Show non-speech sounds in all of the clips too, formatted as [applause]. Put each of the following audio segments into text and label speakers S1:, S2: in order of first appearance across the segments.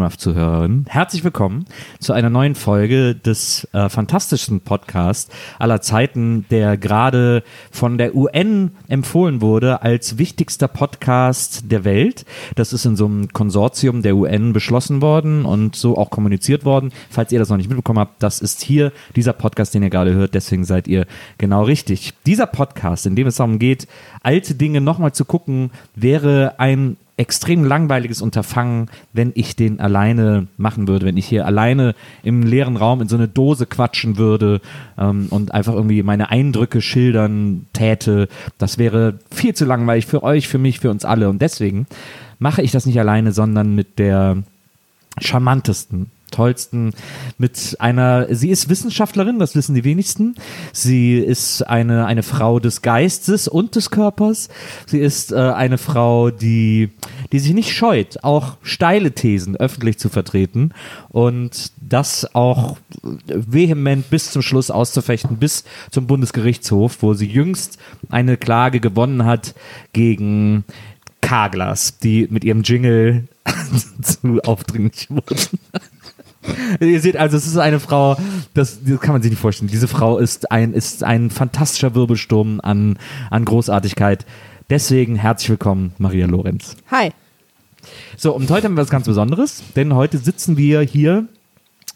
S1: liebe WIMAF-Zuhörerinnen. Herzlich willkommen zu einer neuen Folge des äh, fantastischsten Podcasts aller Zeiten, der gerade von der UN empfohlen wurde als wichtigster Podcast der Welt. Das ist in so einem Konsortium der UN beschlossen worden und so auch kommuniziert worden. Falls ihr das noch nicht mitbekommen habt, das ist hier dieser Podcast, den ihr gerade hört. Deswegen seid ihr genau richtig. Dieser Podcast, in dem es darum geht, alte Dinge nochmal zu gucken, wäre ein extrem langweiliges Unterfangen, wenn ich den alleine machen würde, wenn ich hier alleine im leeren Raum in so eine Dose quatschen würde ähm, und einfach irgendwie meine Eindrücke schildern täte. Das wäre viel zu langweilig für euch, für mich, für uns alle. Und deswegen mache ich das nicht alleine, sondern mit der charmantesten, tollsten, mit einer, sie ist Wissenschaftlerin, das wissen die wenigsten. Sie ist eine, eine Frau des Geistes und des Körpers. Sie ist äh, eine Frau, die, die sich nicht scheut, auch steile Thesen öffentlich zu vertreten und das auch vehement bis zum Schluss auszufechten, bis zum Bundesgerichtshof, wo sie jüngst eine Klage gewonnen hat gegen Carglass, die mit ihrem Jingle [laughs] zu aufdringlich wurden. [laughs] Ihr seht also, es ist eine Frau, das, das kann man sich nicht vorstellen. Diese Frau ist ein, ist ein fantastischer Wirbelsturm an, an Großartigkeit. Deswegen herzlich willkommen, Maria Lorenz.
S2: Hi.
S1: So, und heute haben wir was ganz Besonderes, denn heute sitzen wir hier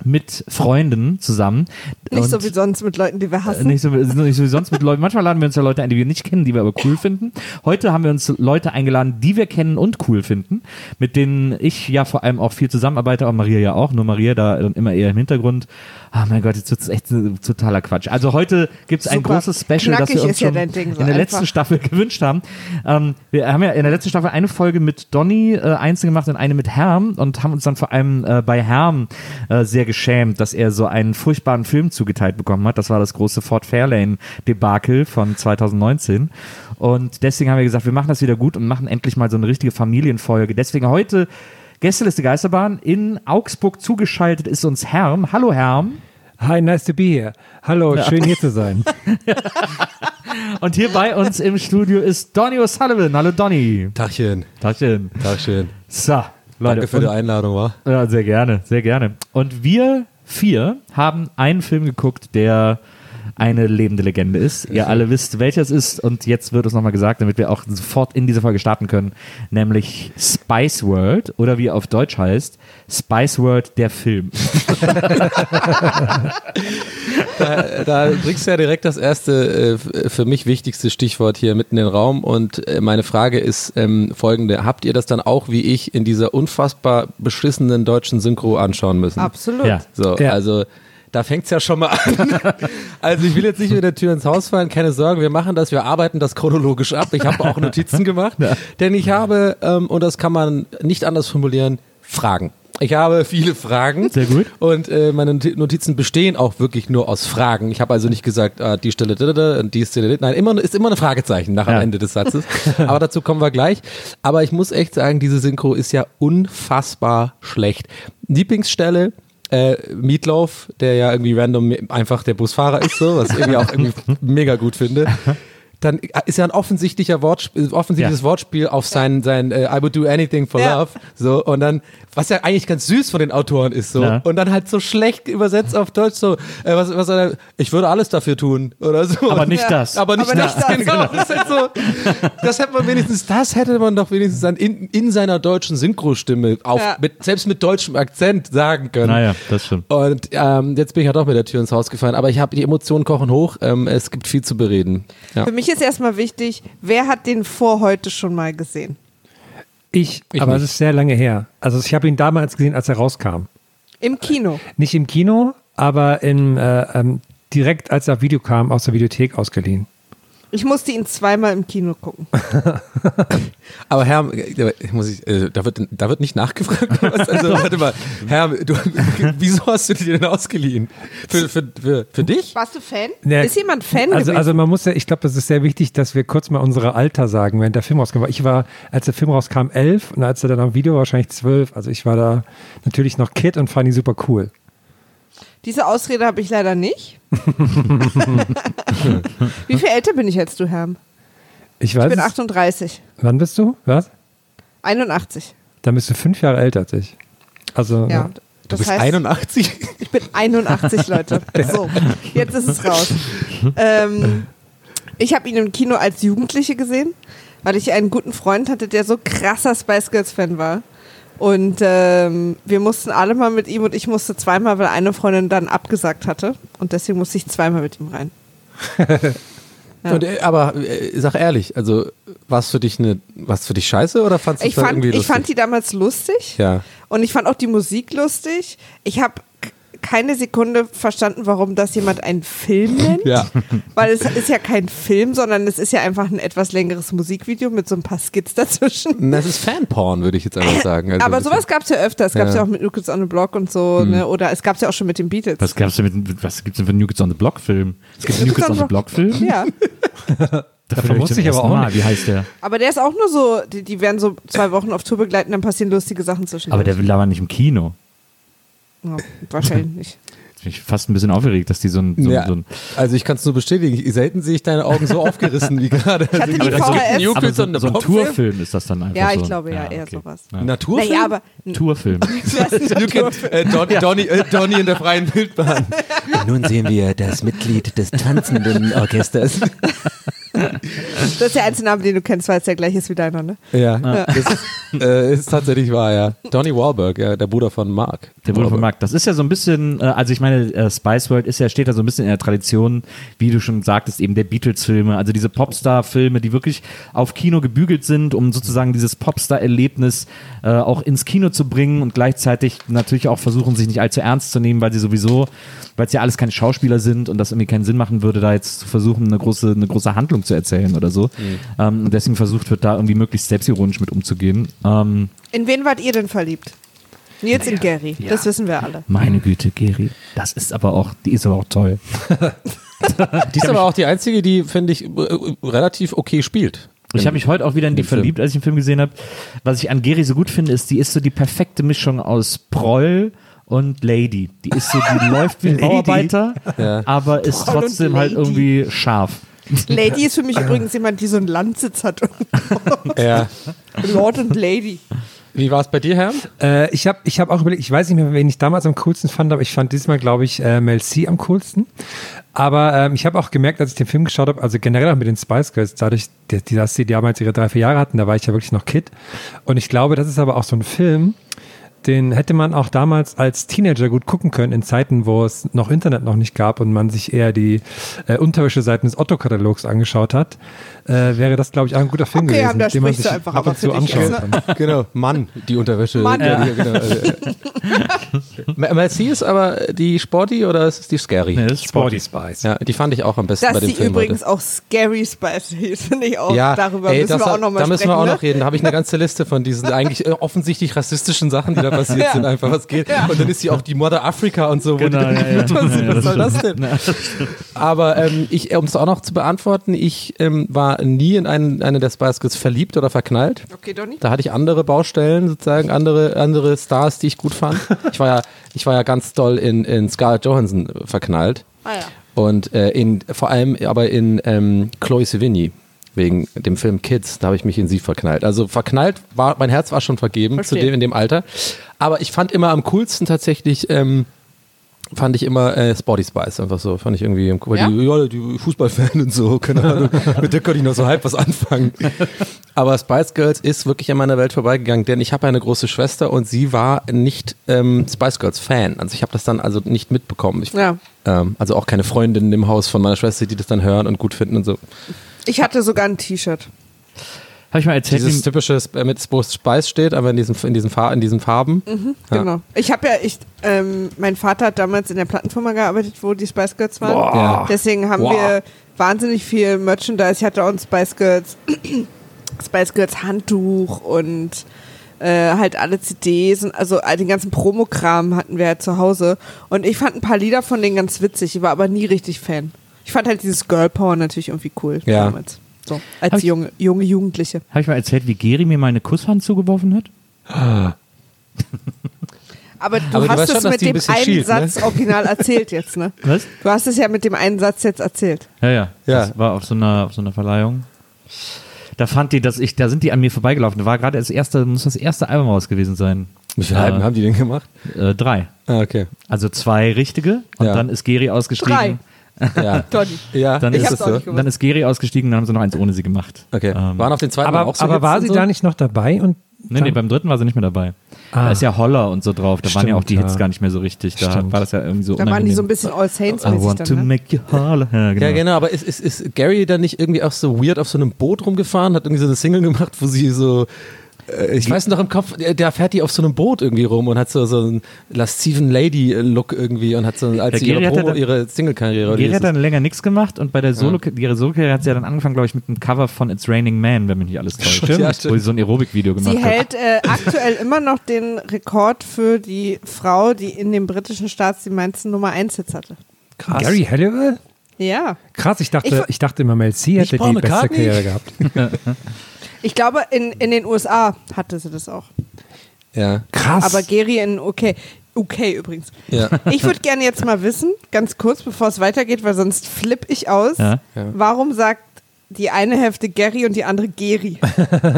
S1: mit Freunden zusammen.
S2: Nicht so wie sonst mit Leuten, die wir
S1: äh,
S2: hassen.
S1: Nicht so, nicht so wie sonst mit Leuten. Manchmal laden wir uns ja Leute ein, die wir nicht kennen, die wir aber cool finden. Heute haben wir uns Leute eingeladen, die wir kennen und cool finden, mit denen ich ja vor allem auch viel zusammenarbeite, aber Maria ja auch. Nur Maria da immer eher im Hintergrund. Ah mein Gott, jetzt wird es echt totaler Quatsch. Also heute gibt es ein
S2: Super.
S1: großes Special, das
S2: Knackig
S1: wir uns
S2: ja
S1: schon
S2: Ding so
S1: in der
S2: einfach.
S1: letzten Staffel [laughs] gewünscht haben. Ähm, wir haben ja in der letzten Staffel eine Folge mit Donny äh, einzeln gemacht und eine mit Herm und haben uns dann vor allem äh, bei Herm äh, sehr geschämt, dass er so einen furchtbaren Film zugeteilt bekommen hat. Das war das große Fort Fairlane Debakel von 2019. Und deswegen haben wir gesagt, wir machen das wieder gut und machen endlich mal so eine richtige Familienfolge. Deswegen heute Gästeliste Geisterbahn in Augsburg zugeschaltet ist uns Herm. Hallo Herm.
S3: Hi, nice to be here. Hallo, schön hier zu sein. [laughs]
S1: Und hier bei uns im Studio ist Donny O'Sullivan. Hallo Donny.
S4: Tachchen,
S1: Tagchen.
S4: Tachchen.
S1: So, Leute.
S4: Danke für die
S1: und,
S4: Einladung, wa?
S1: ja, sehr gerne, sehr gerne. Und wir vier haben einen Film geguckt, der eine lebende Legende ist. Ihr alle wisst, welcher es ist. Und jetzt wird es nochmal gesagt, damit wir auch sofort in diese Folge starten können. Nämlich Spice World oder wie er auf Deutsch heißt, Spice World der Film.
S4: Da, da bringst du ja direkt das erste, äh, für mich wichtigste Stichwort hier mitten in den Raum. Und äh, meine Frage ist ähm, folgende. Habt ihr das dann auch wie ich in dieser unfassbar beschissenen deutschen Synchro anschauen müssen?
S2: Absolut.
S1: Ja.
S4: So,
S3: Ja.
S4: also da fängt's ja schon mal an. [laughs] Also ich will jetzt nicht mit der Tür ins Haus fallen, keine Sorge, wir machen das, wir arbeiten das chronologisch ab. Ich habe auch Notizen [laughs] gemacht, denn ich habe, ähm, und das kann man nicht anders formulieren, Fragen. Ich habe viele Fragen.
S1: Sehr gut.
S4: Und äh, meine Noti- Notizen bestehen auch wirklich nur aus Fragen. Ich habe also nicht gesagt, ah, die Stelle da, und die Stelle. Nein, immer ist immer ein Fragezeichen nach
S1: Ja.
S4: am Ende des Satzes. [laughs] Aber dazu kommen wir gleich. Aber ich muss echt sagen, diese Synchro ist ja unfassbar schlecht. Lieblingsstelle. Äh, Meatloaf, der ja irgendwie random einfach der Busfahrer ist, so, was ich irgendwie auch irgendwie mega gut finde. Dann ist ja ein offensichtlicher Wortspiel, offensichtliches
S1: Ja.
S4: Wortspiel auf sein, sein äh, I would do anything for
S2: Ja.
S4: love. So, und dann, was ja eigentlich ganz süß von den Autoren ist, so.
S1: Ja.
S4: Und dann halt so schlecht übersetzt auf Deutsch, so, äh, was, was soll er, ich würde alles dafür tun, oder so.
S1: Aber nicht das.
S4: Aber nicht
S2: Aber
S4: das,
S2: nicht das.
S4: genau. Das, ist halt so, das hätte man wenigstens, das hätte man doch wenigstens dann in, in seiner deutschen Synchrostimme auf,
S2: Ja.
S4: mit, selbst mit deutschem Akzent sagen können.
S1: Naja, das stimmt.
S4: Und ähm, jetzt bin ich ja doch mit der Tür ins Haus gefallen, aber ich habe die Emotionen kochen hoch. Ähm, es gibt viel zu bereden. Ja.
S2: Für mich ist erstmal wichtig, wer hat den vor heute schon mal gesehen?
S3: Ich,
S4: Ich
S3: aber
S4: nicht.
S3: es ist sehr lange her. Also ich habe ihn damals gesehen, als er rauskam.
S2: Im Kino.
S3: Nicht im Kino, aber im, äh, ähm, direkt als er auf Video kam, aus der Videothek ausgeliehen.
S2: Ich musste ihn zweimal im Kino gucken. [laughs]
S4: Aber Herr, äh, muss ich, äh, da, wird, da wird nicht nachgefragt. Also, warte mal, Herr, du, [laughs] wieso hast du dir den ausgeliehen? Für, für, für, für dich?
S2: Warst du Fan?
S3: Nee.
S2: Ist jemand Fan
S3: Also,
S2: gewesen?
S3: also man muss ja, ich glaube, das ist sehr wichtig, dass wir kurz mal unsere Alter sagen, während der Film rauskam. Ich war, als der Film rauskam, elf und als er dann am Video war, wahrscheinlich zwölf. Also ich war da natürlich noch Kid und fand ihn super cool.
S2: Diese Ausrede habe ich leider nicht. [laughs] Wie viel älter bin ich als du, Herm?
S3: Ich
S2: Ich
S3: weiß.
S2: bin
S3: es-
S2: 38.
S3: wann bist du? Was?
S2: 81.
S3: Dann bist du fünf Jahre älter als ich. Also
S2: Ja.
S4: Du
S2: Das
S4: bist
S2: heißt,
S4: 81?
S2: ich bin 81, Leute. [laughs] So, jetzt ist es raus. Ähm, ich habe ihn im Kino als Jugendliche gesehen, weil ich einen guten Freund hatte, der so krasser Spice Girls Fan war. Und ähm, wir mussten alle mal mit ihm und ich musste zweimal, weil eine Freundin dann abgesagt hatte. Und deswegen musste ich zweimal mit ihm rein. Ja. [laughs]
S4: Und, äh, aber äh, sag ehrlich, also war es für dich eine, war's für dich scheiße oder fandst du
S2: Ich
S4: es
S2: fand,
S4: irgendwie
S2: ich
S4: lustig?
S2: fand die damals lustig.
S4: ja.
S2: Und ich fand auch die Musik lustig. Ich habe keine Sekunde verstanden, warum das jemand einen Film [laughs] nennt.
S4: Ja.
S2: Weil es ist ja kein Film, sondern es ist ja einfach ein etwas längeres Musikvideo mit so ein paar Skits dazwischen.
S4: Das ist Fanporn, würde ich jetzt einfach [laughs] sagen. Also
S2: Aber sowas gab es ja öfter. Es gab es
S4: Ja.
S2: ja. auch mit New Kids on the Block und so.
S4: Hm.
S2: Ne? Oder es gab es ja auch schon mit den Beatles.
S1: Was gab's denn mit, was gibt's denn für einen New Kids on the Block Film? Es gibt einen New Kids on the Block Film?
S2: Ja, [laughs]
S3: Davon wusste ich aber auch nicht.
S1: Wie heißt der?
S2: aber der ist auch nur so, die, die werden so zwei Wochen auf Tour begleiten, dann passieren lustige Sachen zwischen.
S1: Aber der will aber nicht im Kino.
S2: Ja, wahrscheinlich nicht. [laughs]
S1: Jetzt bin ich fast ein bisschen aufgeregt, dass die so ein, so,
S4: ja.
S1: so ein
S4: Also ich kann es nur bestätigen. Selten sehe ich deine Augen so aufgerissen wie gerade. Also,
S1: aber
S4: Kids
S1: so,
S4: on the
S1: so ein? Tourfilm ist das dann einfach
S2: Ja,
S1: so.
S2: ich glaube ja, eher sowas.
S1: Ja.
S4: Naturfilm?
S2: Naja, aber
S1: Tourfilm. [laughs]
S4: New Kids, äh, Don, Donny, äh, Donny in der freien Wildbahn. Nun sehen wir das Mitglied des tanzenden Orchesters. [laughs] [laughs]
S2: das ist der einzige Name, den du kennst, weil es der gleiche ist wie deiner, ne?
S4: Ja, das ist, äh, ist tatsächlich wahr, ja. Donny Wahlberg, ja, der Bruder von Mark.
S1: Der Bruder von Mark. Das ist ja so ein bisschen, äh, also ich meine, äh, Spice World ist ja, steht da so ein bisschen in der Tradition, wie du schon sagtest, eben der Beatles-Filme, also diese Popstar-Filme, die wirklich auf Kino gebügelt sind, um sozusagen dieses Popstar-Erlebnis äh, auch ins Kino zu bringen und gleichzeitig natürlich auch versuchen, sich nicht allzu ernst zu nehmen, weil sie sowieso, weil es ja alles keine Schauspieler sind und das irgendwie keinen Sinn machen würde, da jetzt zu versuchen, eine große, eine große Handlung zu erzählen oder so. Ähm, und deswegen versucht wird, da irgendwie möglichst selbstironisch mit umzugehen. Ähm,
S2: In wen wart ihr denn verliebt? Nils und Gary, das wissen wir alle.
S1: Meine Güte, Geri, das ist aber auch, die ist aber auch toll. [laughs]
S4: Die ist aber auch die einzige, die, finde ich, äh, relativ okay spielt.
S1: Ich habe mich heute auch wieder in die verliebt, als ich den Film gesehen habe. Was ich an Geri so gut finde, ist, die ist so die perfekte Mischung aus Proll und Lady. Die ist so, die [laughs] läuft wie ein
S3: Lady?
S1: Bauarbeiter,
S4: Ja.
S1: aber ist
S2: und
S1: trotzdem halt irgendwie scharf.
S2: Lady ist für mich übrigens jemand, die so einen Landsitz hat. [laughs]
S4: Ja.
S2: Lord und Lady.
S4: Wie war es bei dir, Herr?
S3: Äh, ich habe ich hab auch überlegt, ich weiß nicht mehr, wen ich damals am coolsten fand, aber ich fand diesmal, glaube ich, äh, Mel C am coolsten. Aber ähm, ich habe auch gemerkt, als ich den Film geschaut habe, also generell auch mit den Spice Girls, dadurch, die- dass sie damals ihre drei, vier Jahre hatten, da war ich ja wirklich noch Kid. Und ich glaube, das ist aber auch so ein Film, den hätte man auch damals als Teenager gut gucken können, in Zeiten, wo es noch Internet noch nicht gab und man sich eher die äh, Unterwäsche-Seiten des Otto-Katalogs angeschaut hat, äh, wäre das, glaube ich, auch ein guter Film
S2: Okay,
S3: gewesen,
S2: da
S3: den man sich
S2: einfach
S3: ab und zu anschauen
S2: jetzt,
S3: kann.
S4: Genau, Mann, die Unterwäsche.
S2: Mann.
S4: Ja, genau. [laughs] Mel C ist aber die Sporty oder ist es die Scary?
S1: Nee,
S3: Sporty Spice.
S4: Ja, die fand ich auch am besten bei
S2: Dass
S4: dem
S2: sie
S4: Film.
S2: übrigens
S4: heute.
S2: auch Scary Spice [laughs] hieß, finde ich auch.
S4: ja,
S2: Darüber
S4: ey,
S2: müssen wir auch nochmal
S4: Da
S2: sprechen.
S4: müssen wir auch
S2: ne?
S4: noch reden. Da habe ich eine ganze Liste von diesen eigentlich äh, offensichtlich rassistischen Sachen, die da [laughs] passiert
S2: Ja.
S4: sind. Einfach was geht. Und dann ist sie auch die Mother Africa und so. wo
S1: Genau,
S4: die
S1: ja, ja. [laughs]
S4: was
S1: Ja, das
S4: soll das denn? Aber ähm, ich, um es auch noch zu beantworten, ich ähm, war nie in einen, eine der Spice Girls verliebt oder verknallt.
S2: Okay, Donny?
S4: Da hatte ich andere Baustellen, sozusagen, andere, andere Stars, die ich gut fand. [laughs] Ich war ja, ich war ja ganz doll in, in Scarlett Johansson äh, verknallt.
S2: Ah ja.
S4: Und äh, in, vor allem aber in ähm, Chloe Sevigny, wegen dem Film Kids, da habe ich mich in sie verknallt. Also verknallt war, mein Herz war schon vergeben
S2: Verstehe.
S4: zu dem in dem Alter. Aber ich fand immer am coolsten tatsächlich, ähm, fand ich immer äh, Sporty Spice einfach so. Fand ich irgendwie, weil
S2: Ja?
S4: die, ja, die Fußballfan [laughs] und so, keine [laughs] Ahnung. Mit der konnte ich noch so halb was anfangen. Aber Spice Girls ist wirklich an meiner Welt vorbeigegangen, denn ich habe eine große Schwester und sie war nicht ähm, Spice Girls Fan. Also ich habe das dann also nicht mitbekommen. Ich,
S2: Ja.
S4: ähm, also auch keine Freundinnen im Haus von meiner Schwester, die das dann hören und gut finden und so.
S2: Ich hatte sogar ein T-Shirt.
S1: Habe ich mal erzählt,
S4: Dieses typische, Sp- mit wo Spice steht, aber in diesen, in diesen, Far in diesen Farben. Ja.
S2: Genau. Ich habe ja, ich, ähm, mein Vater hat damals in der Plattenfirma gearbeitet, wo die Spice Girls waren.
S4: Ja.
S2: Deswegen haben
S4: Boah.
S2: wir wahnsinnig viel Merchandise. Ich hatte auch ein Spice Girls, [clears throat] Spice Girls Handtuch und äh, halt alle CDs und also all den ganzen Promokram hatten wir halt zu Hause. Und ich fand ein paar Lieder von denen ganz witzig. Ich war aber nie richtig Fan. Ich fand halt dieses Girl Power natürlich irgendwie cool
S4: Ja.
S2: damals. So, als
S1: Hab ich-
S2: junge, junge Jugendliche.
S1: Habe ich mal erzählt, wie Geri mir meine Kusshand zugeworfen hat? [laughs]
S2: Aber du
S4: Aber du
S2: hast
S4: weißt
S2: es
S4: schon,
S2: mit dem einen
S4: schielt, ne?
S2: Satz original erzählt jetzt, ne?
S1: Was?
S2: Du hast es ja mit dem einen Satz jetzt erzählt.
S1: Ja, ja.
S4: Ja.
S1: Das war auf so einer, auf so einer Verleihung. Da fand die, dass ich, da sind die an mir vorbeigelaufen. Da war gerade das erste, muss das erste Album raus gewesen sein.
S4: Wie viele
S1: Äh,
S4: Alben haben die denn gemacht?
S1: Äh, drei.
S4: Ah, okay.
S1: Also zwei richtige und
S4: Ja.
S1: dann ist Geri ausgestiegen.
S4: Ja. [laughs] Ja,
S1: Dann ist, so, dann ist Geri ausgestiegen, dann haben sie noch eins ohne sie gemacht.
S4: Okay.
S1: Ähm,
S4: Waren auf den zweiten
S3: Aber,
S4: auch so
S3: aber war sie
S4: so?
S3: da nicht noch dabei? Und
S1: nee, nee, beim dritten war sie nicht mehr dabei.
S3: Ah.
S1: Da ist ja Holler und so drauf. Da waren ja auch
S3: Stimmt,
S1: die Hits
S3: ja.
S1: gar nicht mehr so richtig. Da
S3: Stimmt.
S1: war das ja irgendwie so
S2: Da waren die so ein
S1: unangenehm.
S2: bisschen All Saints
S1: I want to
S2: dann, ne?
S1: make you holler. Ja, genau.
S4: Ja, genau, aber ist, ist, ist Gary dann nicht irgendwie auch so weird auf so einem Boot rumgefahren, hat irgendwie so eine Single gemacht, wo sie so, ich weiß noch im Kopf, der, der fährt die auf so einem Boot irgendwie rum und hat so, so einen lasciven Lady-Look irgendwie und hat so, als
S1: Ja,
S4: sie ihre,
S1: ja
S4: Promo,
S1: dann-
S4: ihre Single-Karriere
S1: Geri hat dann länger nichts gemacht und bei der Solo, ihre Solo-Karriere hat sie ja dann angefangen, glaube ich, mit einem Cover von It's Raining Man, wenn mich nicht alles täuscht.
S4: Stimmt. [laughs] Ja,
S1: Wo
S4: stimmt.
S1: sie so ein Aerobic-Video gemacht
S2: Sie
S1: hat.
S2: hält äh, aktuell immer noch den Rekord für die Frau, die in den britischen Staats die meisten Nummer 1 Hits hatte.
S4: Krass.
S3: Gary Halliwell?
S2: Ja.
S3: Krass, ich dachte,
S2: Ich
S3: ich, dachte immer, Mel C hätte die beste? Karriere gehabt. [laughs] [laughs]
S2: Ich glaube, in, in den USA hatte sie das auch.
S4: Ja,
S3: Krass.
S2: Aber Geri in UK. UK übrigens.
S4: ja.
S2: Ich würde gerne jetzt mal wissen, ganz kurz, bevor es weitergeht, weil sonst flippe ich aus.
S1: Ja.
S4: Ja.
S2: Warum sagt die eine Hälfte Gary und die andere Geri?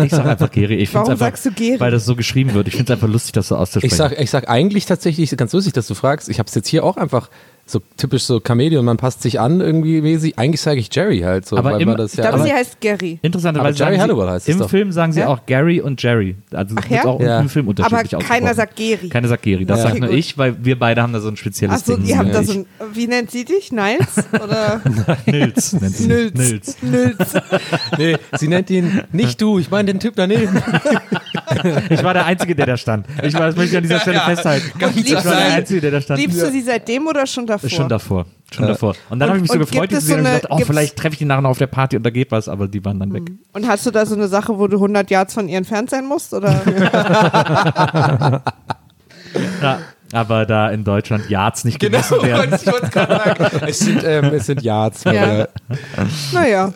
S1: Ich sag einfach Geri. Ich
S2: Warum
S1: einfach,
S2: sagst du Geri?
S1: Weil das so geschrieben wird. Ich finde es einfach lustig, das so auszusprechen.
S4: Ich sag, ich sag eigentlich tatsächlich, ganz lustig, dass du fragst, ich habe es jetzt hier auch einfach so typisch so Comedian, man passt sich an irgendwie mäßig. Eigentlich sage ich Jerry halt so,
S1: Aber
S4: weil
S1: im-
S4: man das
S2: Ich
S4: ja.
S2: glaube,
S4: aber-
S2: sie heißt Gary.
S1: Interessanterweise
S4: Aber Jerry Halliwell
S1: sie,
S4: heißt es
S1: im
S4: doch.
S1: Film sagen sie
S2: Ja?
S1: auch Gary und Jerry. Also
S2: Ach ja?
S1: auch
S4: Ja.
S1: im Film
S2: Aber
S1: unterschiedlich
S2: keiner
S1: ausgesprochen.
S2: sagt Geri.
S1: Keiner sagt Geri. Das
S2: Ja.
S1: sagt nur ich, weil wir beide haben da so ein spezielles
S2: Achso,
S1: Ding.
S2: ihr habt da so ein, wie nennt sie dich? Niles? Oder [laughs]
S1: Nils. nennt sie.
S2: Nils?
S1: Nils.
S2: Nils.
S4: nee, sie nennt ihn nicht du, ich meine den Typ daneben. [laughs] [laughs]
S1: Ich war der Einzige, der da stand. Ich war, das möchte ich an dieser Stelle festhalten.
S2: Und
S1: Ich war der
S2: liebst,
S1: Einzige, der da stand.
S2: liebst du sie seitdem oder schon davor?
S1: Schon davor. Schon
S4: Ja.
S1: davor. Und dann habe ich mich so gefreut, sehen
S2: so
S1: gesagt, oh,
S2: gibt's-
S1: vielleicht treffe ich die nachher noch auf der Party und da geht was, aber die waren dann weg.
S2: Und hast du da so eine Sache, wo du 100 Yards von ihr entfernt sein musst? Oder? [laughs]
S1: Ja, aber da in Deutschland Yards nicht
S4: Genau,
S1: gemessen werden.
S4: ich wollte gerade sagen. [laughs] Es sind, ähm, es sind Yards.
S2: Ja. naja,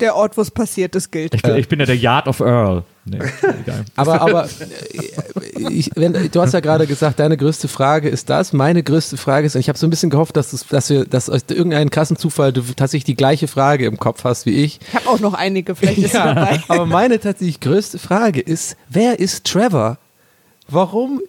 S2: der Ort, wo es passiert ist, gilt.
S1: Ich bin, ich bin ja der Yard of Earl. Nee, [laughs] egal.
S4: Aber, aber äh, ich, wenn, du hast ja gerade gesagt, deine größte Frage ist das. Meine größte Frage ist, und ich habe so ein bisschen gehofft, dass, du's- dass wir, dass aus irgendeinem krassen Zufall du tatsächlich die gleiche Frage im Kopf hast wie ich.
S2: Ich habe auch noch einige, vielleicht ist [laughs]
S4: Ja,
S2: dabei.
S4: aber meine tatsächlich größte Frage ist, wer ist Trevor? Warum?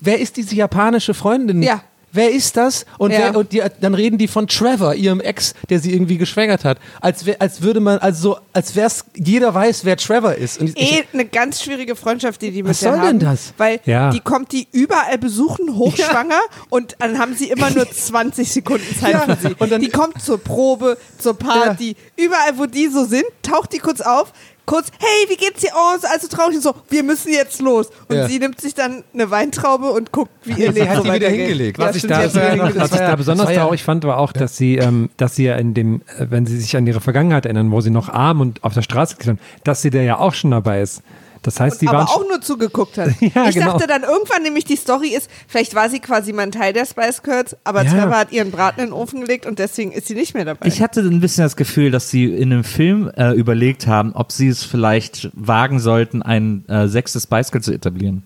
S4: Wer ist diese japanische Freundin?
S2: Ja.
S4: Wer ist das? Und,
S2: Ja.
S4: wer, und die, dann reden die von Trevor, ihrem Ex, der sie irgendwie geschwängert hat. Als, wär, als würde man, also so, als wär's, jeder weiß, wer Trevor ist. Und ich,
S2: Eh eine ganz schwierige Freundschaft, die die mit
S4: Was soll
S2: haben.
S4: denn das?
S2: Weil
S3: Ja.
S2: die kommt die überall besuchen, hochschwanger und dann haben sie immer nur [laughs] 20 Sekunden Zeit
S4: Ja,
S2: für sie.
S4: und dann-
S2: die kommt zur Probe, zur Party, überall wo die so sind, taucht die kurz auf, kurz, hey, wie geht's dir aus? Also traurig und so, wir müssen jetzt los. Und
S4: Ja.
S2: sie nimmt sich dann eine Weintraube und guckt, wie ihr Leben
S4: hat
S2: so
S4: die wieder hingelegt.
S2: Ja,
S3: Was ich da,
S2: die hat sie wieder
S4: ja,
S2: hingelegt.
S3: was ich da besonders traurig fand, war auch, dass sie, ähm, dass sie ja in dem, äh, wenn sie sich an ihre Vergangenheit erinnern, wo sie noch arm und auf der Straße stand, dass sie da ja auch schon dabei ist. Das heißt, die
S2: aber
S3: waren
S2: auch nur zugeguckt hat. [laughs]
S3: Ja,
S2: ich
S3: genau.
S2: dachte dann irgendwann nämlich, die Story ist, vielleicht war sie quasi mal ein Teil der Spice Girls, aber
S3: Ja.
S2: Trevor hat ihren Braten in den Ofen gelegt und deswegen ist sie nicht mehr dabei.
S1: Ich hatte ein bisschen das Gefühl, dass sie in einem Film äh, überlegt haben, ob sie es vielleicht wagen sollten, ein äh, sechstes Spice Girl zu etablieren.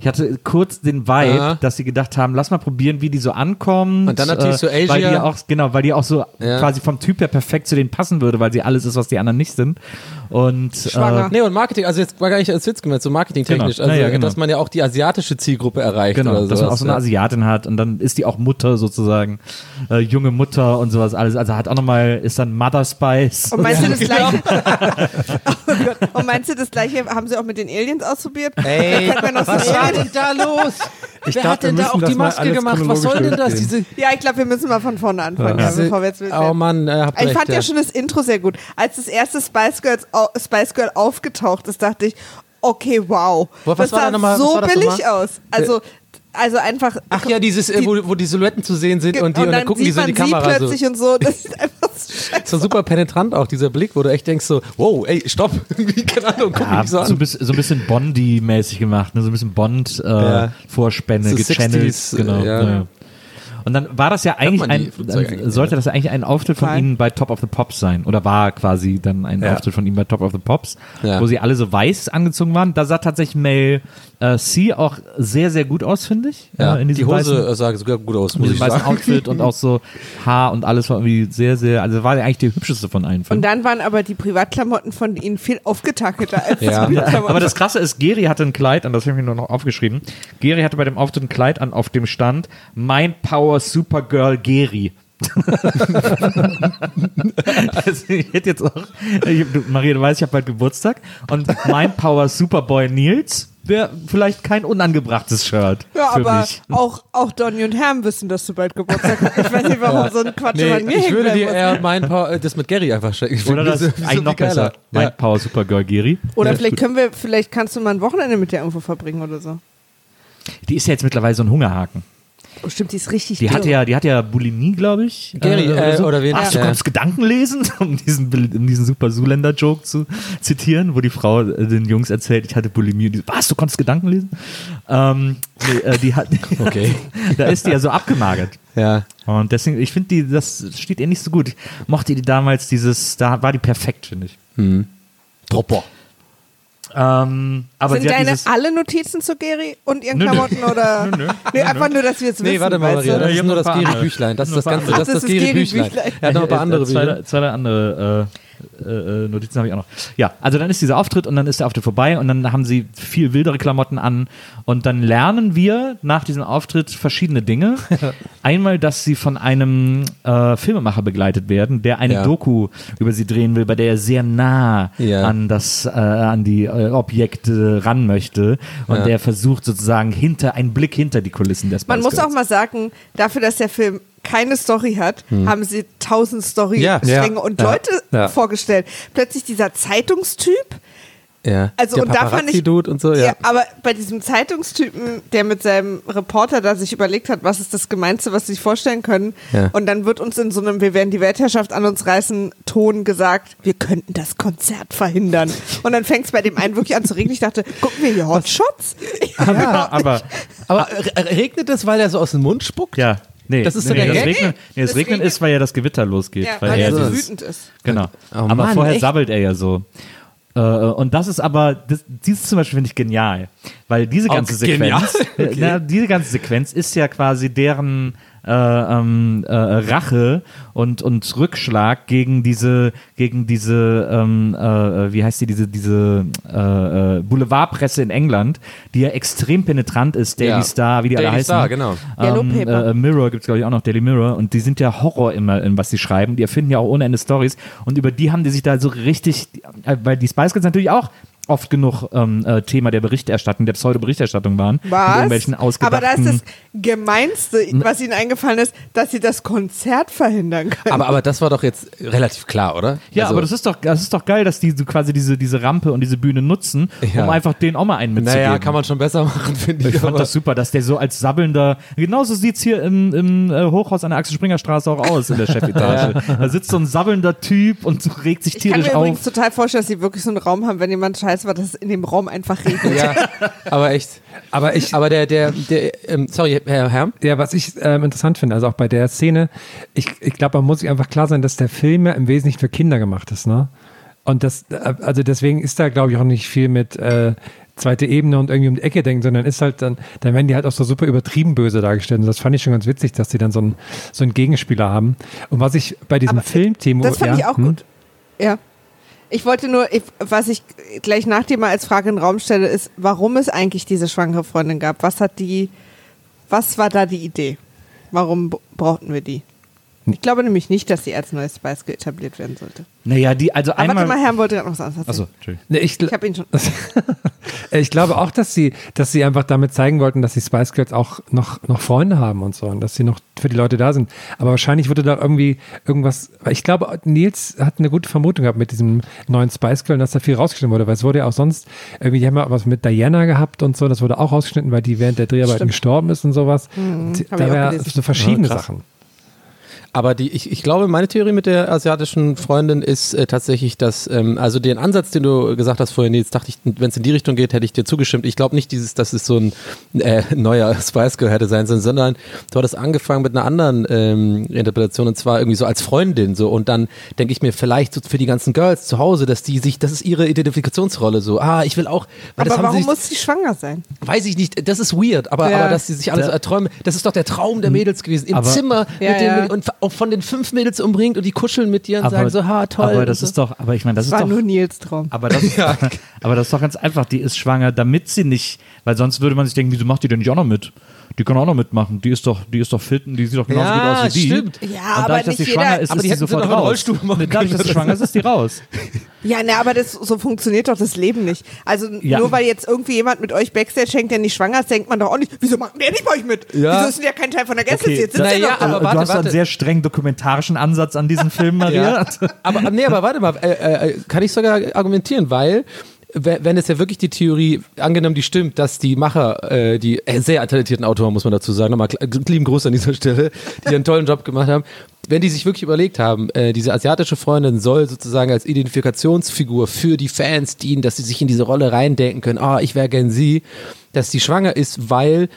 S1: Ich hatte kurz den Vibe,
S4: Ja.
S1: dass sie gedacht haben, lass mal probieren, wie die so ankommen.
S4: Und dann natürlich so
S1: Weil die
S4: Asia.
S1: auch, genau, weil die auch so
S4: Ja.
S1: quasi vom Typ her perfekt zu denen passen würde, weil sie alles ist, was die anderen nicht sind. Und
S2: Schwanger.
S1: Äh,
S4: Nee, und Marketing, also jetzt war gar nicht als Witz gemeint, so marketingtechnisch.
S1: Genau.
S4: Also,
S1: Ja, ja, genau.
S4: dass man ja auch die asiatische Zielgruppe erreicht
S1: Genau,
S4: oder
S1: dass man auch
S4: sowas,
S1: so eine
S4: ja.
S1: Asiatin hat und dann ist die auch Mutter sozusagen, äh, junge Mutter und sowas alles. Also hat auch nochmal, ist dann Mother Spice.
S2: Und meinst du das
S4: genau.
S2: gleiche? [laughs] oh Gott. Und meinst du das gleiche haben sie auch mit den Aliens ausprobiert?
S4: Ey, was war denn da los?
S3: Ich
S4: Wer
S3: glaub,
S4: hat denn da auch die Maske gemacht? Was soll denn das? Diese,
S2: Ja, ich glaube, wir müssen mal von vorne anfangen, ja.
S4: diese,
S2: bevor wir jetzt
S4: oh. Mann, äh, habt
S2: Ich
S4: recht,
S2: fand ja.
S4: ja.
S2: schon das Intro sehr gut. Als das erste Spice, Girls, Spice Girl aufgetaucht ist, dachte ich, okay, wow.
S4: Was
S2: das
S4: da
S2: sah
S4: was
S2: so
S4: das
S2: billig aus. Also, also einfach.
S4: Ach ja, dieses, äh,
S2: Die-
S4: wo, wo die Silhouetten zu sehen sind und, die, und, dann gucken die so in die Kamera
S2: sie
S4: so.
S2: plötzlich und so. Das sieht einfach
S4: so [laughs] super penetrant auch, dieser Blick, wo du echt denkst so, wow, ey, stopp, [laughs] keine Ahnung, guck
S1: Ja,
S4: mich so
S1: so, ein
S4: an.
S1: bisschen, so ein bisschen Bondi-mäßig gemacht, ne? so ein bisschen
S4: Ja.
S1: Bond-Vorspänne,
S4: So
S1: gechannelt.
S4: 60s,
S1: genau.
S4: ja.
S1: Ja. Und dann war das ja eigentlich ein,
S4: eigentlich,
S1: sollte das ja eigentlich ein Auftritt von ihnen bei Top of the Pops sein. Oder war quasi dann ein
S3: Ja.
S1: Auftritt von ihnen bei Top of the Pops,
S4: Ja.
S1: wo sie alle so weiß angezogen waren. Da sah tatsächlich Mel äh, C auch sehr, sehr gut aus, finde ich.
S4: Ja,
S1: Äh, in
S4: die Hose
S1: weißen,
S4: äh, sah sogar gut aus, muss ich
S1: weißen
S4: sagen.
S1: Outfit und auch so Haar und alles war irgendwie sehr, sehr, also war eigentlich die hübscheste von allen.
S2: Und dann waren aber die Privatklamotten von ihnen viel aufgetakelter als
S4: Ja.
S1: Aber das Krasse ist, Geri hatte ein Kleid an, das habe ich mir nur noch aufgeschrieben. Geri hatte bei dem Auftritt ein Kleid an, auf dem stand Mind Power Supergirl Geri. [laughs] also ich hätte jetzt auch, ich, du, Maria, du weißt, ich habe bald Geburtstag und Mind Power Superboy Nils wäre vielleicht kein unangebrachtes Shirt
S2: ja,
S1: für
S2: aber
S1: mich.
S2: auch, auch Donny und Herm wissen, dass du bald Geburtstag hast. Ich weiß nicht, warum so ein Quatsch
S4: Nee,
S2: an mir
S4: ich würde dir eher mein Pa- äh, das mit Gary einfach schicken. Ich
S1: Oder das
S4: so
S1: eigentlich noch besser.
S4: Ja.
S1: Power Supergirl Geri.
S2: Oder vielleicht können wir, vielleicht kannst du mal ein Wochenende mit dir irgendwo verbringen oder so.
S1: Die ist ja jetzt mittlerweile so ein Hungerhaken.
S2: Oh, stimmt, die ist richtig
S1: Die
S2: dick.
S1: hatte ja, die hat ja Bulimie, glaube ich.
S4: Gary, äh,
S1: so.
S4: oder wen?
S1: Ach, du
S4: Ja.
S1: kannst Gedanken lesen, [laughs] um diesen, Bild- um diesen super Zuländer-Joke zu zitieren, wo die Frau äh, den Jungs erzählt, ich hatte Bulimie. Und die, was, du konntest Gedanken lesen? Ähm, nee, äh, die hat, [laughs]
S4: Okay. [laughs]
S1: da ist die ja so abgemagert.
S4: Ja.
S1: Und deswegen, ich finde die, das steht ihr nicht so gut. Ich mochte die damals dieses, da war die perfekt, finde ich.
S4: Tropper.
S1: Ähm, aber
S2: Sind deine alle Notizen zu Gary und ihren
S1: Nö, nö.
S2: Klamotten [laughs] oder?
S1: Nö, nö.
S2: Nee, einfach nur, dass wir jetzt wissen.
S4: Nee, warte mal, Maria, das ist nur das. Geri-Büchlein. Das ist das Ganze, das ist das Geri-Büchlein. Er hat noch ein paar andere
S1: Äh, zwei,
S4: Bücher.
S1: zwei andere äh, äh, Notizen habe ich auch noch. Ja, also dann ist dieser Auftritt und dann ist der Auftritt vorbei und dann haben sie viel wildere Klamotten an und dann lernen wir nach diesem Auftritt verschiedene Dinge. [laughs] Einmal, dass sie von einem äh, Filmemacher begleitet werden, der eine
S4: Ja.
S1: Doku über sie drehen will, bei der er sehr nah
S4: Ja.
S1: an das, äh, an die äh, Objekte ran möchte und
S4: Ja.
S1: der versucht sozusagen hinter, einen Blick hinter die Kulissen des
S2: Man muss auch mal sagen, dafür, dass der Film keine Story hat, haben sie tausend. Story-Stränge
S3: Ja.
S2: und
S3: Ja.
S2: Leute
S3: Ja.
S2: vorgestellt. Plötzlich dieser Zeitungstyp,
S4: Ja.
S2: Also,
S4: Der
S2: und da fand ich-
S4: und so, ja.
S2: Ja. aber bei diesem Zeitungstypen, der mit seinem Reporter da sich überlegt hat, was ist das Gemeinste, was sie sich vorstellen können.
S4: Ja.
S2: Und dann wird uns in so einem Wir werden die Weltherrschaft an uns reißen Ton gesagt, wir könnten das Konzert verhindern. Und dann fängt es bei dem einen wirklich an zu regnen. Ich dachte, gucken wir hier Hotshots?
S1: Ja, aber
S4: Aber re- regnet es, weil er so aus dem Mund spuckt?
S1: Ja, nee,
S4: Das ist so
S1: nee,
S4: der
S1: das
S4: Gag?
S1: Regnen, nee, das
S2: Das
S1: Regnen
S2: regnet-
S1: ist, weil ja das Gewitter losgeht.
S2: Ja,
S1: weil
S2: weil
S1: er
S2: so wütend ist.
S1: Genau.
S4: Oh
S1: aber
S4: Mann,
S1: vorher
S4: echt?
S1: sabbelt er ja so. Äh, und das ist aber, das, dieses zum Beispiel finde ich genial, weil diese
S4: Oh,
S1: ganze
S4: genial? [laughs]
S1: Sequenz, na, diese ganze Sequenz ist ja quasi deren äh, ähm, äh, Rache und, und Rückschlag gegen diese, gegen diese, ähm, äh, wie heißt die, diese, diese äh, äh, Boulevardpresse in England, die ja extrem penetrant ist, Daily
S4: Ja.
S1: Star, wie die alle
S4: Daily
S1: heißen.
S4: Star, genau.
S1: Ähm,
S2: Paper.
S1: äh, Mirror gibt es, glaube ich, auch noch, Daily Mirror. Und die sind ja Horror immer, in was sie schreiben. Die erfinden ja auch ohne Ende Stories. Und über die haben die sich da so richtig, äh, weil die Spice Girls natürlich auch oft genug ähm, äh, Thema der Berichterstattung, der Pseudo-Berichterstattung waren. Mit
S2: Was? Aber
S1: ausgedachten...
S2: da ist das Gemeinste, was ihnen eingefallen ist, dass sie das Konzert verhindern können.
S4: Aber, aber das war doch jetzt relativ klar, oder?
S1: ja,
S4: Also-
S1: aber das ist doch, das ist doch geil, dass die so quasi diese, diese Rampe und diese Bühne nutzen,
S4: Ja.
S1: um einfach den auch mal einen mitzugeben.
S4: Naja, kann man schon besser machen, finde ich.
S1: Ich fand
S4: aber-
S1: das super, dass der so als sabbelnder, genauso sieht's hier im, im äh, Hochhaus an der Axel Springer Straße auch aus in der Chefetage. [laughs] Da sitzt so ein sabbelnder Typ und regt sich
S2: ich kann
S1: tierisch
S2: mir
S1: auf.
S2: übrigens total vorstellen, dass sie wirklich so einen Raum haben, wenn jemand scheiße war, dass es in dem Raum einfach regnet.
S4: Ja, aber echt.
S3: Aber ich,
S4: Aber der, der, der, ähm, sorry, Herr Herr.
S3: Ja, was ich ähm, interessant finde, also auch bei der Szene, ich, ich glaube, man muss sich einfach klar sein, dass der Film ja im Wesentlichen für Kinder gemacht ist, ne? Und das, äh, also deswegen ist da, glaube ich, auch nicht viel mit äh, zweite Ebene und irgendwie um die Ecke denken, sondern ist halt dann, dann werden die halt auch so super übertrieben böse dargestellt. Und das fand ich schon ganz witzig, dass die dann so einen, so einen Gegenspieler haben. Und was ich bei diesem
S2: Aber
S3: Film, Timo,
S2: Das fand
S3: ja,
S2: ich auch
S3: hm?
S2: gut. Ja. Ich wollte nur, ich, was ich gleich nach dir mal als Frage in den Raum stelle, ist, warum es eigentlich diese schwangere Freundin gab. Was hat die, was war da die Idee? Warum brauchten wir die? Ich glaube nämlich nicht, dass sie als neues Spice Girl etabliert werden sollte.
S1: Naja, die, also
S2: Aber
S1: einmal.
S2: warte mal, Herr wollte gerade noch was anderes
S1: Achso.
S3: Nee, ich,
S2: Ich habe ihn schon. [laughs]
S3: ich glaube auch, dass sie, dass sie einfach damit zeigen wollten, dass die Spice Girls auch noch, noch Freunde haben und so und dass sie noch für die Leute da sind. Aber wahrscheinlich wurde da irgendwie irgendwas, ich glaube, Nils hat eine gute Vermutung gehabt mit diesem neuen Spice Girl, dass da viel rausgeschnitten wurde, weil es wurde ja auch sonst, irgendwie, die haben ja was mit Diana gehabt und so, das wurde auch rausgeschnitten, weil die während der Dreharbeiten
S2: Stimmt.
S3: gestorben ist und sowas. Und
S2: hab
S3: da
S2: gelesen.
S3: so verschiedene
S1: Ja.
S3: Sachen.
S4: Aber die, ich, ich glaube, meine Theorie mit der asiatischen Freundin ist äh, tatsächlich, dass, ähm, also den Ansatz, den du gesagt hast vorhin, jetzt dachte ich, wenn es in die Richtung geht, hätte ich dir zugestimmt. Ich glaube nicht dieses, dass es so ein äh, neuer [laughs] Spice Girl hätte sein sollen, sondern du hattest angefangen mit einer anderen ähm, Interpretation und zwar irgendwie so als Freundin so und dann denke ich mir vielleicht so für die ganzen Girls zu Hause, dass die sich, das ist ihre Identifikationsrolle so, ah, ich will auch, weil das
S2: Aber
S4: haben
S2: warum
S4: sie
S2: muss sie schwanger sein?
S4: Weiß ich nicht, das ist weird, aber,
S2: Ja.
S4: aber dass sie sich alles
S1: Da-
S4: erträumen, das ist doch der Traum der Mädels gewesen. Im
S1: Aber-
S4: Zimmer
S2: Ja,
S4: mit den,
S2: ja.
S4: und auch von den fünf Mädels umringt und die kuscheln mit dir und sagen so, ha, toll.
S1: Aber das
S4: so.
S1: ist doch, aber ich meine, das,
S2: Das
S1: ist
S2: war
S1: doch.
S2: nur Nils Traum.
S1: Aber das, [laughs] ist, aber das ist doch ganz einfach. Die ist schwanger, damit sie nicht, weil sonst würde man sich denken, wieso macht die denn nicht auch noch mit? Die kann auch noch mitmachen. Die ist doch, die ist doch fit und die sieht doch genauso
S4: Ja,
S1: gut aus wie die.
S4: stimmt.
S2: Ja,
S1: und
S2: aber
S1: dadurch, dass
S2: nicht
S1: sie
S2: jeder-
S1: schwanger ist,
S4: aber
S1: ist
S4: die
S1: die sofort raus.
S4: Machen
S1: Nee, Dadurch, dass sie schwanger ist, ist die raus. [laughs]
S2: Ja, ne, aber das, so funktioniert doch das Leben nicht. Also
S1: Ja.
S2: nur weil jetzt irgendwie jemand mit euch Backstage hängt, der nicht schwanger ist, denkt man doch auch nicht, wieso macht der nicht bei euch mit?
S4: Ja.
S2: Wieso ist denn der kein Teil von der Gäste?
S1: Okay,
S2: jetzt er
S4: ja,
S2: doch da.
S4: aber
S1: du
S4: warte,
S1: hast
S4: warte.
S1: einen sehr streng dokumentarischen Ansatz an diesem Film, Maria.
S4: Ja. [laughs] Aber nee, aber warte mal, äh, äh, kann ich sogar argumentieren, weil we- wenn es ja wirklich die Theorie, angenommen die stimmt, dass die Macher, äh, die äh, sehr talentierten Autoren, muss man dazu sagen, nochmal lieben Gruß an dieser [laughs] Stelle, die einen tollen Job gemacht haben, wenn die sich wirklich überlegt haben, äh, diese asiatische Freundin soll sozusagen als Identifikationsfigur für die Fans dienen, dass sie sich in diese Rolle reindenken können, ah, ich wäre gern sie, dass die schwanger ist, weil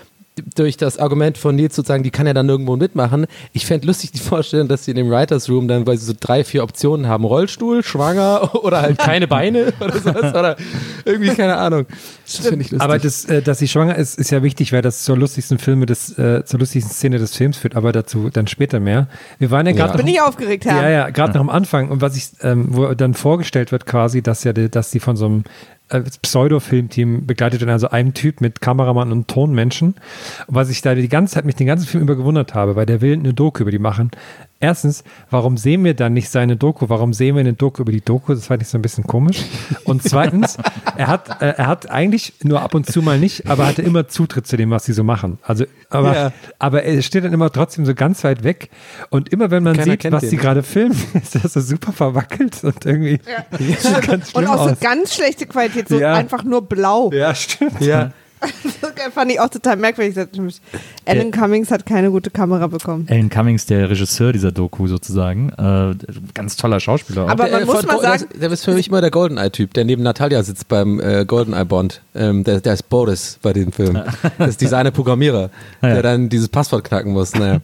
S4: durch das Argument von Nils sozusagen, die kann ja dann nirgendwo mitmachen. Ich fände lustig die Vorstellung, dass sie in dem Writers Room dann, weil sie so drei, vier Optionen haben, Rollstuhl, schwanger [laughs] oder halt keine Beine [laughs] oder sowas oder irgendwie, keine Ahnung. Das finde ich lustig.
S3: Aber das, äh, dass sie schwanger ist, ist ja wichtig, weil das zur lustigsten Filme des, äh, zur lustigsten Szene des Films führt, aber dazu dann später mehr. Wir waren ja gerade
S4: Ja.
S2: Bin ich aufgeregt, Herr.
S3: Ja, ja, gerade noch am Anfang. Und was ich, ähm, wo dann vorgestellt wird quasi, dass ja, dass die von so einem äh, Pseudo-Filmteam begleitet werden, also einem Typ mit Kameramann und Tonmenschen. Was ich da die ganze Zeit, mich den ganzen Film über gewundert habe, weil der will eine Doku über die machen. Erstens, warum sehen wir dann nicht seine Doku? Warum sehen wir eine Doku über die Doku? Das fand ich so ein bisschen komisch. Und zweitens, [laughs] er hat, äh, er hat eigentlich nur ab und zu mal nicht, aber er hatte immer Zutritt zu dem, was sie so machen. Also, aber,
S4: Ja.
S3: aber er steht dann immer trotzdem so ganz weit weg. Und immer wenn man
S4: Keiner
S3: sieht, was
S4: den.
S3: sie gerade filmen, [laughs] ist das so super verwackelt und irgendwie [laughs] sieht ganz
S2: Und
S3: schlimm
S2: auch so
S3: aus.
S2: ganz schlechte Qualität, so
S3: Ja.
S2: einfach nur blau.
S3: Ja, stimmt.
S4: ja.
S2: Das fand ich auch total merkwürdig. Alan Cummings hat keine gute Kamera bekommen.
S1: Alan Cummings, der Regisseur dieser Doku sozusagen, äh, ganz toller Schauspieler. auch.
S2: Aber
S4: Der,
S2: man
S4: äh,
S2: muss mal
S4: der,
S2: sagen,
S4: ist- der ist für mich immer der Goldeneye-Typ, der neben Natalia sitzt beim äh, Goldeneye-Bond. Ähm, der, der ist Boris bei dem Film. [laughs] Das ist dieser eine Programmierer, der dann dieses Passwort knacken muss. Naja.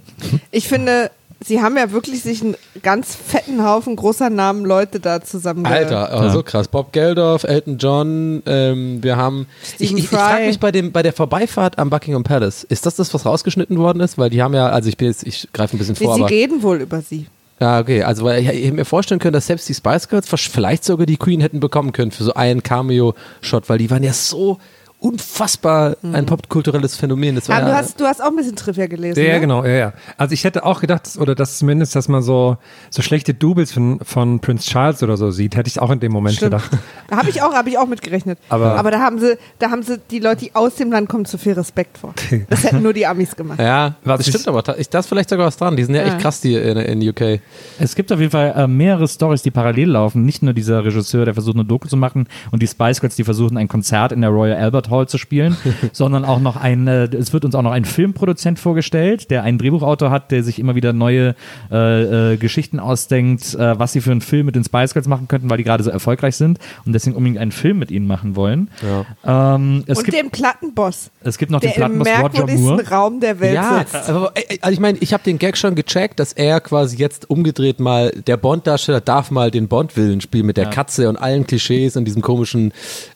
S2: ich finde, sie haben ja wirklich sich einen ganz fetten Haufen großer Namen Leute da zusammen.
S4: Alter, oh,
S1: Ja.
S4: so krass. Bob Geldof, Elton John, ähm, wir haben. Ich,
S2: Stephen
S4: ich, ich
S2: Fry.
S4: frage mich bei, dem, bei der Vorbeifahrt am Buckingham Palace, ist das das, was rausgeschnitten worden ist? Weil die haben ja, also ich bin jetzt, ich greife ein bisschen
S2: Nee,
S4: vor,
S2: sie
S4: aber.
S2: reden wohl über sie.
S4: Ja, okay. Also weil ich, ich hätte mir vorstellen können, dass selbst die Spice Girls vielleicht sogar die Queen hätten bekommen können für so einen Cameo-Shot, weil die waren ja so unfassbar ein popkulturelles Phänomen. Das war
S2: Ah,
S4: ja,
S2: du, hast, du hast auch ein bisschen Trivia gelesen.
S3: Ja,
S2: ne?
S3: genau, ja, ja. Also ich hätte auch gedacht, oder dass zumindest, dass man so, so schlechte Doubles von, von Prince Charles oder so sieht, hätte ich auch in dem Moment
S2: Stimmt.
S3: gedacht. [laughs]
S2: Da habe ich auch, habe ich auch mitgerechnet.
S3: Aber-
S2: Aber da haben sie, da haben sie die Leute, die aus dem Land kommen, zu viel Respekt vor. Das hätten nur die Amis [laughs] gemacht.
S4: ja,
S3: Was
S4: das stimmt aber. Ich, da ist vielleicht sogar was dran. Die sind ja,
S2: Ja.
S4: echt krass, die in, in UK.
S1: Es gibt auf jeden Fall äh, mehrere Stories, die parallel laufen. Nicht nur dieser Regisseur, der versucht, eine Doku zu machen und die Spice Girls, die versuchen, ein Konzert in der Royal Albert Hall zu spielen, [laughs] sondern auch noch ein, äh, es wird uns auch noch ein Filmproduzent vorgestellt, der einen Drehbuchautor hat, der sich immer wieder neue äh, äh, Geschichten ausdenkt, äh, was sie für einen Film mit den Spice Girls machen könnten, weil die gerade so erfolgreich sind und deswegen unbedingt einen Film mit ihnen machen wollen. Ähm, es,
S2: Und
S1: gibt,
S2: den Plattenboss,
S1: es gibt noch den Plattenboss Roger
S2: merkwürdigsten
S1: Moore.
S2: Raum der Welt
S4: Ja,
S2: sitzt.
S4: aber, äh, also ich meine, ich habe den Gag schon gecheckt, dass er quasi jetzt umgedreht mal, der Bond-Darsteller darf mal den Bond-Willen spielen mit der
S1: Ja.
S4: Katze und allen Klischees und diesem komischen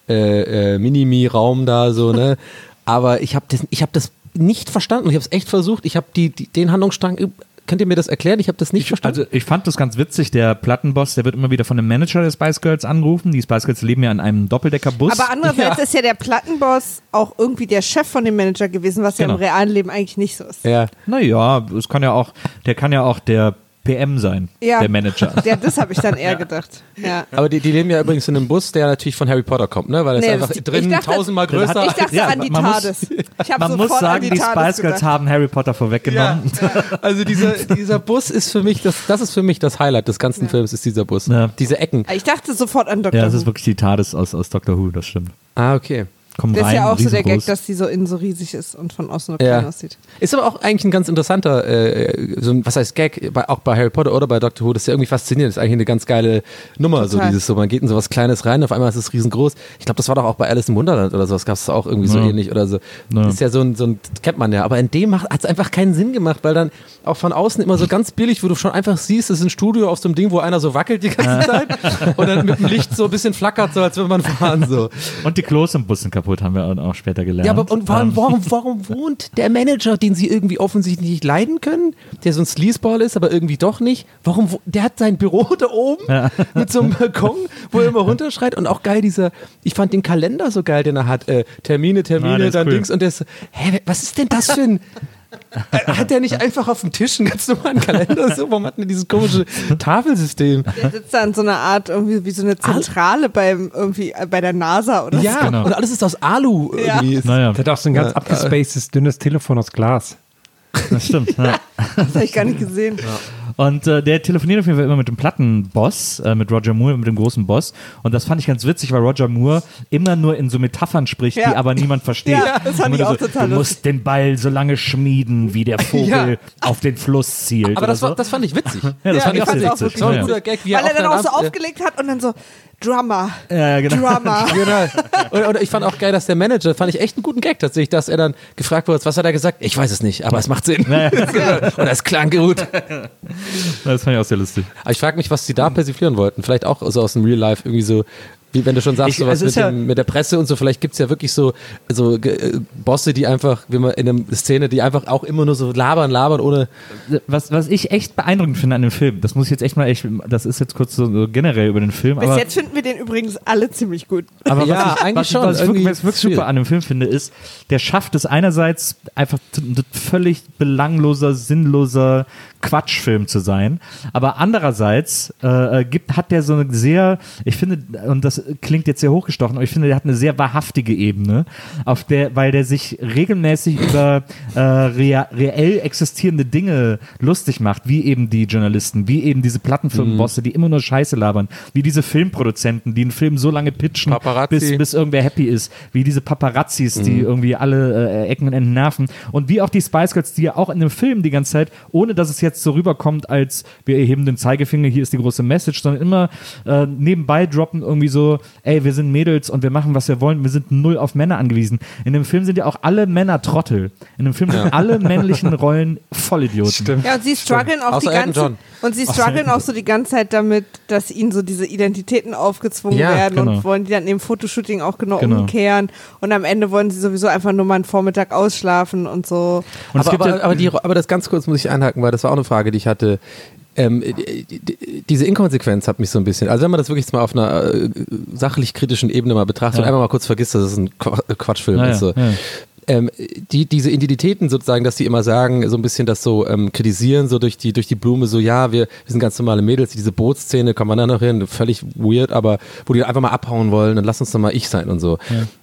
S4: äh, äh, Minimi-Raum da so, ne? [laughs] Aber ich habe das, ich hab das nicht verstanden. Ich habe es echt versucht. Ich habe die, die, den Handlungsstrang, könnt ihr mir das erklären? Ich habe das nicht verstanden.
S1: Also ich fand das ganz witzig, der Plattenboss, der wird immer wieder von dem Manager der Spice Girls angerufen. Die Spice Girls leben ja in einem Doppeldeckerbus.
S2: Aber andererseits
S4: Ja.
S2: ist ja der Plattenboss auch irgendwie der Chef von dem Manager gewesen, was ja
S1: Genau.
S2: im realen Leben eigentlich nicht so ist.
S4: ja.
S1: Naja, es kann ja auch, der kann ja auch der PM sein,
S2: Ja.
S1: der Manager. [laughs]
S2: Ja, das habe ich dann eher gedacht. Ja.
S4: Aber die, die leben ja übrigens in einem Bus, der natürlich von Harry Potter kommt, ne? Weil das
S2: Nee,
S4: einfach
S2: das- ich
S4: drinnen
S2: dachte-
S4: tausendmal größer
S2: Ich dachte
S1: Ja,
S2: an die
S1: man muss-
S2: TARDIS. Ich habe
S1: Man muss sagen,
S2: die,
S1: die, Spice Girls haben Harry Potter vorweggenommen. [laughs]
S4: Also dieser, dieser Bus ist für mich, das, das ist für mich das Highlight des ganzen Films, ist dieser Bus.
S1: Ja.
S4: Diese Ecken.
S2: Ich dachte sofort an Dr.
S1: Ja, das ist wirklich die TARDIS aus, aus Doctor Who, das stimmt.
S4: Ah, okay.
S1: Kommen
S2: Das ist
S1: rein,
S2: ja auch so der Gag, dass die so innen so riesig ist und von außen nur
S4: Ja.
S2: klein aussieht.
S4: Ist aber auch eigentlich ein ganz interessanter, äh, so ein, was heißt Gag, bei, auch bei Harry Potter oder bei Doctor Who, das ist ja irgendwie faszinierend, das ist eigentlich eine ganz geile Nummer, so
S2: Total.
S4: dieses so, man geht in so was Kleines rein, auf einmal ist es riesengroß. Ich glaube, das war doch auch bei Alice im Wunderland oder sowas, gab es auch irgendwie so
S1: Ja.
S4: ähnlich oder so.
S1: Ja.
S4: Das ist ja so ein, so ein, kennt man ja, aber in dem hat es einfach keinen Sinn gemacht, weil dann auch von außen immer so ganz billig, wo du schon einfach siehst, es ist ein Studio auf so einem Ding, wo einer so wackelt die ganze [laughs] Zeit und dann mit dem Licht so ein bisschen flackert, so als würde man fahren, so.
S1: Und die Klos im Bus sind kaputt, haben wir auch später gelernt.
S4: Ja, aber und warum,
S1: Ähm,
S4: warum, warum [laughs] wohnt der Manager, den sie irgendwie offensichtlich nicht leiden können, der so ein Sleazeball ist, aber irgendwie doch nicht? Warum, der hat sein Büro [laughs] da oben mit so einem Balkon, wo er immer [laughs] runterschreit und auch geil dieser, ich fand den Kalender so geil, den er hat, äh, Termine,
S1: Ah,
S4: Termine,
S1: ist
S4: dann
S1: cool.
S4: Dings und der ist so, hä, was ist denn das für ein, hat der nicht einfach auf dem Tisch einen ganz normalen Kalender so? Warum hat denn dieses komische Tafelsystem?
S2: Der sitzt da in so einer Art, irgendwie wie so eine Zentrale beim, irgendwie äh, bei der NASA oder
S4: Ja,
S1: Genau.
S4: und alles ist aus Alu
S2: Ja.
S1: Naja,
S3: Der hat auch so ein ganz
S4: Ja,
S3: abgespacedes, dünnes Telefon aus Glas.
S1: Das stimmt. Ja.
S2: so. [laughs] Das habe ich gar nicht gesehen.
S1: Und äh, der telefoniert auf jeden Fall immer mit dem Plattenboss, äh, mit Roger Moore, mit dem großen Boss. Und das fand ich ganz witzig, weil Roger Moore immer nur in so Metaphern spricht,
S2: Ja.
S1: die aber niemand versteht.
S2: Ja, das fand ich auch total
S1: Du musst den Ball so lange schmieden, wie der [laughs] Vogel
S4: Ja.
S1: auf den Fluss zielt.
S4: Aber das,
S1: so.
S4: war, das fand ich witzig.
S1: ja, das
S2: Ja,
S1: fand ich
S2: ich
S1: auch
S2: auch
S1: witzig.
S2: wirklich
S4: So ein
S1: Ja,
S4: guter Gag, wie
S2: Weil er dann auch so aufgelegt hat und dann so, Drummer,
S1: ja, genau.
S2: Drummer. [laughs]
S4: Genau. Und, und ich fand auch geil, dass der Manager, fand ich echt einen guten Gag tatsächlich, dass er dann gefragt wurde, was hat er gesagt? Ich weiß es nicht, aber es macht Sinn. [laughs] und das klang gut.
S1: Das fand ich auch sehr lustig.
S4: Aber ich frage mich, was sie da persiflieren wollten. Vielleicht auch so aus dem Real Life irgendwie so, wie wenn du schon sagst,
S1: Ich-
S4: sowas mit,
S1: ja-
S4: dem, mit der Presse und so, vielleicht gibt es ja wirklich so, so äh, Bosse, die einfach, wie man in einer Szene, die einfach auch immer nur so labern, labern, ohne.
S1: Was, was ich echt beeindruckend finde an dem Film, das muss ich jetzt echt mal echt, das ist jetzt kurz so, so generell über den Film,
S2: Bis
S1: aber
S2: jetzt finden wir den übrigens alle ziemlich gut.
S1: Aber
S4: Ja,
S1: was ich,
S4: eigentlich
S1: was, ich-
S4: schon.
S1: Was ich wirklich,
S4: Irgendwie
S1: was ich wirklich super an dem Film finde, ist, der schafft es einerseits einfach völlig belangloser, sinnloser Quatschfilm zu sein, aber andererseits äh, äh, gibt, hat der so eine sehr, ich finde, und das klingt jetzt sehr hochgestochen, aber ich finde, der hat eine sehr wahrhaftige Ebene, auf der, weil der sich regelmäßig über äh, rea reell existierende Dinge lustig macht, wie eben die Journalisten, wie eben diese Plattenfirmenbosse, die immer nur Scheiße labern, wie diese Filmproduzenten, die einen Film so lange pitchen,
S4: Paparazzi.
S1: bis, bis irgendwer happy ist, wie diese Paparazzis, die irgendwie alle äh, Ecken und Enden nerven und wie auch die Spice Girls, die ja auch in dem Film die ganze Zeit, ohne dass es jetzt so rüberkommt, als wir erheben den Zeigefinger, hier ist die große Message, sondern immer äh, nebenbei droppen irgendwie so, ey, wir sind Mädels und wir machen, was wir wollen, wir sind null auf Männer angewiesen. In dem Film sind ja auch alle Männer Trottel. In dem Film sind alle männlichen Rollen Vollidioten.
S3: Stimmt.
S2: Ja, und sie strugglen auch
S4: Außer
S2: die ganze und sie strugglen auch so die ganze Zeit damit, dass ihnen so diese Identitäten aufgezwungen
S4: Ja,
S2: werden
S1: genau.
S2: und wollen die dann im Fotoshooting auch genau,
S1: Genau.
S2: umkehren und am Ende wollen sie sowieso einfach nur mal einen Vormittag ausschlafen und so.
S1: Und
S4: aber, aber,
S1: ja,
S4: aber, die, aber das ganz kurz muss ich einhaken, weil das war auch eine Frage, die ich hatte. Ähm, die- diese Inkonsequenz hat mich so ein bisschen, also wenn man das wirklich mal auf einer äh, sachlich kritischen Ebene mal betrachtet
S1: Ja.
S4: und einfach mal kurz vergisst, dass es ein äh, Quatschfilm
S1: Ja,
S4: ist. So.
S1: ja.
S4: Ähm, die, diese Identitäten sozusagen, dass die immer sagen, so ein bisschen das so ähm, kritisieren, so durch die, durch die Blume, so ja, wir, wir sind ganz normale Mädels, diese Bootsszene, kommen wir dann noch hin, völlig weird, aber wo die einfach mal abhauen wollen, dann lass uns doch mal ich sein und so.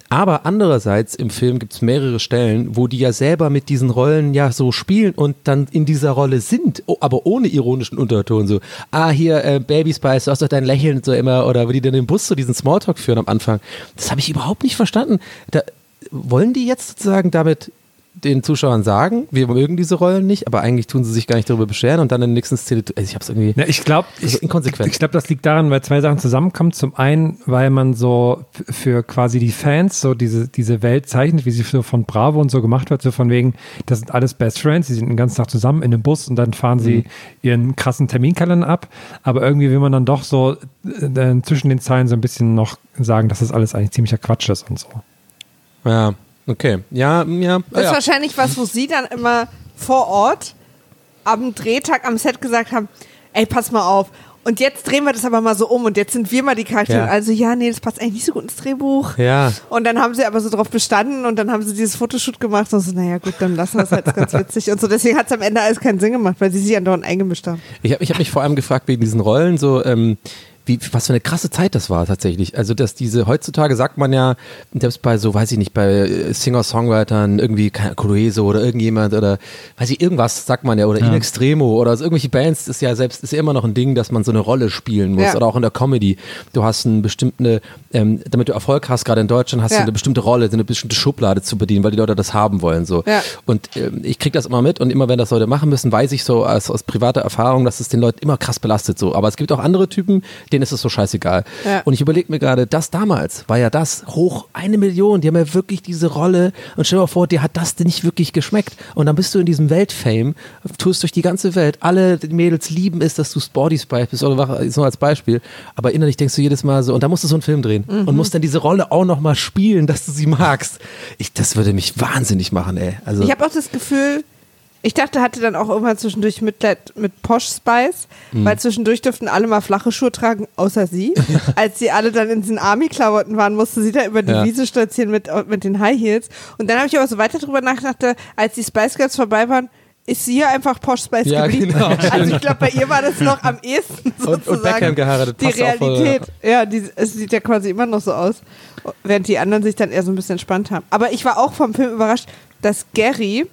S4: Aber andererseits im Film gibt es mehrere Stellen, wo die ja selber mit diesen Rollen ja so spielen und dann in dieser Rolle sind, aber ohne ironischen Unterton. So, ah, hier, äh, Baby Spice, du hast doch dein Lächeln so immer, oder wo die dann im Bus so diesen Smalltalk führen am Anfang. Das habe ich überhaupt nicht verstanden. Da, wollen die jetzt sozusagen damit den Zuschauern sagen, wir mögen diese Rollen nicht, aber eigentlich tun sie sich gar nicht darüber beschweren und dann in der nächsten Szene, also ich habe es irgendwie.
S3: Ja, ich glaube,
S4: Also inkonsequent.
S3: ich glaube, das liegt daran, weil zwei Sachen zusammenkommen. Zum einen, weil man so für quasi die Fans so diese, diese Welt zeichnet, wie sie so von Bravo und so gemacht wird, so von wegen, das sind alles Best Friends, die sind den ganzen Tag zusammen in einem Bus und dann fahren sie ihren krassen Terminkalender ab. Aber irgendwie will man dann doch so äh, zwischen den Zeilen so ein bisschen noch sagen, dass das alles eigentlich ziemlicher Quatsch ist und so.
S4: Ja, okay. Ja, ja.
S2: Das ist
S4: ja.
S2: wahrscheinlich was, wo sie dann immer vor Ort am Drehtag am Set gesagt haben, ey, pass mal auf. Und jetzt drehen wir das aber mal so um und jetzt sind wir mal die Charaktere.
S4: Ja.
S2: Also ja, nee, das passt eigentlich nicht so gut ins Drehbuch.
S4: Ja.
S2: Und dann haben sie aber so drauf bestanden und dann haben sie dieses Fotoshoot gemacht und so, naja gut, dann lassen wir es halt ganz [laughs] witzig. Und so, deswegen hat es am Ende alles keinen Sinn gemacht, weil sie sich andauernd eingemischt haben.
S4: Ich habe ich hab mich vor allem gefragt wegen diesen Rollen, so, ähm, wie, was für eine krasse Zeit das war tatsächlich. Also, dass diese, heutzutage sagt man ja, selbst bei so, weiß ich nicht, bei äh, Singer-Songwritern, irgendwie Colueso oder irgendjemand oder, weiß ich, irgendwas sagt man ja, oder In Extremo oder so irgendwelche Bands, ist ja selbst, ist ja immer noch ein Ding, dass man so eine Rolle spielen muss
S2: Ja.
S4: oder auch in der Comedy. Du hast eine bestimmte, ähm, damit du Erfolg hast, gerade in Deutschland, hast
S2: Ja.
S4: du eine bestimmte Rolle, eine bestimmte Schublade zu bedienen, weil die Leute das haben wollen, so.
S2: Ja.
S4: Und ähm, ich kriege das immer mit und immer wenn das Leute machen müssen, weiß ich so aus, aus privater Erfahrung, dass es den Leuten immer krass belastet so. Aber es gibt auch andere Typen, denen ist es so scheißegal.
S2: Ja.
S4: Und ich überlege mir gerade, das damals war ja das hoch eine Million. Die haben ja wirklich diese Rolle und stell dir mal vor, dir hat das nicht wirklich geschmeckt. Und dann bist du in diesem Weltfame, tust durch die ganze Welt. Alle Mädels lieben es, dass du Sporty Spice bist oder was- so als Beispiel. Aber innerlich denkst du jedes Mal so, und da musst du so einen Film drehen und musst dann diese Rolle auch nochmal spielen, dass du sie magst. Ich, das würde mich wahnsinnig machen, ey. Also,
S2: Ich habe auch das Gefühl, ich dachte, hatte dann auch irgendwann zwischendurch Mitleid mit Posh Spice,
S4: Mhm.
S2: weil zwischendurch durften alle mal flache Schuhe tragen, außer sie. [laughs] Als sie alle dann in diesen Army-Klamotten waren, musste sie da über die
S4: Ja.
S2: Wiese stolzieren mit, mit den High Heels. Und dann habe ich aber so weiter drüber nachgedacht, als die Spice Girls vorbei waren, ist sie ja einfach Posh Spice
S4: Ja,
S2: geblieben.
S4: genau,
S2: also ich glaube, bei ihr war das noch am ehesten sozusagen.
S4: und Beckham geheiratet,
S2: Die Realität. ja, die, es sieht ja quasi immer noch so aus. Während die anderen sich dann eher so ein bisschen entspannt haben. Aber ich war auch vom Film überrascht, dass Gary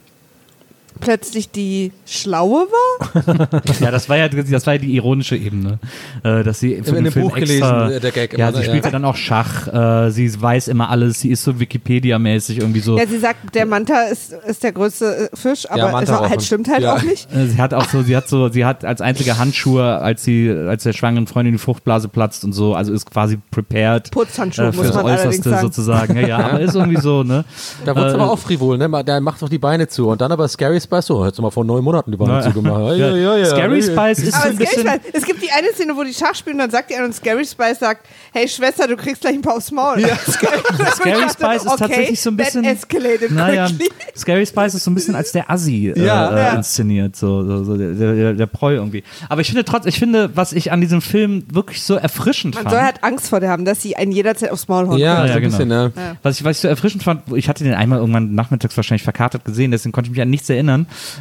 S2: plötzlich die Schlaue war. [laughs]
S1: Ja, das war ja, das war ja die ironische Ebene, äh, dass sie für
S4: in dem
S1: Film
S4: Buch
S1: extra,
S4: gelesen, äh, der Gag
S1: ja, sie
S4: ne?
S1: spielt
S4: Ja.
S1: ja dann auch Schach, äh, sie weiß immer alles, sie ist so Wikipedia-mäßig irgendwie so.
S2: Ja, sie sagt, der Manta ist, ist der größte Fisch, aber es
S4: Manta
S2: war, halt stimmt halt
S4: Ja.
S2: auch nicht.
S1: Sie hat auch so, sie hat so, sie hat als einzige Handschuhe, als sie, als der schwangeren Freundin die Fruchtblase platzt und so, also ist quasi prepared.
S2: Putzhandschuhe,
S1: äh,
S2: muss man allerdings
S1: Äußerste
S2: sagen.
S1: sozusagen. Ja, ja, aber ist [laughs] irgendwie so, ne?
S4: Da es
S1: Äh,
S4: aber auch frivol, ne? Der macht doch die Beine zu. Und dann aber Scary Spice so, hättest du mal vor neun Monaten die Beine
S1: Na,
S4: zugemacht.
S1: ja.
S4: Ja, ja, ja,
S1: Scary
S4: ja.
S1: Spice ist so
S2: Aber
S1: ein
S2: Scary
S1: bisschen.
S2: Spice, es gibt die eine Szene, wo die Schach spielen, dann sagt die eine und Scary Spice sagt, hey Schwester, du kriegst gleich ein paar aufs Maul. [laughs] [laughs] Scary,
S1: Scary Spice ist tatsächlich so ein bisschen-
S2: escalated
S1: Naja. Scary Spice ist so ein bisschen als der Assi äh,
S4: Ja.
S1: äh,
S2: Ja.
S1: inszeniert, so, so, so der, der, der Proll irgendwie. Aber ich finde trotzdem, ich finde, was ich an diesem Film wirklich so erfrischend
S2: Man
S1: fand.
S2: soll halt Angst vor der haben, dass sie einen jederzeit aufs Maul hauen
S4: Ja.
S1: Ja,
S4: so ein
S1: genau.
S4: bisschen, ne?
S1: Was ich, was ich so erfrischend fand, ich hatte den einmal irgendwann nachmittags wahrscheinlich verkartet gesehen, deswegen konnte ich mich an nichts erinnern.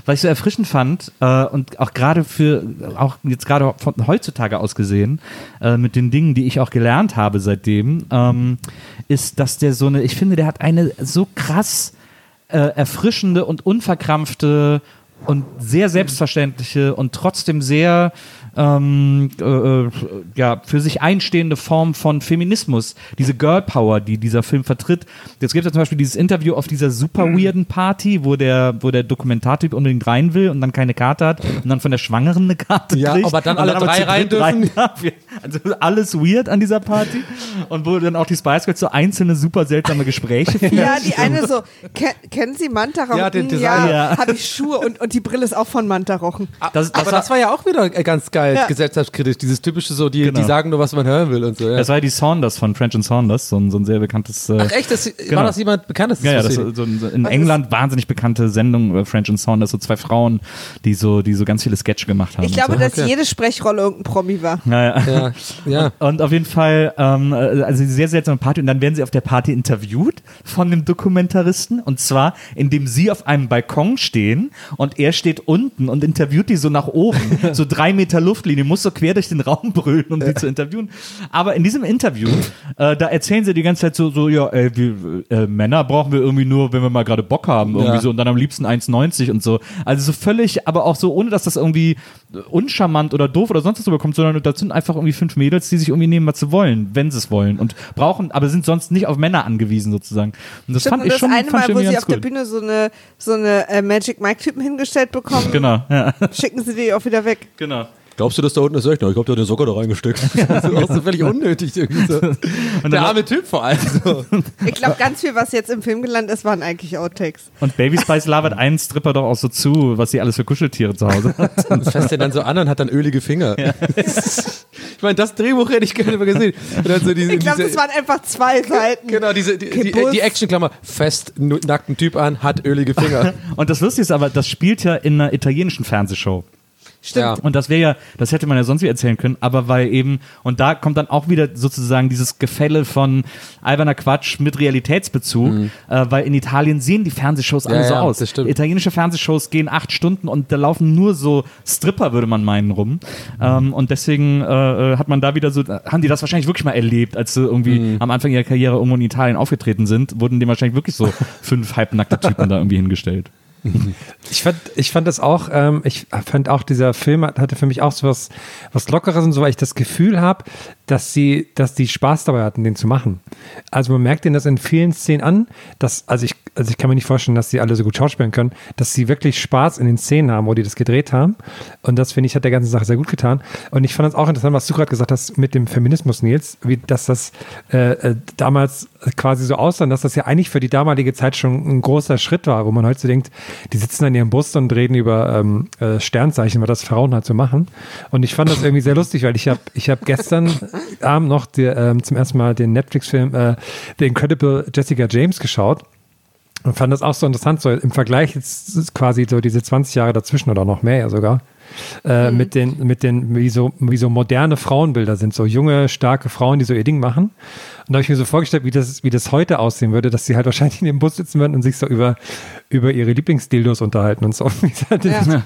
S1: Was ich so erfrischend fand, äh, und auch gerade für, auch jetzt gerade von heutzutage aus gesehen, äh, mit den Dingen, die ich auch gelernt habe seitdem, ähm, ist, dass der so eine, ich finde, der hat eine so krass äh, erfrischende und unverkrampfte und sehr selbstverständliche und trotzdem sehr ähm, äh, äh, ja, für sich einstehende Form von Feminismus, diese Girl Power, die dieser Film vertritt. Jetzt gibt es zum Beispiel dieses Interview auf dieser super weirden Party, wo der, wo der Dokumentartyp unbedingt rein will und dann keine Karte hat und dann von der Schwangeren eine Karte
S4: Ja,
S1: kriegt.
S4: aber dann alle drei
S1: zu dritt
S4: rein dürfen.
S1: darf. Also alles weird an dieser Party und wo dann auch die Spice Girls so einzelne super seltsame Gespräche [laughs] führen.
S2: Ja, die eine so, ke kennen Sie Mantarochen?
S4: Ja, den Design.
S2: ja,
S1: Ja.
S2: habe ich Schuhe und, und die Brille ist auch von Mantarochen.
S1: Das, das
S4: aber
S1: war-
S4: das war ja auch wieder äh, ganz geil,
S2: Ja.
S4: gesellschaftskritisch. Dieses typische so, die,
S1: Genau.
S4: die sagen nur, was man hören will und so. Ja.
S1: Das war ja die Saunders von French and Saunders, so ein, so ein sehr bekanntes. Äh,
S4: Ach echt, das,
S1: Genau.
S4: war das jemand Bekanntes?
S1: ja, ja, das ist so, ein- so in England wahnsinnig bekannte Sendung, äh, French and Saunders, so zwei Frauen, die so, die so ganz viele Sketche gemacht haben.
S2: Ich glaube,
S1: so.
S2: dass jede Sprechrolle irgendein Promi war.
S1: Ja, ja.
S4: Ja. [laughs]
S1: Und auf jeden Fall, ähm, äh, also sehr seltsame Party. Und dann werden sie auf der Party interviewt von dem Dokumentaristen. Und zwar, indem sie auf einem Balkon stehen und er steht unten und interviewt die so nach oben. [laughs] so drei Meter Luftlinie, muss so quer durch den Raum [laughs] brüllen, um sie zu interviewen. Aber in diesem Interview, äh, da erzählen sie die ganze Zeit so, so ja, ey, wir, äh, Männer brauchen wir irgendwie nur, wenn wir mal gerade Bock haben. Irgendwie
S4: Ja.
S1: so. Und dann am liebsten 1,90 und so. Also so völlig, aber auch so, ohne dass das irgendwie uncharmant oder doof oder sonst was rüberkommt, sondern das sind einfach irgendwie fünf Mädels, die sich irgendwie nehmen, was sie wollen, wenn sie es wollen und brauchen, aber sind sonst nicht auf Männer angewiesen sozusagen. Und das
S2: Stimmt,
S1: fand
S2: und
S1: ich
S2: das
S1: schon,
S2: eine
S1: ich
S2: Mal, wo sie auf der
S1: gut.
S2: Bühne so eine, so eine äh, Magic Mike-Typen hingestellt bekommen,
S1: Genau, ja,
S2: schicken sie die auch wieder weg.
S1: genau.
S4: Glaubst du, dass da unten ist echt? Ich glaube, der hat den Socker da reingesteckt. [laughs] [laughs] Das ist auch so völlig unnötig. Irgendwie so. [laughs]
S1: dann-
S4: der arme Typ vor allem. So.
S2: Ich glaube, ganz viel, was jetzt im Film gelandet ist, waren eigentlich Outtakes.
S1: Und Baby Spice labert einen Stripper doch auch so zu, was sie alles für Kuscheltiere zu Hause hat.
S4: Das fasst er dann so an und hat dann ölige Finger. ich meine, das Drehbuch hätte ich gerne mal gesehen. Und dann so diese,
S2: Ich glaube, das waren einfach zwei Seiten.
S4: Genau, diese, die, die, die Actionklammer. Fest nackten Typ an, hat ölige Finger.
S1: Und das Lustige ist aber, das spielt ja in einer italienischen Fernsehshow.
S2: Stimmt.
S4: Ja.
S1: Und das wäre ja, das hätte man ja sonst wie erzählen können, aber weil eben, und da kommt dann auch wieder sozusagen dieses Gefälle von alberner Quatsch mit Realitätsbezug, äh, weil in Italien sehen die Fernsehshows alle
S4: Mhm. Ja,
S1: so
S4: ja,
S1: aus.
S4: das stimmt.
S1: Italienische Fernsehshows gehen acht Stunden und da laufen nur so Stripper, würde man meinen, rum. Ähm, und deswegen äh, äh, hat man da wieder so, haben die das wahrscheinlich wirklich mal erlebt, als sie irgendwie
S4: Mhm.
S1: am Anfang ihrer Karriere irgendwo in Italien aufgetreten sind, wurden dem wahrscheinlich wirklich so [laughs] fünf halbnackte Typen da irgendwie hingestellt.
S3: Ich fand, ich fand das auch, ähm, ich fand auch, dieser Film hat- hatte für mich auch so was, was Lockeres und so, weil ich das Gefühl habe, dass sie, dass die Spaß dabei hatten, den zu machen. Also man merkt denen das in vielen Szenen an, dass, also ich, also ich kann mir nicht vorstellen, dass sie alle so gut schauspielen können, dass sie wirklich Spaß in den Szenen haben, wo die das gedreht haben. Und das finde ich, hat der ganzen Sache sehr gut getan. Und ich fand es auch interessant, was du gerade gesagt hast mit dem Feminismus, Nils, wie, dass das äh, äh, damals quasi so aussah, dass das ja eigentlich für die damalige Zeit schon ein großer Schritt war, wo man heute so denkt, die sitzen an ihrem Bus und reden über ähm, äh, Sternzeichen, was das Frauen halt so machen. Und ich fand das irgendwie sehr lustig, weil ich habe ich hab gestern [laughs] Abend noch die, ähm, zum ersten Mal den Netflix-Film äh, The Incredible Jessica James geschaut. Und fand das auch so interessant, so im Vergleich jetzt quasi so diese 20 Jahre dazwischen oder noch mehr ja sogar, äh, mit den, mit den, wie so, wie so moderne Frauenbilder sind, so junge, starke Frauen, die so ihr Ding machen. Und da habe ich mir so vorgestellt, wie das, wie das heute aussehen würde, dass sie halt wahrscheinlich in dem Bus sitzen würden und sich so über, über ihre Lieblingsdildos unterhalten und so. [laughs]
S2: Ja.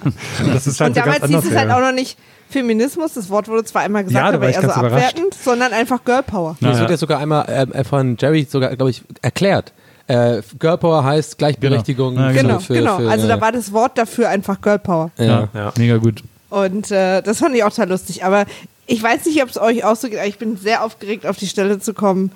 S3: Das ist halt
S2: Und
S3: so
S2: damals hieß es halt auch noch nicht Feminismus, das Wort wurde zwar einmal gesagt,
S3: Ja,
S2: aber
S3: ich
S2: eher so abwertend, sondern einfach Girl Power.
S4: Das
S1: Ja.
S4: wird ja sogar einmal äh, von Jerry sogar, glaube ich, erklärt. Äh, Girl Power heißt Gleichberechtigung.
S1: Genau. Ja,
S2: Genau,
S4: für,
S2: genau.
S4: Für,
S2: also
S4: äh,
S2: da war das Wort dafür einfach Girl Power.
S4: ja.
S3: Ja.
S1: Mega gut.
S2: Und äh, das fand ich auch total lustig. Aber ich weiß nicht, ob es euch auch so geht, aber ich bin sehr aufgeregt, auf die Stelle zu kommen,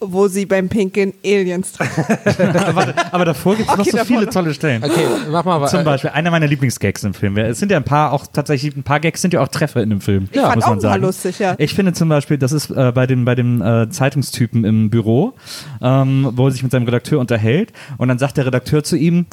S2: wo sie beim Pinkeln Aliens treffen. [laughs]
S1: aber, aber davor gibt es
S2: Okay,
S1: noch so
S2: davor
S1: viele
S2: noch.
S1: tolle Stellen.
S4: Okay, mach mal
S1: Zum
S4: äh,
S1: Beispiel einer meiner Lieblingsgags im Film. Es sind ja ein paar auch tatsächlich ein paar Gags sind ja auch Treffer in dem Film.
S2: Ich fand
S1: muss
S2: auch
S1: man
S2: ein paar lustig, ja.
S1: Ich finde zum Beispiel, das ist äh, bei dem bei dem äh, Zeitungstypen im Büro, ähm, wo er sich mit seinem Redakteur unterhält und dann sagt der Redakteur zu ihm,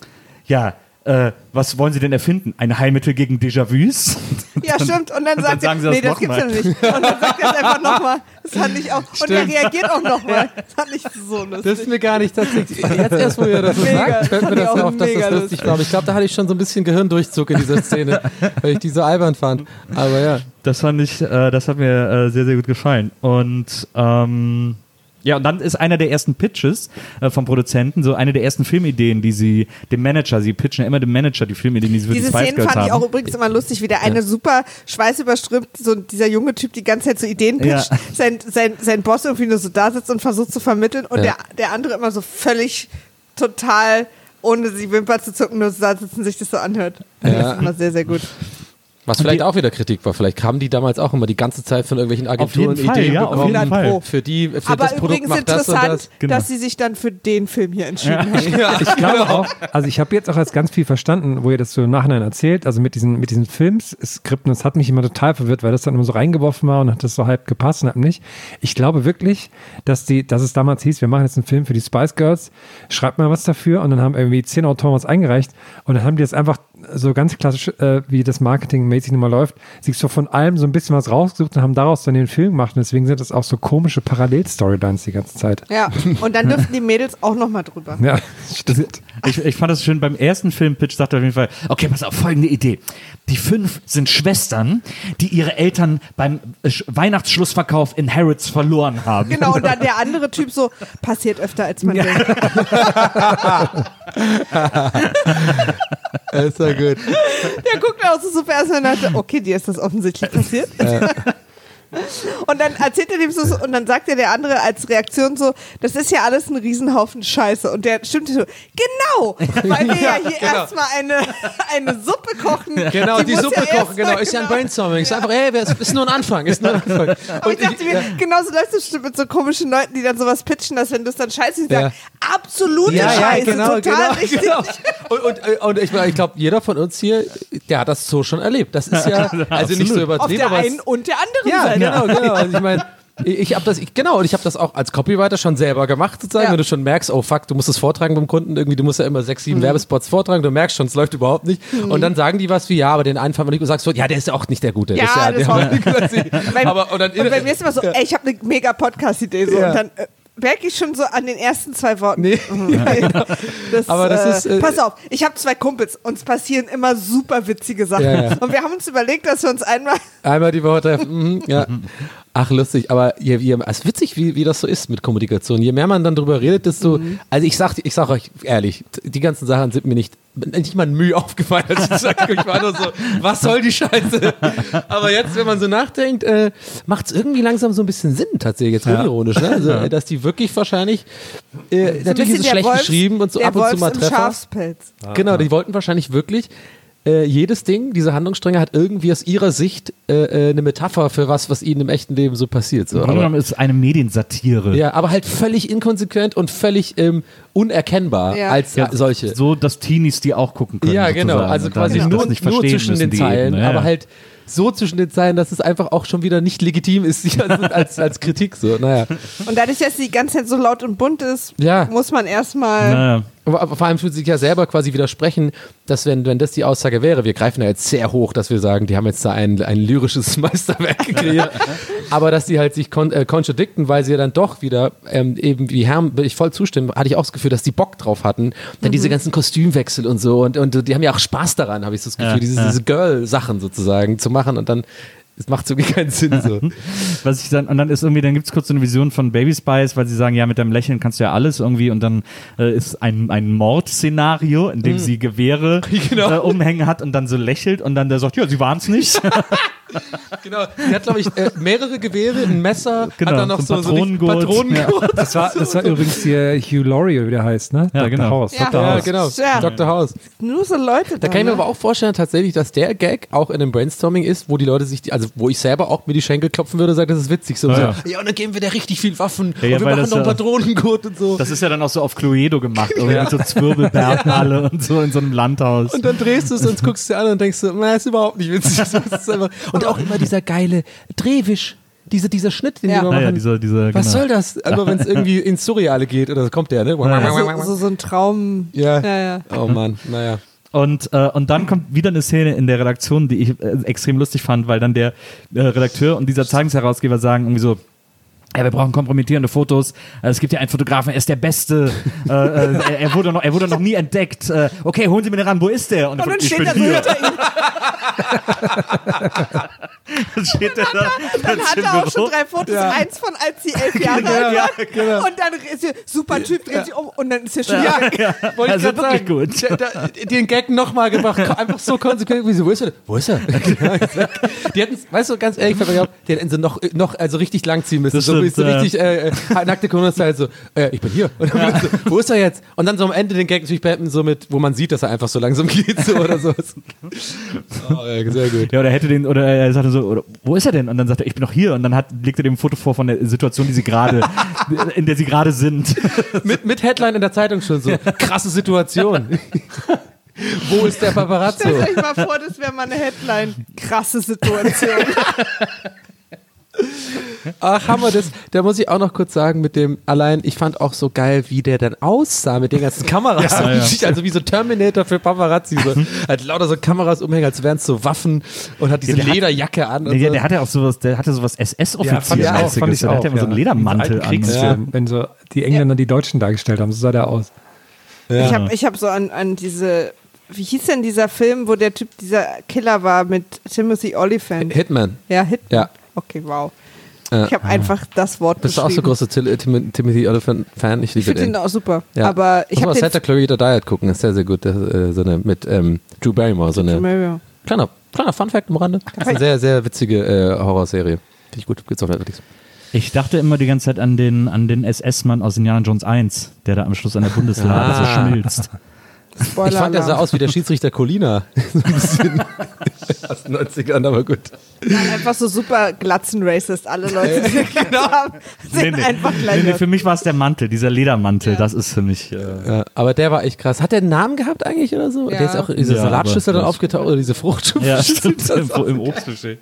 S1: ja. Äh, was wollen Sie denn erfinden? Ein Heilmittel gegen Déjà-vus? [laughs]
S2: Ja, stimmt. Und dann
S1: und
S2: sagt
S1: dann sagen
S2: er,
S1: sie das
S2: nee, das
S1: noch
S2: gibt's ja nicht. Und dann sagt er es einfach nochmal. Das auch. Und er reagiert auch nochmal. Das fand ich so lustig.
S4: Das ist mir gar nicht tatsächlich. [laughs] Jetzt erst, wo ihr das
S2: Mega.
S4: sagt, fällt mir das
S2: auch
S4: auf, dass das lustig
S2: lustig.
S4: war. Ich glaube, da hatte ich schon so ein bisschen Gehirndurchzug in dieser Szene, [laughs] weil ich die so albern fand. Aber ja.
S1: Das fand ich, äh, das hat mir äh, sehr, sehr gut gefallen. Und ähm, ja, und dann ist einer der ersten Pitches äh, vom Produzenten, so eine der ersten Filmideen, die sie dem Manager, sie pitchen ja immer dem Manager die Filmideen, die sie für
S2: Diese
S1: die Spice
S2: Szenen
S1: Girls
S2: fand ich
S1: haben.
S2: auch übrigens immer lustig, wie der eine super schweißüberströmt, so dieser junge Typ die ganze Zeit so Ideen pitcht,
S1: Ja.
S2: sein, sein, sein Boss irgendwie nur so da sitzt und versucht zu vermitteln und
S4: Ja.
S2: der, der andere immer so völlig total, ohne die Wimper zu zucken, nur so da sitzen sich das so anhört.
S4: Ja.
S2: Das ist immer sehr, sehr gut.
S4: Was vielleicht auch wieder Kritik war. Vielleicht kamen die damals auch immer die ganze Zeit von irgendwelchen Agenturen
S1: jeden Fall,
S4: Ideen
S1: ja, auf
S4: bekommen.
S1: jeden Fall.
S4: Für die, für
S2: Aber
S4: das Produkt
S2: übrigens
S4: macht das und
S2: interessant,
S4: das.
S1: Genau.
S2: dass sie sich dann für den Film hier entschieden haben. [laughs]
S3: Ich glaube auch, also ich habe jetzt auch als ganz viel verstanden, wo ihr das so im Nachhinein erzählt, also mit diesen, mit diesen Filmskripten, das hat mich immer total verwirrt, weil das dann immer so reingeworfen war und hat das so halb gepasst und halb nicht. Ich glaube wirklich, dass die, dass es damals hieß, wir machen jetzt einen Film für die Spice Girls, schreibt mal was dafür und dann haben irgendwie zehn Autoren was eingereicht und dann haben die das einfach so ganz klassisch, äh, wie das marketingmäßig immer läuft, sich so von allem so ein bisschen was rausgesucht und haben daraus dann den Film gemacht und deswegen sind das auch so komische Parallel-Storylines die ganze Zeit.
S2: Ja, und dann dürften die Mädels auch nochmal drüber.
S3: Ja, [laughs] stimmt.
S1: Ich, ich fand das schön, beim ersten Filmpitch sagte er auf jeden Fall, okay, pass auf, folgende Idee. Die fünf sind Schwestern, die ihre Eltern beim äh, Sch- Weihnachtsschlussverkauf in Harrods verloren haben.
S2: Genau, und dann der andere Typ so, passiert öfter als man denkt. [laughs] [laughs]
S4: Das ist ja gut.
S2: Der guckt auch so super erstmal und dachte, okay, dir ist das offensichtlich passiert. Und dann erzählt er dem so, und dann sagt er der andere als Reaktion so, das ist ja alles ein Riesenhaufen Scheiße. Und der stimmt so, genau, weil wir ja, hier
S4: genau.
S2: erstmal eine, eine Suppe kochen.
S4: Genau, die,
S2: muss
S4: Suppe
S2: ja
S4: kochen, genau. Ist ja ein Brainstorming. Ist einfach, ey, es ist nur ein Anfang. Ist nur ein Anfang.
S2: Aber ich dachte mir, genauso läuft es bestimmt mit so komischen Leuten, die dann sowas pitchen, dass wenn du es dann scheiße
S4: Ja.
S2: sagen, absolute
S4: ja, ja,
S2: Scheiße,
S4: genau,
S2: total
S4: genau,
S2: richtig. [laughs]
S4: genau. Und, und, und ich, ich glaube, jeder von uns hier, der hat das so schon erlebt. Das ist ja, [laughs] also nicht so
S2: Auf
S4: übertrieben,
S2: der
S4: aber es-
S2: einen und der anderen
S4: Ja,
S2: Seite.
S4: Genau, genau. Also ich meine, ich habe das, ich, genau, und ich habe das auch als Copywriter schon selber gemacht, sozusagen,
S2: Ja.
S4: wenn du schon merkst, oh fuck, du musst es vortragen beim Kunden, irgendwie, du musst ja immer sechs,
S2: Mhm.
S4: sieben Werbespots vortragen, du merkst schon, es läuft überhaupt nicht. Und dann sagen die was wie, ja, aber den einen fand man nicht, und sagst so, ja, der ist ja auch nicht der Gute.
S2: Ja,
S4: das ist ja,
S2: das
S4: der
S2: war- [laughs]
S4: war
S2: Bei,
S4: aber, und dann,
S2: und bei mir ist immer so, ey, ich habe eine mega Podcast-Idee so,
S4: Ja.
S2: und dann, äh, merke ich schon so an den ersten zwei Worten.
S4: Nee. [laughs] [laughs]
S2: das,
S4: Aber das
S2: äh,
S4: ist, äh,
S2: pass auf, ich habe zwei Kumpels, uns passieren immer super witzige Sachen.
S4: Ja, ja.
S2: Und wir haben uns überlegt, dass wir uns einmal
S4: Einmal die Woche treffen. Mhm, ja. [laughs] Ach, lustig. Aber je, je, es ist witzig, wie, wie das so ist mit Kommunikation. Je mehr man dann drüber redet, desto. Also, ich sag, ich sag euch ehrlich, die ganzen Sachen sind mir nicht, nicht mal ein Mühe aufgefallen. Als ich, [laughs] sag, ich war nur so, was soll die Scheiße? Aber jetzt, wenn man so nachdenkt, äh, macht es irgendwie langsam so ein bisschen Sinn, tatsächlich, jetzt unironisch. Ne? Also, äh, dass die wirklich wahrscheinlich. Äh, natürlich ist es schlecht
S2: Wolfs-
S4: geschrieben und so
S2: der
S4: ab und zu
S2: Wolfs
S4: mal
S2: im
S4: Treffer.
S2: Schafspelz.
S4: Genau, die wollten wahrscheinlich wirklich äh, jedes Ding, diese Handlungsstränge hat irgendwie aus ihrer Sicht äh, äh, eine Metapher für was, was ihnen im echten Leben so passiert. So.
S1: Im Grunde genommen ist es eine Mediensatire.
S4: ja, aber halt völlig inkonsequent und völlig ähm, unerkennbar
S2: Ja.
S4: als
S1: Ja,
S4: solche.
S1: So, dass Teenies die auch gucken können.
S4: ja, genau.
S1: sozusagen.
S4: Also quasi
S1: das
S4: nur,
S1: nicht
S4: nur zwischen den Zeilen,
S1: Ebene, ja.
S4: aber halt so zwischen den Zeilen, dass es einfach auch schon wieder nicht legitim ist sich [laughs] als, als, Kritik. So, naja.
S2: Und dadurch, dass die ganze Zeit so laut und bunt ist,
S4: Ja.
S2: muss man erstmal.
S1: Naja.
S4: Aber, vor allem tut sich ja selber quasi widersprechen, dass wenn, wenn das die Aussage wäre, wir greifen da jetzt sehr hoch, dass wir sagen, die haben jetzt da ein, ein lyrisches [laughs] Meisterwerk gekriegt, aber dass die halt sich kon äh, contradicten, weil sie ja dann doch wieder ähm, eben wie Herrn, will ich voll zustimmen, hatte ich auch das Gefühl, dass die Bock drauf hatten, dann diese ganzen Kostümwechsel und so und, und die haben ja auch Spaß daran, habe ich so das Gefühl,
S1: Ja,
S4: diese,
S1: ja.
S4: diese Girl-Sachen sozusagen zu machen und dann es macht irgendwie keinen Sinn so. [laughs]
S1: Was ich dann, und dann ist irgendwie, dann gibt es kurz so eine Vision von Baby Spice, weil sie sagen, ja, mit deinem Lächeln kannst du ja alles irgendwie und dann äh, ist ein, ein Mordszenario, in dem sie Gewehre [laughs]
S4: Genau.
S1: äh, umhängen hat und dann so lächelt und dann der sagt, ja, sie waren es nicht. [laughs] [laughs]
S4: Genau, die hat glaube ich äh, mehrere Gewehre, ein Messer,
S1: Genau,
S4: hat dann noch
S1: so
S4: so,
S1: ein
S4: so
S1: Patronengurt.
S4: Patronengurt.
S3: Das war, das war [laughs] übrigens hier Hugh Laurie, oder wie der heißt, ne?
S1: Ja,
S3: Dr.
S1: genau.
S3: House.
S2: Ja.
S3: Dr.
S4: Ja,
S3: House.
S4: genau.
S2: Ja.
S4: Dr. House.
S2: Nur so Leute
S4: Da kann ich mir
S2: ne?
S4: aber auch vorstellen, tatsächlich, dass der Gag auch in einem Brainstorming ist, wo die Leute sich, die, also wo ich selber auch mir die Schenkel klopfen würde, sagt, das ist witzig. So,
S1: Ja,
S4: so, ja. und dann geben wir der richtig viel Waffen
S1: Ja, ja,
S4: und wir machen
S1: das
S4: noch einen
S1: ja-
S4: Patronengurt und so.
S1: Das ist ja dann auch so auf Cluedo gemacht, [laughs] irgendwie mit so Zwirbelbärten alle und so in so einem Landhaus.
S4: Und dann drehst du es und guckst dir an und denkst so, na, ist überhaupt nicht witzig. Das ist einfach, und auch immer dieser geile Drehwisch, diese, dieser Schnitt, den
S2: Ja.
S4: die immer
S1: naja, dieser, dieser,
S4: Was
S1: genau.
S4: soll das? Aber wenn es irgendwie ins Surreale geht, oder kommt der, ne?
S2: so, so, so ein Traum.
S4: Ja.
S2: ja, ja.
S4: Oh Mann, naja.
S1: Und, äh, und dann kommt wieder eine Szene in der Redaktion, die ich äh, extrem lustig fand, weil dann der äh, Redakteur und dieser Zeitungsherausgeber sagen irgendwie so, ja, wir brauchen kompromittierende Fotos. Äh, Es gibt ja einen Fotografen, er ist der Beste. äh, äh, er, er, wurde noch, er wurde noch nie entdeckt. Äh, okay, holen Sie mir den ran, wo ist der?
S2: Und dann
S1: ich
S2: steht er so hinter ihm. [laughs]
S1: Dann steht er da.
S2: Dann hat er auch schon drei Fotos.
S4: Ja.
S2: Eins von als sie elf [laughs] Jahre alt
S1: Ja,
S2: war.
S4: genau.
S2: Und dann ist er, super Typ, dreht sich um und dann ist er schon
S4: Ja,
S2: wieder.
S4: wollte
S1: Also
S4: ich grad
S1: wirklich
S4: sagen.
S1: gut.
S4: Der, der, den Gag nochmal gemacht, einfach so konsequent, wie so, wo ist er? Wo ist er? [laughs] die hätten, weißt du, ganz ehrlich, die hätten sie noch, noch also richtig lang ziehen müssen.
S1: Das
S4: so,
S1: stimmt,
S4: so
S1: ja.
S4: richtig äh, äh, nackte Corona-Style, so, äh, ich bin hier. Und dann wieder so, [laughs] wo ist er jetzt? Und dann so am Ende den Gag natürlich beenden, so mit, wo man sieht, dass er einfach so langsam geht, so oder so. [laughs] Oh, ja, sehr gut.
S1: Ja, oder hätte den, oder er sagte so, oder, wo ist er denn? Und dann sagt er, ich bin noch hier. Und dann hat, legt er dem ein Foto vor von der Situation, die sie gerade, [laughs] in der sie gerade sind.
S4: Mit, mit Headline in der Zeitung schon so, krasse Situation. wo ist der Paparazzo?
S2: Stellt euch mal vor, das wäre mal eine Headline. Krasse Situation.
S4: Ach, haben wir das. Da muss ich auch noch kurz sagen, mit dem, allein, ich fand auch so geil, wie der dann aussah mit den ganzen Kameras.
S1: Ja, ja. [laughs]
S4: Also wie so Terminator für Paparazzi. So. [laughs] Hat lauter so Kameras umhängen, als wären es so Waffen und hat diese
S1: Ja, der
S4: Lederjacke an. Und
S1: Der,
S4: so.
S1: der hatte auch sowas, der hatte sowas
S3: Ja, fand ich. Fand
S1: der
S3: auch
S1: hatte immer so einen Ledermantel an.
S3: Wenn so die Engländer die Deutschen dargestellt haben, so sah der aus.
S4: Ja.
S2: Ich habe ich hab so an, an diese, wie hieß denn dieser Film, wo der Typ dieser Killer war mit Timothy Olyphant?
S4: Hitman.
S2: Ja, Hit.
S4: Ja.
S2: Okay, wow. Ich habe einfach das Wort
S4: Bist du auch so großer Tim Timothy Oliphant-Fan? Ich
S2: Ich
S4: liebe
S2: finde den
S4: den.
S2: auch super.
S4: Ja.
S2: Aber ich habe
S4: Santa Clarita Diet gucken, ist sehr, sehr gut. Das, äh, so eine, mit ähm, Drew Barrymore, so eine
S2: Mario.
S4: kleiner, kleiner Fun-Fact am Rande. Das ist eine sehr, sehr witzige äh, Horrorserie. Finde ich gut. Gibt's auf Netflix.
S1: Ich dachte immer die ganze Zeit an den, an den SS-Mann aus Indiana Jones 1, der da am Schluss an der Bundeslade
S4: Ah. [laughs]
S1: so schmilzt.
S2: Spoiler
S4: Ich fand, der sah aus wie der Schiedsrichter Colina. [laughs] [laughs] so ein bisschen aus den 90ern, aber gut.
S2: Nein, einfach so super Glatzen-Racist. Alle Leute, die Glatze haben, sind einfach
S1: nee,
S2: gleich.
S1: nee, für mich war es der Mantel, dieser Ledermantel, das ist für mich. Äh,
S4: Ja, aber der war echt krass. Hat der einen Namen gehabt eigentlich oder so?
S2: Ja.
S4: Der ist auch in dieser
S1: Ja,
S4: Salatschüssel dann aufgetaucht oder diese Fruchtschüssel.
S1: ja, stimmt, [laughs] im, im Obstbuffet.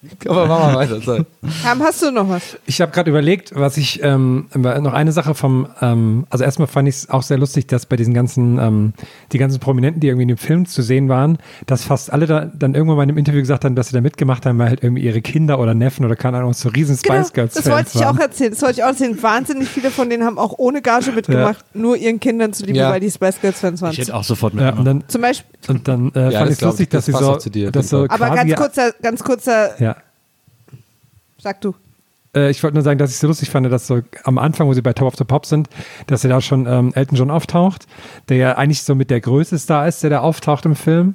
S1: [laughs]
S4: Aber machen wir weiter. So.
S2: Ham, hast du noch was?
S3: Ich habe gerade überlegt, was ich ähm, noch eine Sache vom, ähm, also erstmal fand ich es auch sehr lustig, dass bei diesen ganzen, ähm, die ganzen Prominenten, die irgendwie in dem Film zu sehen waren, dass fast alle da, dann irgendwann mal in einem Interview gesagt haben, dass sie da mitgemacht haben, weil halt irgendwie ihre Kinder oder Neffen oder keine Ahnung, so riesen Spice Girls
S2: Genau, das wollte ich
S3: waren.
S2: auch erzählen. Das wollte ich auch erzählen. Wahnsinnig viele von denen haben auch ohne Gage mitgemacht, nur ihren Kindern zuliebe,
S4: Ja.
S2: weil die Spice Girls Fans waren.
S1: Ich hätte auch sofort
S3: Ja,
S1: mitgemacht.
S3: und dann,
S2: Zum Beispiel,
S3: und dann äh,
S4: Ja,
S3: fand ich es lustig,
S4: das
S3: dass sie so,
S4: dir,
S3: dass so
S2: aber ganz kurzer, ganz kurzer,
S3: ja,
S2: sag du.
S3: Äh, ich wollte nur sagen, dass ich es so lustig fand, dass so am Anfang, wo sie bei Top of the Pop sind, dass er da schon ähm, Elton John auftaucht, der ja eigentlich so mit der größte Star ist, der da auftaucht im Film.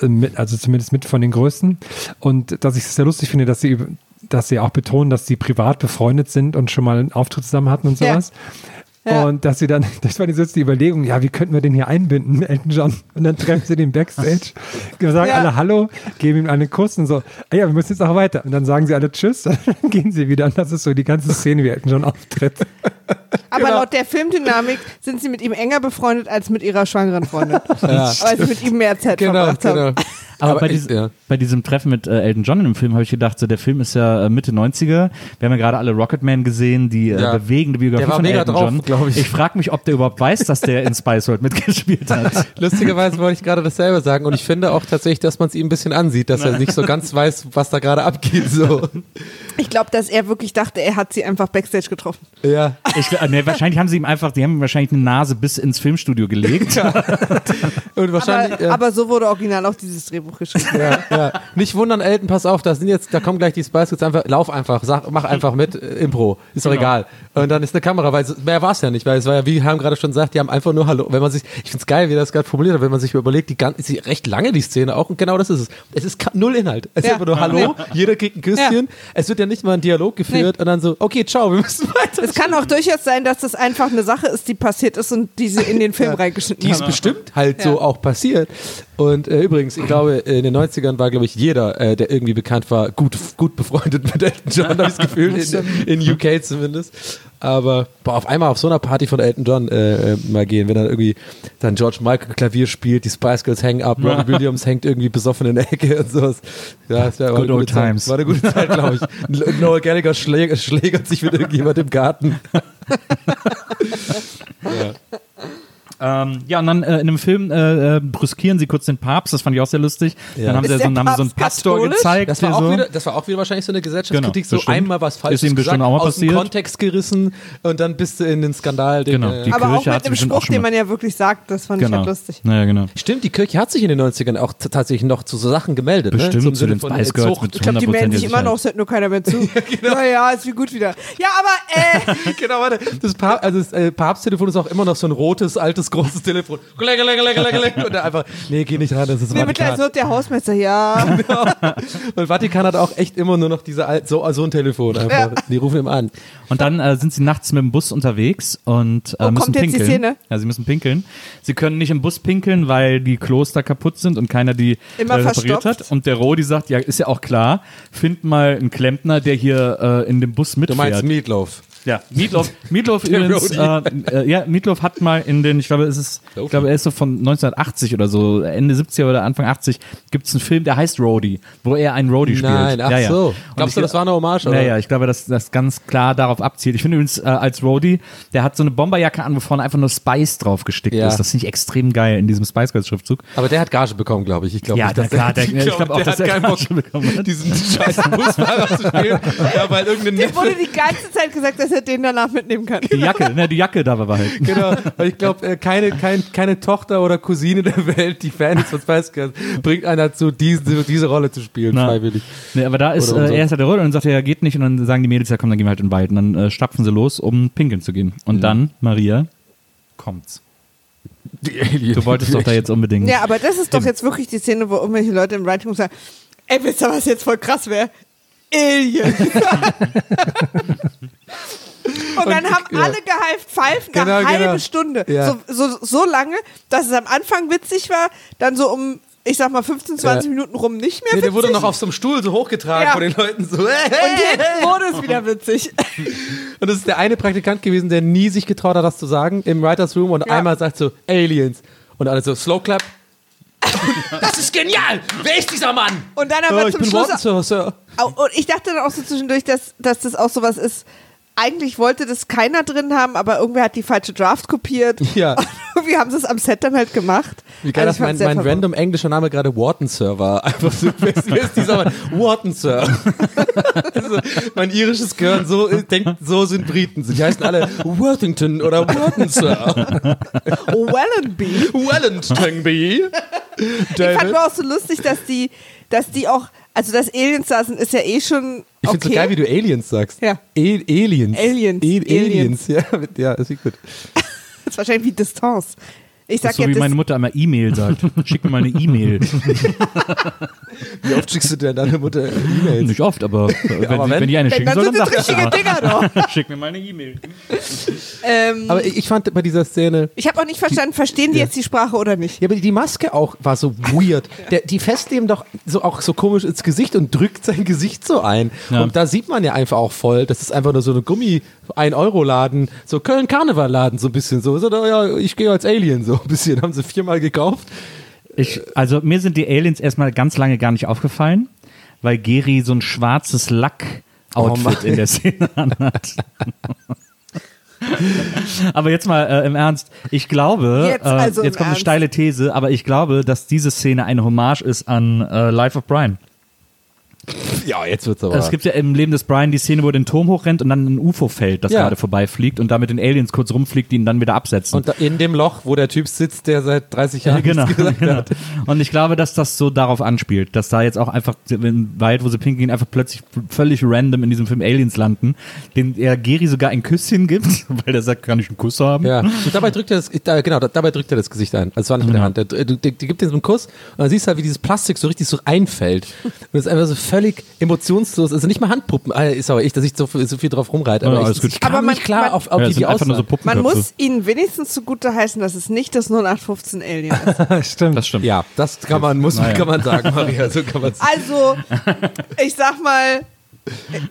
S3: Äh, mit, also zumindest mit von den größten. Und dass ich es sehr lustig finde, dass sie, dass sie auch betonen, dass sie privat befreundet sind und schon mal einen Auftritt zusammen hatten und
S2: Ja.
S3: sowas.
S2: Ja.
S3: Und dass sie dann, [laughs] das war jetzt die Überlegung, ja, wie könnten wir den hier einbinden, [laughs] Elton John? Und dann treffen sie den Backstage, [laughs] sagen
S2: Ja.
S3: alle Hallo, geben ihm einen Kuss und so, ah ja, wir müssen jetzt auch weiter. Und dann sagen sie alle Tschüss, und dann gehen sie wieder. Und das ist so die ganze Szene, wie Elton John auftritt.
S2: Aber
S4: Genau.
S2: laut der Filmdynamik sind sie mit ihm enger befreundet als mit ihrer schwangeren Freundin.
S4: Ja.
S2: Weil sie mit ihm mehr Zeit
S4: Genau,
S2: verbracht haben.
S4: genau.
S1: Aber, bei,
S4: ich-
S1: diesem,
S4: ja.
S1: bei diesem Treffen mit äh, Elton John in dem Film habe ich gedacht, so der Film ist ja äh, Mitte 90er. Wir haben ja gerade alle Rocketman gesehen, die äh,
S4: Ja.
S1: bewegende Biografie
S4: Der war
S1: von
S4: mega
S1: Elton
S4: drauf,
S1: John.
S4: ich.
S1: ich frage mich, ob der überhaupt weiß, dass der in Spice World mitgespielt hat. [laughs]
S4: Lustigerweise wollte ich gerade dasselbe sagen und ich finde auch tatsächlich, dass man es ihm ein bisschen ansieht, dass er nicht so ganz weiß, was da gerade abgeht. So.
S2: Ich glaube, dass er wirklich dachte, er hat sie einfach Backstage getroffen.
S4: Ja.
S1: Ich, nee, wahrscheinlich haben sie ihm einfach, die haben ihm wahrscheinlich eine Nase bis ins Filmstudio gelegt.
S4: Und wahrscheinlich.
S2: Aber,
S4: ja.
S2: aber so wurde original auch dieses Drehbuch geschrieben.
S4: ja, ja. Nicht wundern, Elton, pass auf, da sind jetzt, da kommen gleich die Spice Girls einfach, lauf einfach, sag, mach einfach mit, äh, Impro, ist doch
S1: Genau.
S4: egal. Und dann ist eine Kamera, weil mehr war es ja nicht, weil es war ja, wie Ham gerade schon sagt, die haben einfach nur Hallo. Wenn man sich, ich find's geil, wie das gerade formuliert hat, wenn man sich überlegt, die ganze, ist recht lange die Szene auch und genau das ist es. Es ist null Inhalt. Es
S2: Ja.
S4: ist einfach nur Hallo, jeder kriegt ein Küsschen, es wird ja nicht mal ein Dialog geführt und dann so, okay, ciao, wir müssen weiter.
S2: Es kann auch durchaus sein, dass das einfach eine Sache ist, die passiert ist und die sie in den Film reingeschnitten
S4: Die ist
S2: haben.
S4: bestimmt halt
S2: Ja.
S4: so auch passiert. Und äh, übrigens, ich glaube, in den 90ern war, glaube ich, jeder, äh, der irgendwie bekannt war, gut, gut befreundet mit Elton John, habe ich das Gefühl, in, in UK zumindest. Aber boah, auf einmal auf so einer Party von Elton John äh, äh, mal gehen, wenn dann irgendwie dann George Michael Klavier spielt, die Spice Girls hängen ab, Robbie Williams hängt irgendwie besoffen in der Ecke und sowas. Ja, das war
S1: Good
S4: eine gute Zeit. War eine gute Zeit, glaube ich. Noel Gallagher schlägert, schlägert sich mit irgendjemand im Garten.
S1: Ähm, ja, und dann äh, in einem Film äh, äh, brüskieren sie kurz den Papst, das fand ich auch sehr lustig.
S4: Ja.
S1: Dann haben
S2: Ist
S1: sie, so, haben sie so einen Pastor
S2: katholisch?
S1: gezeigt.
S4: Das war, auch
S1: so.
S4: wieder, das war auch wieder wahrscheinlich so eine Gesellschaftskritik,
S1: Genau,
S4: so einmal was falsch
S1: Ist ihm
S4: gesagt,
S1: auch mal
S4: aus dem. Kontext gerissen und dann bist du in den Skandal. Den,
S1: Genau,
S4: äh,
S1: die
S2: Aber auch
S1: Kirche hat
S2: mit dem
S1: auch
S2: Spruch, den man ja wirklich sagt, das fand ich
S1: Genau.
S2: halt lustig.
S1: Naja, genau.
S4: Stimmt, die Kirche hat sich in den 90ern auch tatsächlich noch zu so Sachen gemeldet.
S1: Bestimmt
S4: ne?
S1: Zu den
S4: von,
S1: Spice
S4: äh,
S1: Girls mit
S2: Ich glaube, die melden sich immer noch, es hört nur keiner mehr zu. [laughs] Ja, ja, ist wie gut wieder. Ja, aber äh, [laughs]
S4: genau, warte. Das, pa also das äh, Papsttelefon ist auch immer noch so ein rotes, altes, großes Telefon. Kling, kling, kling, kling. Und er einfach, nee, geh nicht ran, das ist
S2: nee, mittlerweile
S4: Vatikan.
S2: wird der Hausmeister, ja.
S4: Und Vatikan hat auch echt immer nur noch diese alt, so, so ein Telefon einfach.
S2: Ja.
S4: Die rufen ihm an.
S1: Und dann äh, sind sie nachts mit dem Bus unterwegs und äh,
S2: Oh,
S1: müssen
S2: kommt jetzt die
S1: pinkeln.
S2: Szene?
S1: Ja, sie müssen pinkeln. Sie können nicht im Bus pinkeln, weil die Kloster kaputt sind und keiner die
S2: Immer
S1: äh, repariert
S2: verstopft.
S1: hat. Und der Rodi sagt, ja, ist ja auch klar, find mal einen Klempner, der hier äh, in dem Bus
S4: Du meinst
S1: mitfährt. Ja, Meatloaf, Meatloaf [laughs] übrigens, äh, äh, ja, Meatloaf hat mal in den, ich glaube, es ist, ich glaube, er ist so von 1980 oder so, Ende 70er oder Anfang 80, gibt es einen Film, der heißt Roadie, wo er einen Roadie spielt.
S4: Nein, ach
S1: ja, ja.
S4: so.
S1: Und
S4: Glaubst
S1: ich-
S4: du, das war eine Hommage? Oder?
S1: ja, ja, ich glaube, dass das ganz klar darauf abzielt. Ich finde übrigens äh, als Roadie, der hat so eine Bomberjacke an, wo vorne einfach nur Spice drauf gestickt
S4: Ja.
S1: ist. Das finde ich extrem geil in diesem Spice Girls Schriftzug.
S4: Aber der hat Gage bekommen, glaube ich. Ich glaube
S1: Ja,
S4: nicht,
S1: der,
S4: dass
S1: klar, der, [laughs] ich
S4: glaub,
S1: glaube auch,
S4: der
S1: dass
S4: hat
S1: er
S4: keinen Bock,
S1: Gage bekommen hat.
S4: diesen scheiß Busfahrer [laughs] zu spielen. Ja, weil irgendeine
S2: Dem wurde die ganze Zeit gesagt, dass er den danach mitnehmen kann.
S1: Die Jacke, ne, die Jacke da war halt.
S4: Genau, weil ich glaube, äh, keine, kein, keine Tochter oder Cousine der Welt, die Fan ist von Spice Girls, bringt einer dazu, diese, diese Rolle zu spielen,
S1: Na.
S4: freiwillig.
S1: Nee, aber da ist, äh, er ist halt der Rolle und dann sagt er, ja, geht nicht. Und dann sagen die Mädels, ja komm, dann gehen wir halt in den Wald. Und dann äh, stapfen sie los, um pinkeln zu gehen. Und dann, Maria, kommt's. Du wolltest doch da jetzt unbedingt.
S2: Ja, aber das ist doch jetzt wirklich die Szene, wo irgendwelche Leute im Writing sagen, ey, wisst ihr, was jetzt voll krass wäre? Alien. [laughs] [laughs] Und dann
S4: Und-
S2: haben
S4: ja.
S2: alle gehypt pfeifen,
S4: Genau,
S2: eine halbe
S4: genau.
S2: Stunde.
S4: Ja.
S2: So, so, so lange, dass es am Anfang witzig war, dann so um, ich sag mal, 15, 20
S4: Ja.
S2: Minuten rum nicht mehr
S4: Nee, der wurde noch auf so einem Stuhl so hochgetragen
S2: Ja.
S4: von den Leuten. So.
S2: und hinten wurde es wieder witzig.
S4: Und das ist der eine Praktikant gewesen, der nie sich getraut hat, das zu sagen im Writers Room und
S2: Ja.
S4: einmal sagt so Aliens. Und alle so Slow Clap. das ist genial! Wer ist dieser Mann?
S2: Und dann
S4: Oh,
S2: aber
S4: ich
S2: zum
S4: bin
S2: Schluss,
S4: Sir, Sir.
S2: Und ich dachte dann auch so zwischendurch, dass, dass das auch sowas ist. Eigentlich wollte das keiner drin haben, aber irgendwer hat die falsche Draft kopiert. [laughs]
S4: Ja.
S2: Und irgendwie haben sie es am Set dann halt gemacht.
S4: Wie geil,
S2: Also
S4: dass mein, mein random englischer Name gerade Wharton Sir war. [laughs] Einfach so, wer ist, dieser Mann? Wharton Sir. [laughs] also, mein irisches Gehirn, so, äh, denkt, so sind Briten. Die heißen alle Worthington oder Wharton Sir.
S2: Wellenby.
S4: Wellington B.
S2: Ich fand nur auch so lustig, dass die, dass die auch, also dass Aliens da sind, ist ja eh schon
S4: Ich
S2: okay.
S4: find's so geil, wie du Aliens sagst.
S2: Ja.
S4: E Aliens.
S2: Aliens.
S4: E
S2: Aliens.
S4: Aliens. Ja, [laughs] ja, das ist gut. [laughs]
S2: Das ist wahrscheinlich wie Distanz. Ich
S1: Das
S2: sag
S1: ist so
S2: jetzt,
S1: wie meine Mutter einmal E-Mail sagt. Schick mir mal eine E-Mail. [laughs]
S4: Wie oft schickst du denn deiner Mutter E-Mails?
S1: Nicht oft, aber wenn,
S4: aber wenn-
S1: wenn die eine
S2: wenn,
S1: schicken
S2: dann
S1: soll,
S2: sind
S1: dann
S2: das
S1: sag ich
S2: richtige. Dinger doch.
S1: Schick mir mal eine E-Mail. [laughs]
S2: Ähm,
S4: Aber ich fand bei dieser Szene,
S2: ich habe auch nicht verstanden, verstehen die
S4: Ja.
S2: jetzt die Sprache oder nicht?
S4: Ja, aber die Maske auch war so weird. [laughs] Der, die ihm doch so auch so komisch ins Gesicht und drückt sein Gesicht so ein.
S1: Ja.
S4: Und da sieht man ja einfach auch voll, das ist einfach nur so eine Gummi 1 Euro Laden, so Köln Karneval Laden so ein bisschen so. so ja, ich gehe als Alien so ein bisschen, haben sie viermal gekauft.
S1: Ich, also mir sind die Aliens erstmal ganz lange gar nicht aufgefallen, weil Geri so ein schwarzes
S4: Oh
S1: Lack-Outfit
S4: Mann.
S1: in der Szene anhat. aber jetzt mal äh, im Ernst, ich glaube,
S2: Jetzt
S1: äh,
S2: also im
S1: jetzt kommt eine
S2: Ernst.
S1: steile These, aber ich glaube, dass diese Szene eine Hommage ist an äh, Life of Brian.
S4: Ja, jetzt wird's aber.
S1: Es gibt ja im Leben des Brian die Szene, wo er den Turm hochrennt und dann ein UFO fällt, das
S4: Ja.
S1: gerade vorbeifliegt und da mit den Aliens kurz rumfliegt, die ihn dann wieder absetzen.
S4: und in dem Loch, wo der Typ sitzt, der seit 30
S1: Ja,
S4: Jahren
S1: genau,
S4: nichts gesagt
S1: genau.
S4: hat.
S1: Und ich glaube, dass das so darauf anspielt, dass da jetzt auch einfach im Wald, wo sie pinkeln, gehen, einfach plötzlich völlig random in diesem Film Aliens landen, den er Geri sogar ein Küsschen gibt, [laughs] weil der sagt, kann ich einen Kuss haben?
S4: Ja, und dabei drückt er das, da, genau, da, dabei drückt er das Gesicht ein. Also war nicht mit der Hand. Der, der, der, der gibt dir so einen Kuss und dann siehst du halt, wie dieses Plastik so richtig so einfällt. Und es ist einfach so völlig emotionslos. Also nicht mal Handpuppen. Ah, ist aber ich, dass ich so, viel- so viel drauf rumreite. Aber
S1: Ja,
S4: ich, ich
S2: Aber man-
S4: nicht klar
S2: man-
S4: auf, auf
S1: Ja,
S4: die
S1: nur so.
S2: Man muss ihnen wenigstens zugute heißen, dass es nicht das 0815 Alien ist. [laughs]
S3: Stimmt.
S1: Das stimmt.
S4: Ja, das kann man, muss,
S1: Naja.
S4: kann man sagen, Maria. So kann man
S2: Also, ich sag mal,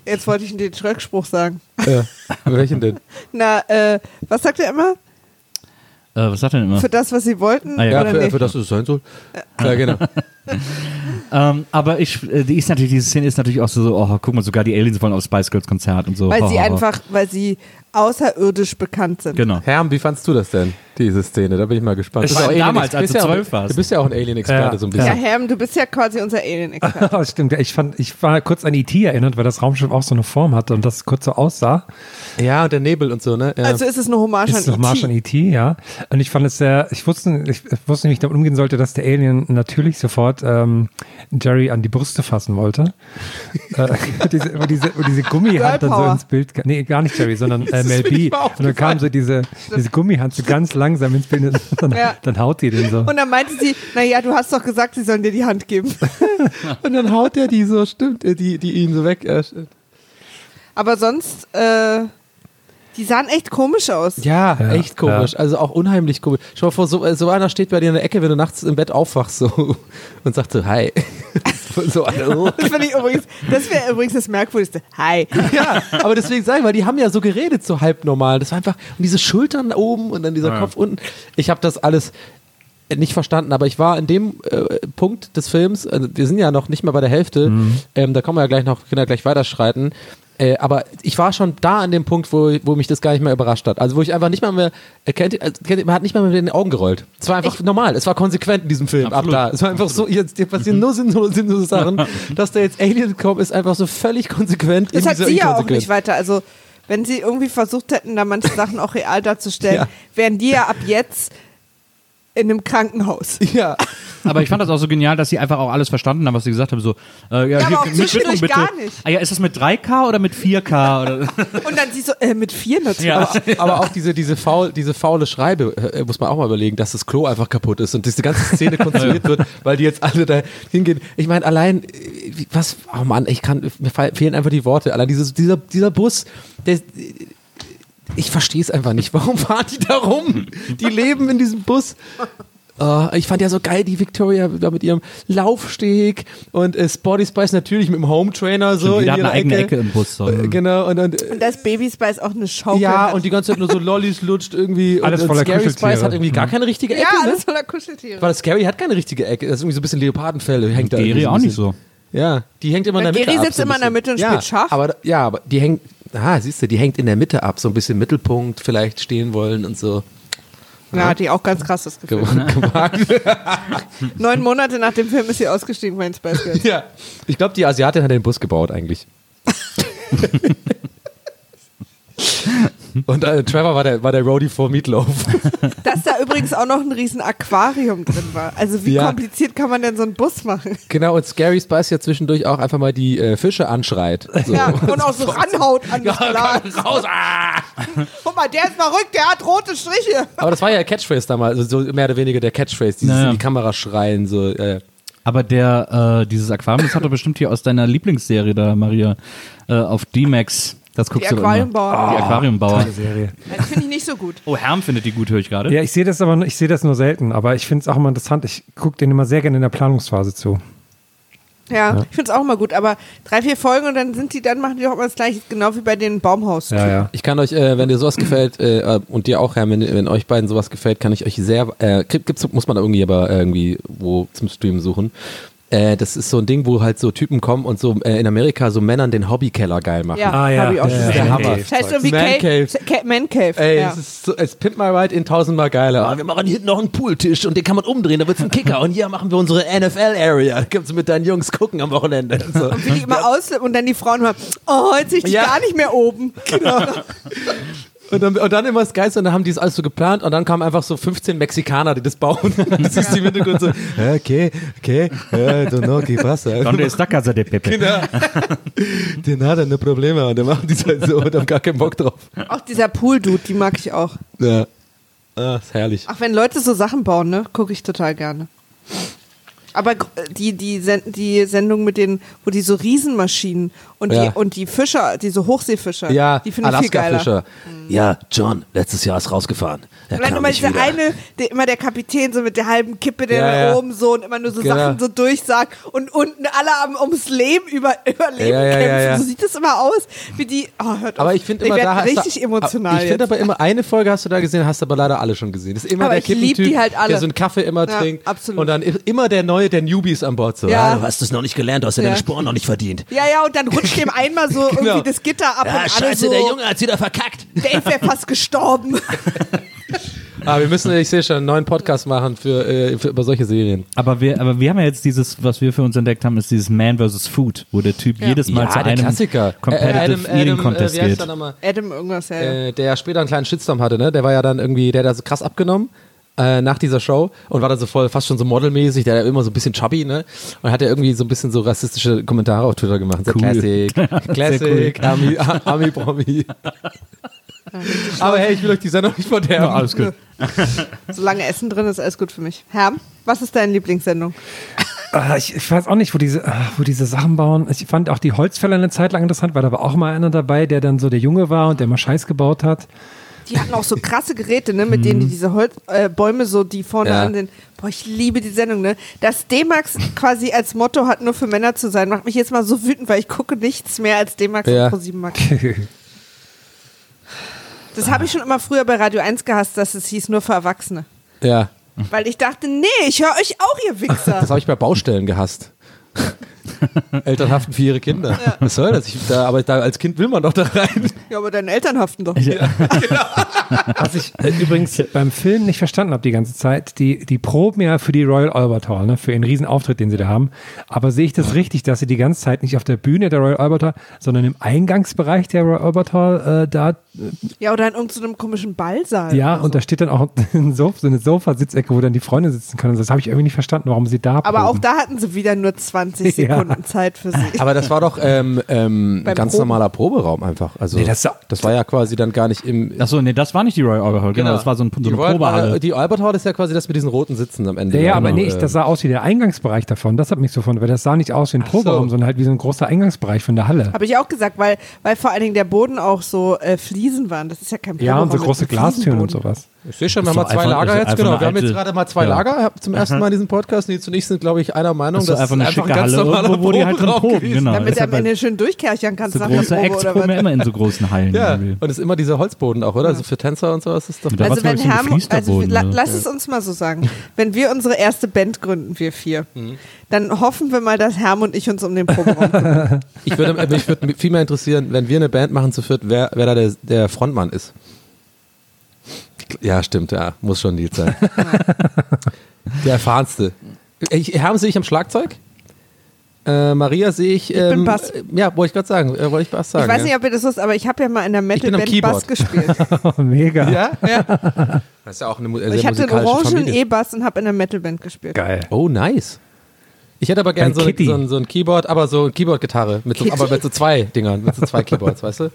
S2: jetzt wollte ich den Schreckspruch sagen.
S4: äh, Welchen denn?
S2: Na, äh, was sagt er immer?
S1: Äh, was sagt er denn immer?
S2: Für das, was sie wollten?
S1: Ah, ja.
S4: Ja,
S2: oder
S4: für,
S2: nicht?
S4: für das es sein soll. Ja, genau. [laughs]
S1: Ähm, aber ich, äh, die ist natürlich, diese Szene ist natürlich auch so, so, oh, guck mal, sogar die Aliens wollen auf Spice Girls Konzert und so.
S2: Weil sie
S1: Oh, oh, oh.
S2: einfach, weil sie außerirdisch bekannt sind.
S1: Genau.
S4: Herm, wie fandst du das denn, diese Szene? Da bin ich mal gespannt. Bist
S1: war
S4: ja auch
S1: damals,
S4: Alien-
S1: als du
S4: ja
S1: zwölf warst.
S4: Du bist ja auch ein Alien-Experte
S3: Ja.
S4: so ein
S2: Ja,
S4: bisschen.
S2: Herm, du bist ja quasi unser Alien-Experte. [laughs]
S3: Oh, stimmt. Ich fand, ich war kurz an E.T. erinnert, weil das Raumschiff auch so eine Form hatte und das kurz so aussah.
S4: Ja, und der Nebel und so, ne? Ja.
S2: Also ist es eine Hommage
S3: Ist
S2: an
S3: noch Marsch an
S2: E.T.
S3: E.T., ja. Und ich fand es sehr, ich wusste, ich wusste nicht, wie ich damit umgehen sollte, dass der Alien natürlich sofort ähm, Jerry an die Brüste fassen wollte. äh, wo diese, wo diese, wo diese Gummihand dann so ins Bild, kam. nee, gar nicht Jerry, sondern äh, Mel B. Und dann kam so diese, diese Gummihand so ganz langsam ins Bild und dann,
S2: Ja.
S3: dann haut die den so.
S2: Und dann meinte sie, naja, du hast doch gesagt, sie sollen dir die Hand geben. [laughs]
S4: Und dann haut er die so, stimmt, äh, die, die ihn so weg. Äh.
S2: Aber sonst, äh, die sahen echt komisch aus.
S4: ja,
S3: Ja,
S4: echt komisch. Also auch unheimlich komisch. Schau mal vor, so, äh, so einer steht bei dir in der Ecke, wenn du nachts im Bett aufwachst so [laughs] und sagt so, hi. [laughs] so, hallo. [laughs]
S2: Das finde ich übrigens, das wäre übrigens das Merkwürdigste. Hi.
S4: ja, aber deswegen sage ich mal, die haben ja so geredet, so halb normal. Das war einfach, und diese Schultern oben und dann dieser
S1: Ja.
S4: Kopf unten. Ich habe das alles nicht verstanden, aber ich war in dem äh, Punkt des Films, also wir sind ja noch nicht mal bei der Hälfte, ähm, da kommen wir ja gleich noch, können ja gleich weiterschreiten. Äh, aber ich war schon da an dem Punkt, wo, wo mich das gar nicht mehr überrascht hat. Also wo ich einfach nicht mal mehr, kennt, ihr- äh, ihr- man hat nicht mal mehr mit den Augen gerollt. Es war einfach normal, es war konsequent in diesem Film
S1: Absolut.
S4: ab da. Es war einfach so, jetzt hier passieren nur sinnlose, sinnlose Sachen, [laughs] dass da jetzt Alien kommt, ist einfach so völlig konsequent
S2: Das
S4: in
S2: hat sie ja auch nicht weiter. Also, wenn sie irgendwie versucht hätten, da manche Sachen auch real darzustellen,
S4: Ja.
S2: wären die ja ab jetzt in einem Krankenhaus. [laughs]
S4: Ja,
S1: Aber ich fand das auch so genial, dass sie einfach auch alles verstanden haben, was sie gesagt haben. So, äh, ja,
S2: Ja, aber auch zwischendurch gar nicht.
S1: Ah ja, ist das mit 3K oder mit 4K? Oder? [laughs]
S2: Und dann sie so, äh, mit vier natürlich.
S1: Ja.
S4: aber, [laughs] aber auch diese, diese, faul, diese faule Schreibe, äh, muss man auch mal überlegen, dass das Klo einfach kaputt ist und diese ganze Szene konstruiert wird, weil die jetzt alle da hingehen. Ich meine, allein, äh, was, oh Mann, ich kann, mir fe- fehlen einfach die Worte. Allein dieses, dieser, dieser Bus, der, ich verstehe es einfach nicht. Warum [laughs] fahren die da rum? Die leben in diesem Bus. Oh, ich fand ja so geil, die Victoria da mit ihrem Laufsteg und äh, Sporty Spice natürlich mit dem Home Trainer so
S1: Jeder
S4: in
S1: hat eine eigene
S4: Ecke.
S1: Ecke im Bus. So.
S4: Äh, Genau, und, und
S2: Und das Baby Spice auch eine Schaukel
S4: ja,
S2: hat.
S4: und die ganze Zeit nur so Lollis lutscht irgendwie.
S3: Alles
S4: und,
S3: voller
S4: und Scary
S3: Kuscheltiere.
S4: Spice hat irgendwie gar keine richtige Ecke.
S2: ja,
S4: ne?
S2: alles voller Kuscheltiere.
S4: Weil Scary hat keine richtige Ecke. Das ist irgendwie so ein bisschen Leopardenfell, hängt da.
S1: Geri
S4: irgendwie so
S1: auch
S4: ein
S1: nicht so.
S4: Ja, die hängt immer in der Mitte ab.
S2: sitzt
S4: so ein
S2: immer in der. Mitte und
S4: ja,
S2: spielt Schach.
S4: Aber, ja, aber die hängt, ah, siehst du, die hängt in der Mitte ab, so ein bisschen Mittelpunkt vielleicht stehen wollen und so.
S2: Ja, die auch ganz krass das Gefühl. [laughs] [laughs] Neun Monate nach dem Film ist sie ausgestiegen bei den Spice Girls. [laughs]
S4: ja, ich glaube, die Asiatin hat den Bus gebaut eigentlich. Und äh, Trevor war der, war der Roadie vor Meatloaf. [laughs]
S2: Dass da übrigens auch noch ein riesen Aquarium drin war. Also wie
S4: Ja.
S2: kompliziert kann man denn so einen Bus machen?
S4: genau, und Scary Spice ja zwischendurch auch einfach mal die äh, Fische anschreit. So.
S2: Ja, und auch so [laughs] ranhaut an das [laughs] Glas.
S4: raus! Ah!
S2: Guck mal, der ist verrückt, der hat rote Striche.
S4: Aber das war ja Catchphrase damals, also so mehr oder weniger der Catchphrase, dieses
S1: Naja.
S4: in die Kamera schreien, so. Äh.
S1: Aber der, äh, dieses Aquarium, das hat er bestimmt hier aus deiner Lieblingsserie da, Maria, äh, auf D-Max. Das guckst
S2: Die
S1: du.
S2: Aquariumbauer.
S1: Die Aquariumbauer.
S3: Serie.
S2: Das finde ich nicht so gut.
S1: Oh, Herm findet die gut, höre ich gerade.
S3: Ja, ich sehe das aber, ich sehe das nur selten, aber ich finde es auch immer interessant. Ich gucke den immer sehr gerne in der Planungsphase zu.
S2: Ja, ich finde es auch immer gut. Aber drei, vier Folgen und dann sind die, dann machen die doch immer das gleiche, genau wie bei den Baumhaus.
S3: Ja, ja.
S4: Ich kann euch, äh, wenn dir sowas gefällt, äh, und dir auch, Herr, wenn, wenn euch beiden sowas gefällt, kann ich euch sehr, äh, gibt- gibt's, muss man da irgendwie aber irgendwie wo zum Streamen suchen. Äh, das ist so ein Ding, wo halt so Typen kommen und so äh, in Amerika so Männern den Hobbykeller geil machen.
S2: Ja,
S3: Ah, ja.
S2: habe ich auch
S3: Ja,
S2: schon
S3: ja,
S2: gesehen.
S4: der Hammer.
S2: Das heißt irgendwie
S4: Man
S2: Cave.
S4: Cave.
S2: Ca- Man Cave.
S4: Ey,
S2: ja.
S4: es ist so, es Pimp My Ride in tausendmal geiler. Ah, wir machen hinten noch einen Pooltisch und den kann man umdrehen, da wird's ein Kicker und hier machen wir unsere NFL-Area. Kannst du mit deinen Jungs gucken am Wochenende. Und so.
S2: Wie die immer ausflippen und dann die Frauen hören, oh, jetzt sehe ich dich
S4: Ja.
S2: gar nicht mehr oben. [laughs] [laughs]
S4: Und dann, und dann immer das Geilste, und dann haben die es alles so geplant und dann kamen einfach so 15 Mexikaner, die das bauen. [laughs] Das ist die Hintergrund so, "Ja, okay, okay, äh, don't know, ¿qué pasa?
S1: Donde está casa de Pepe?
S4: Genau. [laughs] Der hat eine Probleme und dann machen die es halt so und haben gar keinen Bock drauf.
S2: Auch dieser Pool-Dude, die mag ich auch.
S4: Ja. Ah, ist herrlich.
S2: Ach, wenn Leute so Sachen bauen, ne, gucke ich total gerne. Aber die, die, Sen die Sendung mit den, wo die so Riesenmaschinen und,
S4: Ja.
S2: die, und die Fischer, diese Hochseefischer,
S4: Ja,
S2: die finde ich viel geiler.
S4: Alaska-Fischer. Ja, John, letztes Jahr ist rausgefahren. Er
S2: Und dann immer
S4: nicht
S2: dieser eine, der, immer der Kapitän so mit der halben Kippe, der
S4: Ja,
S2: da
S4: ja.
S2: oben so und immer nur so
S4: Genau.
S2: Sachen so durchsagt und unten alle am, ums Leben über, überleben kämpfen. So sieht es immer aus, wie die, oh, hört
S4: Aber
S2: auf.
S4: ich finde immer, da hast
S2: richtig
S4: du,
S2: emotional
S4: Ich finde aber immer, eine Folge hast du da gesehen, hast du aber leider alle schon gesehen. Das ist immer
S2: Aber
S4: der Kippentyp,
S2: die halt alle.
S4: der so einen Kaffee immer trinkt.
S2: absolut.
S4: Und dann immer der Neue, der Newbies an Bord. So,
S2: Ja.
S4: "Ah, du hast es noch nicht gelernt, du hast ja,
S2: Ja.
S4: deine Sporen noch nicht verdient.
S2: Ja, ja, und dann rutscht [laughs] dem einmal so [laughs]
S4: Genau.
S2: irgendwie das Gitter ab
S4: Ja,
S2: und alle
S4: scheiße,
S2: so,
S4: der Junge hat's wieder verkackt.
S2: Dave wäre fast gestorben. [laughs]
S4: Ah, wir müssen, ich sehe schon, einen neuen Podcast machen für, äh, für über solche Serien.
S1: Aber wir, aber wir haben ja jetzt dieses, was wir für uns entdeckt haben, ist dieses Man vs. Food, wo der Typ jedes Mal
S4: Ja,
S1: zu
S4: der
S1: einem
S4: Klassiker.
S1: Competitive
S4: Äh, Adam-
S1: Eating
S4: Adam,
S1: Contest
S4: äh, wie heißt
S1: geht.
S2: Adam irgendwas, ja.
S4: äh, der später einen kleinen Shitstorm hatte, ne? Der war ja dann irgendwie, der hat da so krass abgenommen äh, nach dieser Show und war dann so voll fast schon so modelmäßig, der war immer so ein bisschen chubby, ne? Und hat ja irgendwie so ein bisschen so rassistische Kommentare auf Twitter gemacht. So
S1: Cool.
S4: Classic, [laughs] Classic, Ami, Ami Promi. [laughs] Aber hey, ich will euch die Sendung nicht verderben.
S1: Ja, alles gut. [laughs]
S2: Solange Essen drin ist, alles gut für mich. Herr, was ist deine Lieblingssendung?
S3: Ah, ich, ich weiß auch nicht, wo diese, ah, wo diese Sachen bauen. Ich fand auch die Holzfäller eine Zeit lang interessant, weil da war auch mal einer dabei, der dann so der Junge war und der mal Scheiß gebaut hat.
S2: Die hatten auch so krasse Geräte, ne, mit denen die diese Holz, äh, Bäume so, die vorne
S4: Ja.
S2: an den. Boah, ich liebe die Sendung, ne? Dass D-Max quasi als Motto hat, nur für Männer zu sein, macht mich jetzt mal so wütend, weil ich gucke nichts mehr als D-Max
S4: Ja.
S2: und ProSieben Max. [laughs] Das habe ich schon immer früher bei Radio 1 gehasst, dass es hieß nur für Erwachsene.
S4: Ja,
S2: Weil ich dachte, nee, ich höre euch auch, ihr Wichser.
S4: das habe ich bei Baustellen gehasst. Eltern haften für ihre Kinder. Was soll das? Ich, da, aber da, als Kind will man doch da rein.
S2: ja, aber deine Eltern haften doch. [laughs]
S3: Was ich äh, übrigens beim Film nicht verstanden habe die ganze Zeit, die, die proben ja für die Royal Albert Hall, ne, für ihren Riesenauftritt, den sie da haben. Aber sehe ich das richtig, dass sie die ganze Zeit nicht auf der Bühne der Royal Albert Hall, sondern im Eingangsbereich der Royal Albert Hall äh, da,
S2: Ja, oder in irgendeinem komischen Ballsaal.
S3: ja, und da steht dann auch [laughs] ein so eine Sofasitzecke, wo dann die Freunde sitzen können. Das habe ich irgendwie nicht verstanden, warum sie da
S2: Aber auch
S3: proben.
S2: da hatten sie wieder nur 20 [laughs]
S3: Ja.
S2: Sekunden Zeit für sich.
S4: Aber das war doch ähm, ähm,
S2: Beim
S4: ganz
S2: Proben.
S4: normaler Proberaum einfach. Also
S3: Nee, das-
S4: das war ja quasi dann gar nicht im.
S1: Achso, nee, das war nicht die Royal Albert Hall, genau, das war so, ein, so
S4: die
S1: eine
S4: Royal-
S1: Probehalle.
S4: Die Albert Hall ist ja quasi das mit diesen roten Sitzen am Ende.
S3: Ja, ja, aber
S4: Genau,
S3: nee, ich,
S4: äh,
S3: das sah aus wie der Eingangsbereich davon. Das hat mich so von, weil das sah nicht aus wie ein Proberaum,
S4: so.
S3: sondern halt wie so ein großer Eingangsbereich von der Halle.
S2: Habe ich auch gesagt, weil, weil vor allen Dingen der Boden auch so äh, Fliesen waren. Das ist ja kein
S3: Ja, und so große Glastüren und sowas.
S4: Ich sehe schon, wir haben mal zwei Lager jetzt, genau. Wir haben jetzt gerade mal zwei
S1: Ja.
S4: Lager zum ersten Mal in diesem Podcast. Die zunächst sind, glaube ich, einer Meinung,
S1: Das ist einfach eine
S4: einfach
S1: schicke Halle, irgendwo, wo die halt proben, genau.
S2: Damit
S1: ist
S2: du
S1: ja
S2: am Ende schön durchkerchern kannst
S1: So
S2: nach
S1: große
S2: Probe
S1: Acts proben ja immer in so großen Hallen.
S4: Ja,
S1: irgendwie.
S4: und es ist immer dieser Holzboden auch, oder? Also für Tänzer und sowas ist doch.
S1: Da war's,
S2: Also wenn
S1: so ein
S2: Herm, also la,
S1: ne?
S2: lass es uns mal so sagen, wenn wir unsere erste Band gründen, wir vier, dann hoffen wir mal, dass Herm und ich uns um den Proberaum kümmern. [laughs]
S4: Ich würde, mich viel mehr interessieren, wenn wir eine Band machen zu viert, wer, da der Frontmann ist. Ja, stimmt, ja, muss schon Nils sein. [laughs] der erfahrenste. Ich, Herm sehe ich am Schlagzeug. Äh, Maria sehe ich. Ähm,
S2: bin Bass.
S4: äh, Ja, wollte ich gerade sagen. Äh, wollte ich Bass sagen.
S2: Ich weiß
S4: ja.
S2: nicht, ob ihr das wisst, aber ich habe ja mal in der
S4: bin am
S2: Metal-Band Bass
S4: Keyboard.
S2: gespielt.
S3: Oh, [laughs] mega.
S4: Ja? Das ist ja auch eine sehr
S2: ich hatte einen orangen. E-Bass und habe in der Metal-Band gespielt.
S3: Geil.
S4: Oh, nice. Ich hätte aber gern
S3: Ein
S4: so, so, ein, so ein Keyboard, aber so eine Keyboard-Gitarre, mit so, aber mit so zwei Dingern, mit so zwei Keyboards, weißt du?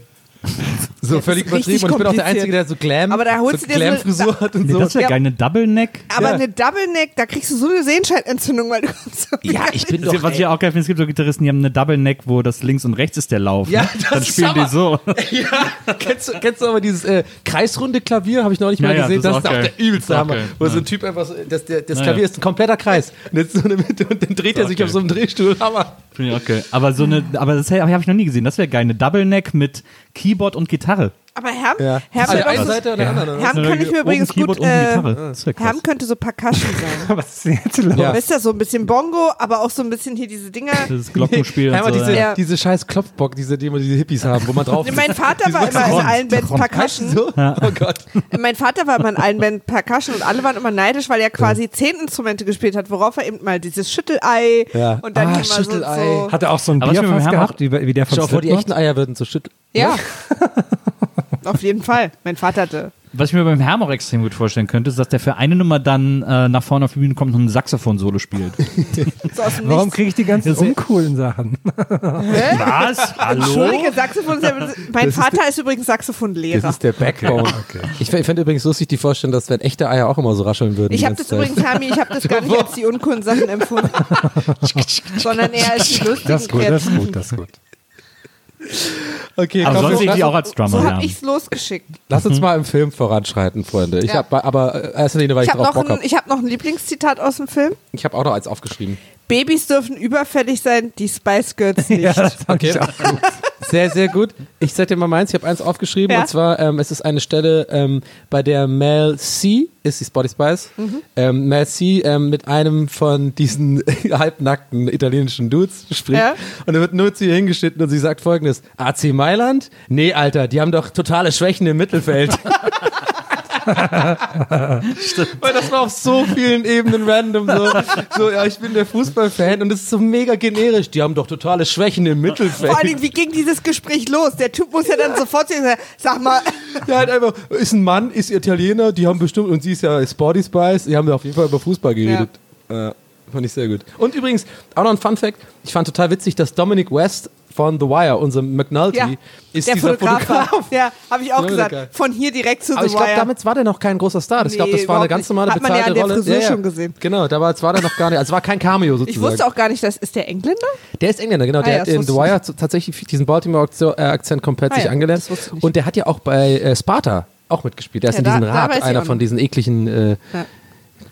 S4: So völlig
S2: ist
S4: übertrieben und ich bin auch der. Einzige, der so Glam,
S2: Aber da holst
S4: so
S2: du dir so-
S4: Glam-Frisur hat und
S1: Nee,
S4: so.
S1: das wäre
S2: Ja.
S1: geil, eine Double Neck.
S2: Aber
S4: Ja.
S2: eine Double Neck, da kriegst du so eine Sehenscheidentzündung, weil du so
S4: Ja, ich bin
S1: Das ist,
S4: doch.
S1: was ich auch geil finde, es gibt so Gitarristen, die haben eine Double Neck, wo das links und rechts ist der Lauf.
S4: Ja,
S1: ne?
S4: das
S1: Dann
S4: ist
S1: spielen die
S4: aber-
S1: so. [laughs]
S4: ja, kennst, du, kennst du aber dieses äh, kreisrunde Klavier, habe ich neulich
S1: Ja,
S4: mal
S1: ja,
S4: gesehen,
S1: das
S4: das
S1: ist
S4: ist
S1: auch
S4: der übelste
S1: ist
S4: Hammer. Wo so
S1: ja.
S4: ein Typ einfach, so, das, der, das
S1: Ja,
S4: Klavier
S1: ja.
S4: ist ein kompletter Kreis. Und, jetzt so eine Mitte und dann dreht er sich auf so einem Drehstuhl. Hammer.
S1: Finde ich auch geil. Aber so eine, aber das habe ich noch nie gesehen. Das wäre geil. Eine Double Neck mit Keyboard und Gitarre.
S2: Aber Herm,
S4: Ja.
S2: Herm,
S4: An der
S2: wäre
S4: einen
S2: doch so-
S4: Seite, an der anderen.
S2: Herm
S1: Oben
S2: kann ich mir übrigens
S1: Keyboard,
S2: gut. Äh. Herm könnte so Percussion [laughs] sein.
S3: Was ist denn jetzt los?
S4: Ja.
S2: Weißt du, so ein bisschen Bongo, aber auch so ein bisschen hier diese Dinger. [laughs]
S1: Das Glockenspiel und so.
S4: diese,
S1: ja.
S2: Ja.
S4: diese scheiß Klopfbock, diese, die immer diese Hippies haben, wo man drauf [laughs]
S2: Mein Vater war immer in allen Bands Percussion.
S4: So? Oh Gott.
S2: Mein Vater war immer in allen Bands Percussion und alle waren immer neidisch, weil er quasi zehn Instrumente gespielt hat, worauf er eben mal dieses Schüttelei
S4: Ja.
S2: und dann
S4: Ah,
S2: so,
S4: Schüttelei.
S2: so.
S3: Hat er auch so ein Bierfass gehabt, wie, der von
S4: Schau vor, die echten Eier würden so schütteln.
S2: Ja. Auf jeden Fall. Mein Vater hatte.
S1: Was ich mir beim Herm auch extrem gut vorstellen könnte, ist, dass der für eine Nummer dann äh, nach vorne auf die Bühne kommt und ein Saxophon-Solo spielt. [laughs]
S3: Warum kriege ich die ganzen
S1: Das ist-
S3: uncoolen Sachen?
S1: Was? Hallo?
S2: Entschuldige, Saxophon ist ja, [laughs] Mein Vater ist, übrigens Saxophonlehrer.
S4: Das ist der Backbone. Ich fä- ich fände übrigens lustig, die Vorstellung, dass wenn echte Eier auch immer so rascheln würden.
S2: Ich habe das
S4: Zeit.
S2: übrigens, Hami, ich habe das gar nicht [laughs] als die uncoolen Sachen empfunden, sondern eher als die lustigen
S3: Das ist gut, das ist gut, das ist gut.
S4: Okay,
S1: Aber
S4: komm,
S1: sonst sehe ich die auch als Drummer.
S2: So
S1: ja.
S2: habe ich's losgeschickt.
S4: lass uns mal im Film voranschreiten, Freunde. Ich
S2: Ja.
S4: hab, aber äh, erster Linie, weil ich,
S2: Ich habe
S4: drauf
S2: noch,
S4: Bock
S2: ein-
S4: habe.
S2: ich hab noch ein Lieblingszitat aus dem Film.
S4: Ich habe auch noch eins aufgeschrieben.
S2: Babys dürfen überfällig sein, die Spice Girls [laughs] nicht.
S3: Ja, das
S4: Okay.
S3: ich auch gut.
S4: Sehr, sehr gut. Ich sag dir mal meins, ich habe eins aufgeschrieben
S2: Ja.
S4: und zwar, ähm, es ist eine Stelle, ähm, bei der Mel C, ist die Spotty Spice,
S2: Mhm.
S4: ähm, Mel C ähm, mit einem von diesen [laughs] halbnackten italienischen Dudes spricht
S2: Ja.
S4: und er wird nur zu ihr hingeschnitten und sie sagt folgendes, AC Mailand? Nee, Alter, die haben doch totale Schwächen im Mittelfeld. [laughs] Weil das war auf so vielen Ebenen random so. So, ja, ich bin der Fußballfan und es ist so mega generisch. Die haben doch totale Schwächen im Mittelfeld.
S2: Vor allen Dingen, wie ging dieses Gespräch los? Der Typ muss ja dann sofort sagen, sag mal,
S4: Ja, halt einfach, ist ein Mann, ist Italiener, die haben bestimmt, und sie ist ja Sporty Spice, die haben ja auf jeden Fall über Fußball geredet. Ja. Fand ich sehr gut. Und übrigens, auch noch ein Fun Fact, ich fand total witzig, dass Dominic West von The Wire, unser McNulty,
S2: ja,
S4: ist
S2: der
S4: dieser
S2: Fotograf.
S4: Fotograf.
S2: Ja, habe ich auch
S4: Ja,
S2: gesagt.
S4: geil.
S2: Von hier direkt zu
S4: Aber
S2: The
S4: ich glaube,
S2: Wire.
S4: damit war der noch kein großer Star. ich glaube,
S2: Nee,
S4: das war eine ganz
S2: nicht.
S4: normale
S2: Hat man ja
S4: bezahlte
S2: an der
S4: Rolle.
S2: Frisur schon gesehen.
S4: Genau, da war, es war der noch gar nicht, also es war kein Cameo sozusagen.
S2: ich wusste auch gar nicht, dass ist der Engländer?
S4: Der ist Engländer, genau.
S2: Ah
S4: Der
S2: ja,
S4: hat in The Wire tatsächlich diesen Baltimore-Akzent komplett
S2: Ah
S4: sich
S2: ja,
S4: angelernt.
S2: nicht.
S4: Und der hat ja auch bei äh, Sparta auch mitgespielt. Der ist
S2: Ja,
S4: in diesem Rat, einer von diesen ekligen äh,
S2: Ja.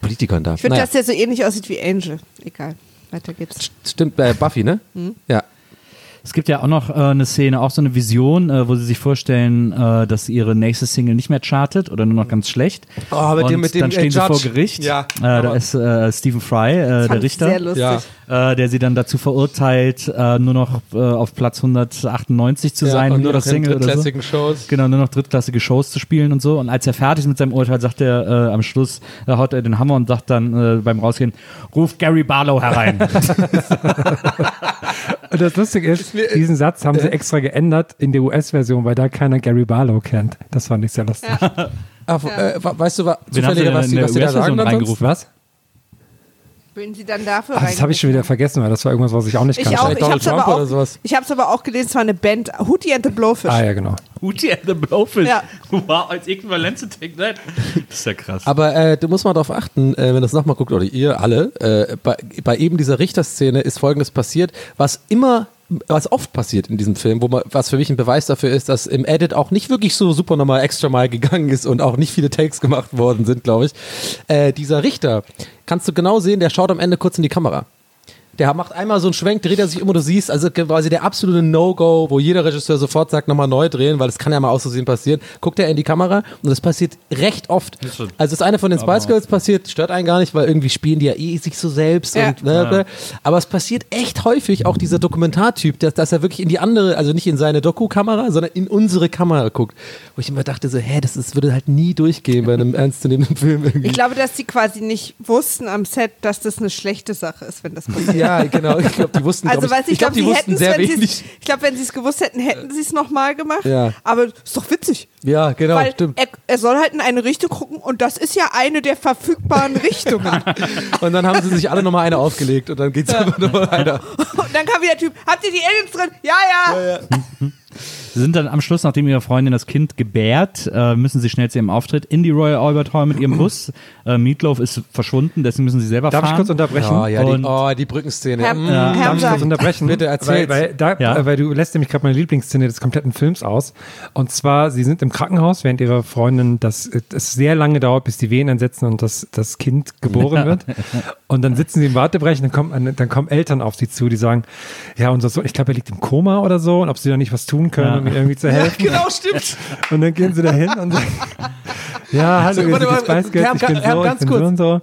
S4: Politikern da.
S2: Ich finde,
S4: Naja.
S2: dass der so ähnlich aussieht wie Angel. Egal. Weiter geht's.
S4: Stimmt, bei Buffy, ne?
S2: Hm?
S4: Ja.
S1: Es gibt ja auch noch äh, eine Szene, auch so eine Vision, äh, wo sie sich vorstellen, äh, dass ihre nächste Single nicht mehr chartet oder nur noch ganz schlecht.
S4: Oh, mit
S1: und
S4: dem- mit dem,
S1: dann stehen sie
S4: Judge.
S1: vor Gericht.
S4: Ja,
S1: äh, da ist äh, Stephen Fry, äh, der Richter.
S2: Sehr lustig.
S4: Ja.
S1: der sie dann dazu verurteilt, nur noch auf Platz 198 zu sein,
S4: und
S1: nur das Single oder so.
S4: drittklassigen Shows.
S1: Genau, nur noch drittklassige Shows zu spielen und so. Und als er fertig ist mit seinem Urteil, sagt er am Schluss, äh, haut er den Hammer und sagt dann beim Rausgehen, ruf Gary Barlow herein. [laughs] [laughs]
S3: Und das Lustige ist, diesen Satz haben sie extra geändert in der US-Version, weil da keiner Gary Barlow kennt. Das fand ich sehr lustig.
S4: Ah, äh, wa- weißt du wa-
S1: Wen haben sie
S4: zufälliger,
S1: denn
S4: was
S1: der
S4: was sie da sagen?
S3: Was?
S2: Wen sie dann dafür
S3: Ach, das habe ich schon wieder vergessen, weil das war irgendwas, was ich auch nicht
S2: Ich
S3: kannte.
S2: auch. Ich
S4: Donald
S2: hab's aber
S4: Trump
S2: auch,
S4: oder sowas.
S2: ich habe es aber auch gelesen, es war eine Band, Hootie and the Blowfish.
S3: Ah ja, genau.
S1: Hootie and the Blowfish.
S2: Ja.
S1: Wow, als Äquivalenz zu Take That. Das ist ja krass.
S4: Aber äh, du musst mal darauf achten, äh, wenn du das nochmal guckt, oder ihr alle, äh, bei, bei eben dieser Richterszene ist Folgendes passiert, was immer was oft passiert in diesem Film, wo man, was für mich ein Beweis dafür ist, dass im Edit auch nicht wirklich so super nochmal extra mal gegangen ist und auch nicht viele Takes gemacht worden sind, glaube ich. Äh, dieser Richter, kannst du genau sehen, der schaut am Ende kurz in die Kamera. Der macht einmal so einen Schwenk, dreht er sich um und du siehst, also quasi der absolute No-Go, wo jeder Regisseur sofort sagt, nochmal neu drehen, weil das kann ja mal aus Versehen passieren. Guckt er in die Kamera und das passiert recht oft. Also das eine von den Spice Girls passiert, stört einen gar nicht, weil irgendwie spielen die ja eh sich so selbst
S2: Ja.
S4: und ne, ne. aber es passiert echt häufig auch dieser Dokumentartyp, dass, dass er wirklich in die andere, also nicht in seine Doku-Kamera, sondern in unsere Kamera guckt. Wo ich immer dachte so, hä, das ist, würde halt nie durchgehen bei einem [laughs] ernstzunehmenden Film irgendwie.
S2: Ich glaube, dass die quasi nicht wussten am Set, dass das eine schlechte Sache ist, wenn das passiert.
S4: Ja, genau. Ich glaube, die wussten,
S2: Also,
S4: glaub ich,
S2: ich,
S4: ich glaube,
S2: glaub,
S4: die
S2: sie
S4: wussten sehr wenig.
S2: Ich glaube, wenn sie es gewusst hätten, hätten sie es nochmal gemacht.
S4: Ja.
S2: Aber ist doch witzig.
S4: Ja, genau,
S2: weil
S4: stimmt.
S2: er, er soll halt in eine Richtung gucken und das ist ja eine der verfügbaren Richtungen. [laughs]
S4: Und dann haben sie sich alle nochmal eine aufgelegt und dann geht's einfach nochmal weiter. [laughs]
S2: Und dann kam wieder der Typ, habt ihr die Aliens drin? Ja, ja.
S1: Sie sind dann am Schluss, nachdem ihre Freundin das Kind gebärt, äh, müssen sie schnell zu ihrem Auftritt in die Royal Albert Hall mit ihrem Bus. [clears throat] Äh, Meatloaf ist verschwunden, deswegen müssen sie selber
S3: Darf ich
S1: fahren.
S3: kurz unterbrechen?
S4: Oh, ja, die, oh, die Brückenszene.
S2: Herr,
S4: Mm.
S2: Herr
S3: Darf ich kurz unterbrechen?
S4: Bitte,
S3: weil,
S4: erzähl's.
S3: weil, da,
S1: Ja.
S3: äh, weil du lässt nämlich gerade meine Lieblingsszene des kompletten Films aus. Und zwar, sie sind im Krankenhaus, während ihre Freundin das, es sehr lange dauert, bis die Wehen einsetzen und das, das Kind geboren wird. Und dann sitzen sie im Wartebrechen, dann kommen, dann kommen Eltern auf sie zu, die sagen, ja, unser Sohn, ich glaube, er liegt im Koma oder so und ob sie da nicht was tun können,
S1: Ja.
S3: Ihm irgendwie zu helfen.
S4: Genau, stimmt.
S3: Und dann gehen sie da hin und sagen, ja, hallo,
S4: So, warte
S3: Spice Girls,
S4: Herr,
S3: ich bin
S4: Herr,
S3: so, ich
S4: ganz
S3: bin
S4: kurz.
S3: so und so.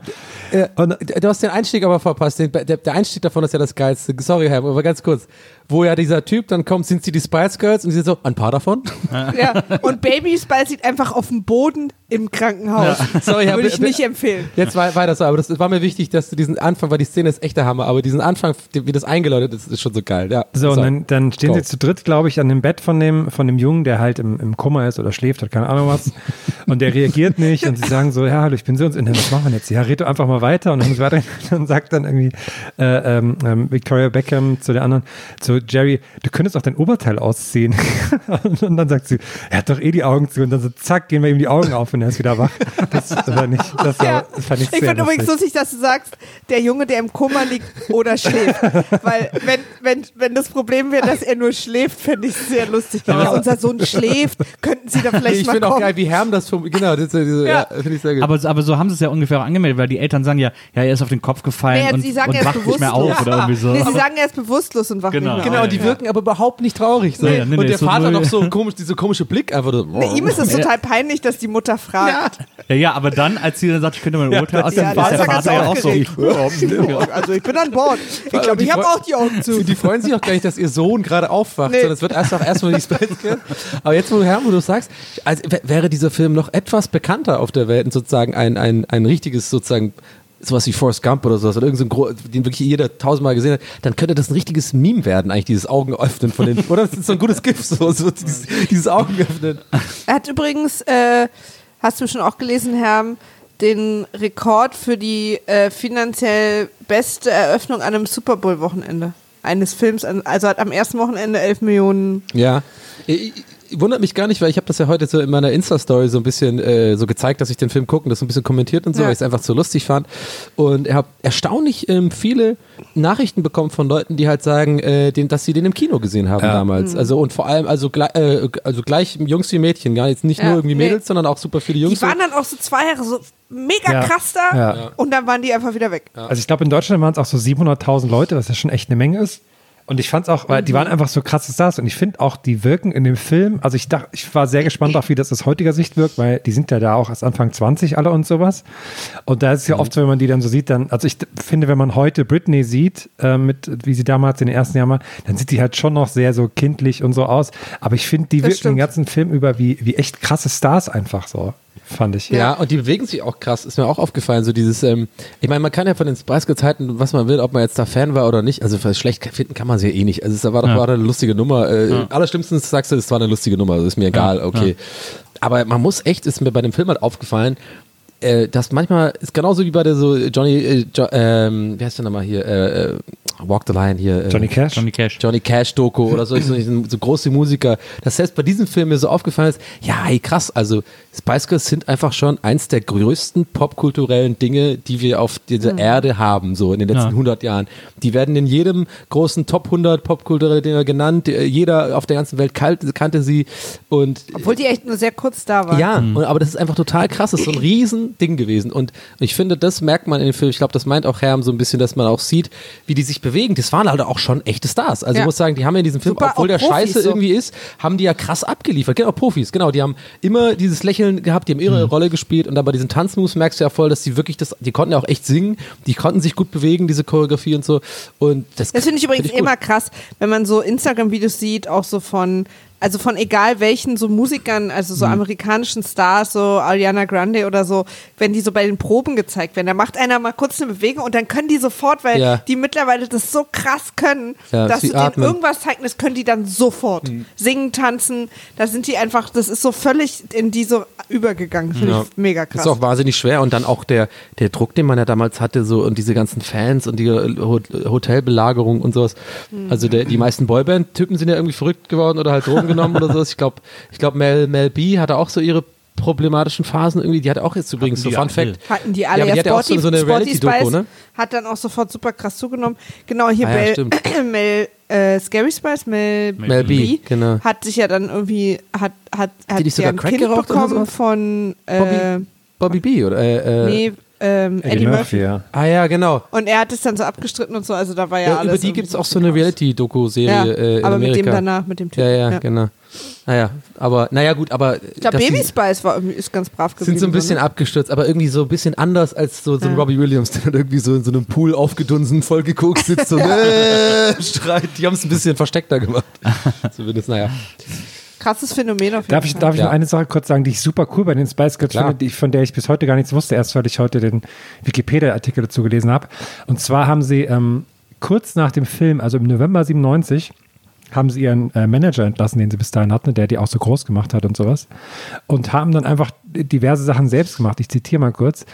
S4: Äh, und du hast den Einstieg aber verpasst. Den, der, der Einstieg davon ist ja das Geilste. Sorry, Herr, aber ganz kurz. Wo ja dieser Typ dann kommt, sind sie die Spice Girls und sie sind so, ein paar davon?
S2: ja. Und Baby Spice liegt einfach auf dem Boden im Krankenhaus.
S4: Sorry, Herr,
S2: Würde ich nicht empfehlen.
S4: Jetzt war weiter so, aber das war mir wichtig, dass du diesen Anfang, weil die Szene ist echt der Hammer, aber diesen Anfang, wie das eingeläutet ist, ist schon so geil. Ja,
S3: So, und dann, dann stehen
S4: Go.
S3: sie zu dritt, glaube ich, an dem Bett von dem, von dem Jungen, der halt im, im Kummer ist oder schläft, hat keine Ahnung was. [laughs] Und der reagiert nicht und sie sagen so, ja, hallo, ich bin so und so. Und dann, was machen wir jetzt? Ja, red doch einfach mal weiter. Und dann, muss weiter, [laughs] dann sagt dann irgendwie äh, ähm, ähm, Victoria Beckham zu der anderen, zu Jerry, du könntest auch dein Oberteil ausziehen. [laughs] und, dann sagt sie, er hat doch eh die Augen zu. Und dann so, zack, gehen wir ihm die Augen auf und er ist wieder wach. Das war nicht, das, war,
S2: Ja.
S3: das fand ich
S2: Ich
S3: sehr
S2: finde übrigens
S3: lustig.
S2: dass du sagst, der Junge, der im Koma liegt oder schläft. [laughs] Weil wenn, wenn, wenn das Problem wäre, dass er nur schläft, fände ich es sehr lustig. Ja, unser Sohn schläft, könnten Sie da [laughs] vielleicht
S4: ich
S2: mal
S4: finde auch geil, wie Herm das vom, genau, das, das, ja,
S2: Ja.
S4: finde ich sehr gut.
S1: aber, aber so haben sie es ja ungefähr auch angemeldet, weil die Eltern sagen ja, ja, er ist auf den Kopf gefallen
S2: Nee,
S1: und,
S2: sie sagen,
S1: und
S2: er ist
S1: wacht nicht mehr
S2: bewusstlos.
S1: auf oder irgendwie so.
S2: Nee, sie sagen, er ist bewusstlos und wacht
S1: Genau.
S2: nicht mehr
S4: Genau, die wirken aber überhaupt nicht traurig. So.
S1: Nee, nee,
S4: und
S1: nee,
S4: der
S1: so
S4: Vater noch so komisch, dieser komische Blick einfach so.
S2: Nee, ihm ist es total peinlich, dass die Mutter fragt.
S1: ja, ja, aber dann, als sie dann sagt, ich könnte mein Urteil aus,
S2: Ja,
S1: ist der
S2: er
S1: Vater ja auch so.
S2: Also ich bin an Bord. Ich glaube,
S4: die
S2: ich habe auch die Augen zu.
S4: Die freuen sich auch gar nicht, dass ihr Sohn gerade aufwacht, sondern es wird erst auch erstmal die Spice Girls. Aber jetzt, wo wo du sagst, also, wäre dieser Film noch etwas bekannter auf der Welt und sozusagen ein, ein, ein richtiges, sozusagen, sowas wie Forrest Gump oder sowas, oder irgend so ein Gro den wirklich jeder tausendmal gesehen hat, dann könnte das ein richtiges Meme werden, eigentlich, dieses Augenöffnen von den, [laughs] oder? Das ist so ein gutes Gift, so, so dieses, dieses Augenöffnen.
S2: Er hat übrigens, äh, hast du schon auch gelesen, Herr, den Rekord für die äh, finanziell beste Eröffnung an einem Super Bowl-Wochenende. Eines Films, also hat am ersten Wochenende 11 Millionen.
S4: Ja. Ich, wundert mich gar nicht, weil ich habe das ja heute so in meiner Insta-Story so ein bisschen äh, so gezeigt, dass ich den Film gucke und das so ein bisschen kommentiert und so,
S2: Ja.
S4: weil ich es einfach so lustig fand. Und ich habe erstaunlich ähm, viele Nachrichten bekommen von Leuten, die halt sagen, äh, den, dass sie den im Kino gesehen haben
S3: Ja.
S4: damals. Also und vor allem also, gleich- äh, also gleich Jungs wie Mädchen, gar jetzt nicht
S2: Ja,
S4: nur irgendwie
S2: nee.
S4: Mädels, sondern auch super viele Jungs.
S2: Die waren dann auch so zwei Jahre so mega
S3: Ja.
S2: krass da
S3: Ja.
S2: und dann waren die einfach wieder weg.
S3: Also ich glaube, in Deutschland waren es auch so 700.000 Leute, was ja schon echt eine Menge ist. Und ich fand es auch, weil die waren einfach so krasse Stars und ich finde auch, die wirken in dem Film, also ich dachte, ich war sehr gespannt auch, wie das aus heutiger Sicht wirkt, weil die sind ja da auch erst Anfang 20 alle und sowas. Und da ist es ja oft so, wenn man die dann so sieht, dann, also ich finde, wenn man heute Britney sieht, äh, mit, wie sie damals in den ersten Jahren war, dann sieht die halt schon noch sehr so kindlich und so aus. Aber ich finde, die
S2: Das
S3: wirken den
S2: stimmt.
S3: ganzen Film über wie, wie echt krasse Stars einfach so, fand ich.
S4: Ja, und die bewegen sich auch krass, ist mir auch aufgefallen. So dieses, ähm, ich meine, man kann ja von den Spice Girls halten, was man will, ob man jetzt da Fan war oder nicht. Also für schlecht finden kann man sie ja eh nicht. Also es war doch
S1: Ja.
S4: war eine lustige Nummer. Äh, Allerschlimmstens sagst du, es war eine lustige Nummer, also ist mir egal, okay. Aber man muss echt, ist mir bei dem Film halt aufgefallen, äh, dass manchmal ist genauso wie bei der so Johnny, äh, jo, ähm, wie heißt der nochmal hier, äh, äh, Walk the Line hier. äh,
S3: Johnny Cash.
S1: Johnny Cash.
S4: Johnny Cash Doku oder so, so, so große Musiker, dass selbst bei diesem Film mir so aufgefallen ist, ja, hey, krass, also Spice Girls sind einfach schon eins der größten popkulturellen Dinge, die wir auf dieser Erde haben, so in den letzten
S1: Ja.
S4: 100 Jahren. Die werden in jedem großen Top 100 popkulturelle Dinger genannt, Äh, jeder auf der ganzen Welt kannte sie und
S2: Obwohl die echt nur sehr kurz da waren.
S4: ja, und, aber das ist einfach total krass. Das ist so ein riesen Ding gewesen. Und ich finde, das merkt man in dem Film. Ich glaube, das meint auch Herm so ein bisschen, dass man auch sieht, wie die sich bewegen. Das waren halt auch schon echte Stars. Also
S2: Ja.
S4: ich muss sagen, die haben in diesem Film,
S2: Super,
S4: obwohl der
S2: Profis
S4: scheiße
S2: so.
S4: irgendwie ist, haben die ja krass abgeliefert. Genau, Profis, genau. Die haben immer dieses Lächeln gehabt, die haben ihre Rolle gespielt. Und dann bei diesen Tanzmoves merkst du ja voll, dass die wirklich das, die konnten ja auch echt singen. Die konnten sich gut bewegen, diese Choreografie und so. Und das,
S2: Das finde ich übrigens
S4: gut.
S2: immer krass, wenn man so Instagram-Videos sieht, auch so von, also von egal welchen so Musikern, also
S4: Mhm.
S2: so amerikanischen Stars, so Ariana Grande oder so, wenn die so bei den Proben gezeigt werden, da macht einer mal kurz eine Bewegung und dann können die sofort, weil
S4: Ja.
S2: die mittlerweile das so krass können,
S4: Ja,
S2: dass
S4: sie
S2: du denen
S4: atmen.
S2: irgendwas zeigst, das können die dann sofort.
S4: Mhm.
S2: Singen, tanzen, da sind die einfach, das ist so völlig in die so übergegangen. Finde
S4: Ja.
S2: ich mega krass.
S4: Ist auch wahnsinnig schwer und dann auch der, der Druck, den man ja damals hatte, so und diese ganzen Fans und die äh, Ho- Hotelbelagerung und sowas. Also der, die meisten Boyband-Typen sind ja irgendwie verrückt geworden oder halt [laughs] Drogen genommen oder sowas. Ich glaube, ich glaub, Mel, Mel B hatte auch so ihre problematischen Phasen irgendwie. Die hatte auch jetzt übrigens so
S1: die
S4: Fun. Fact.
S2: Hatten die
S4: Ja,
S2: alle.
S4: die
S2: ja,
S4: hat ja auch
S2: Sporty,
S4: so- so eine
S2: Sporty
S4: Reality-Doku,
S2: Spice
S4: ne?
S2: hat dann auch sofort super krass zugenommen. Genau, hier
S4: Ah ja,
S2: Mel,
S4: stimmt. [clears throat]
S2: Mel äh, Scary Spice, Mel,
S4: Mel B, genau.
S2: hat sich ja dann irgendwie, hat, hat, hat
S4: nicht
S2: ja
S4: sogar
S2: ein
S4: Crack
S2: Kind bekommen von äh,
S4: Bobby, Bobby B oder äh, äh,
S2: nee, ähm,
S3: Eddie Murphy, ja.
S4: Ah ja, genau.
S2: Und er hat es dann so abgestritten und so, also da war ja,
S4: Ja,
S2: alles
S4: über die gibt es auch so eine. Reality-Doku-Serie
S2: Ja,
S4: äh, in
S2: aber
S4: Amerika.
S2: mit dem danach, mit dem Typ.
S4: Ja, ja, genau. Naja, aber, naja, gut, aber.
S2: Ich glaube, Baby Spice war irgendwie, ist ganz brav gewesen.
S4: sind so ein bisschen
S2: ne?
S4: abgestürzt, aber irgendwie so ein bisschen anders als so, so ein
S2: Ja.
S4: Robbie Williams, [laughs] der dann irgendwie so in so einem Pool aufgedunsen, voll geguckt sitzt und [laughs] äh, schreit. Die haben es ein bisschen versteckter gemacht. [laughs] Zumindest, naja.
S2: Krasses Phänomen auf jeden
S3: Darf ich,
S2: Fall.
S3: darf ich
S4: Ja.
S3: noch eine Sache kurz sagen, die ich super cool bei den Spice Girls
S4: Klar.
S3: finde, die, von der ich bis heute gar nichts wusste, erst weil ich heute den Wikipedia-Artikel dazu gelesen habe. Und zwar haben sie ähm, kurz nach dem Film, also im November 97, haben sie ihren äh, Manager entlassen, den sie bis dahin hatten, der die auch so groß gemacht hat und sowas. Und haben dann einfach diverse Sachen selbst gemacht. Ich zitiere mal kurz.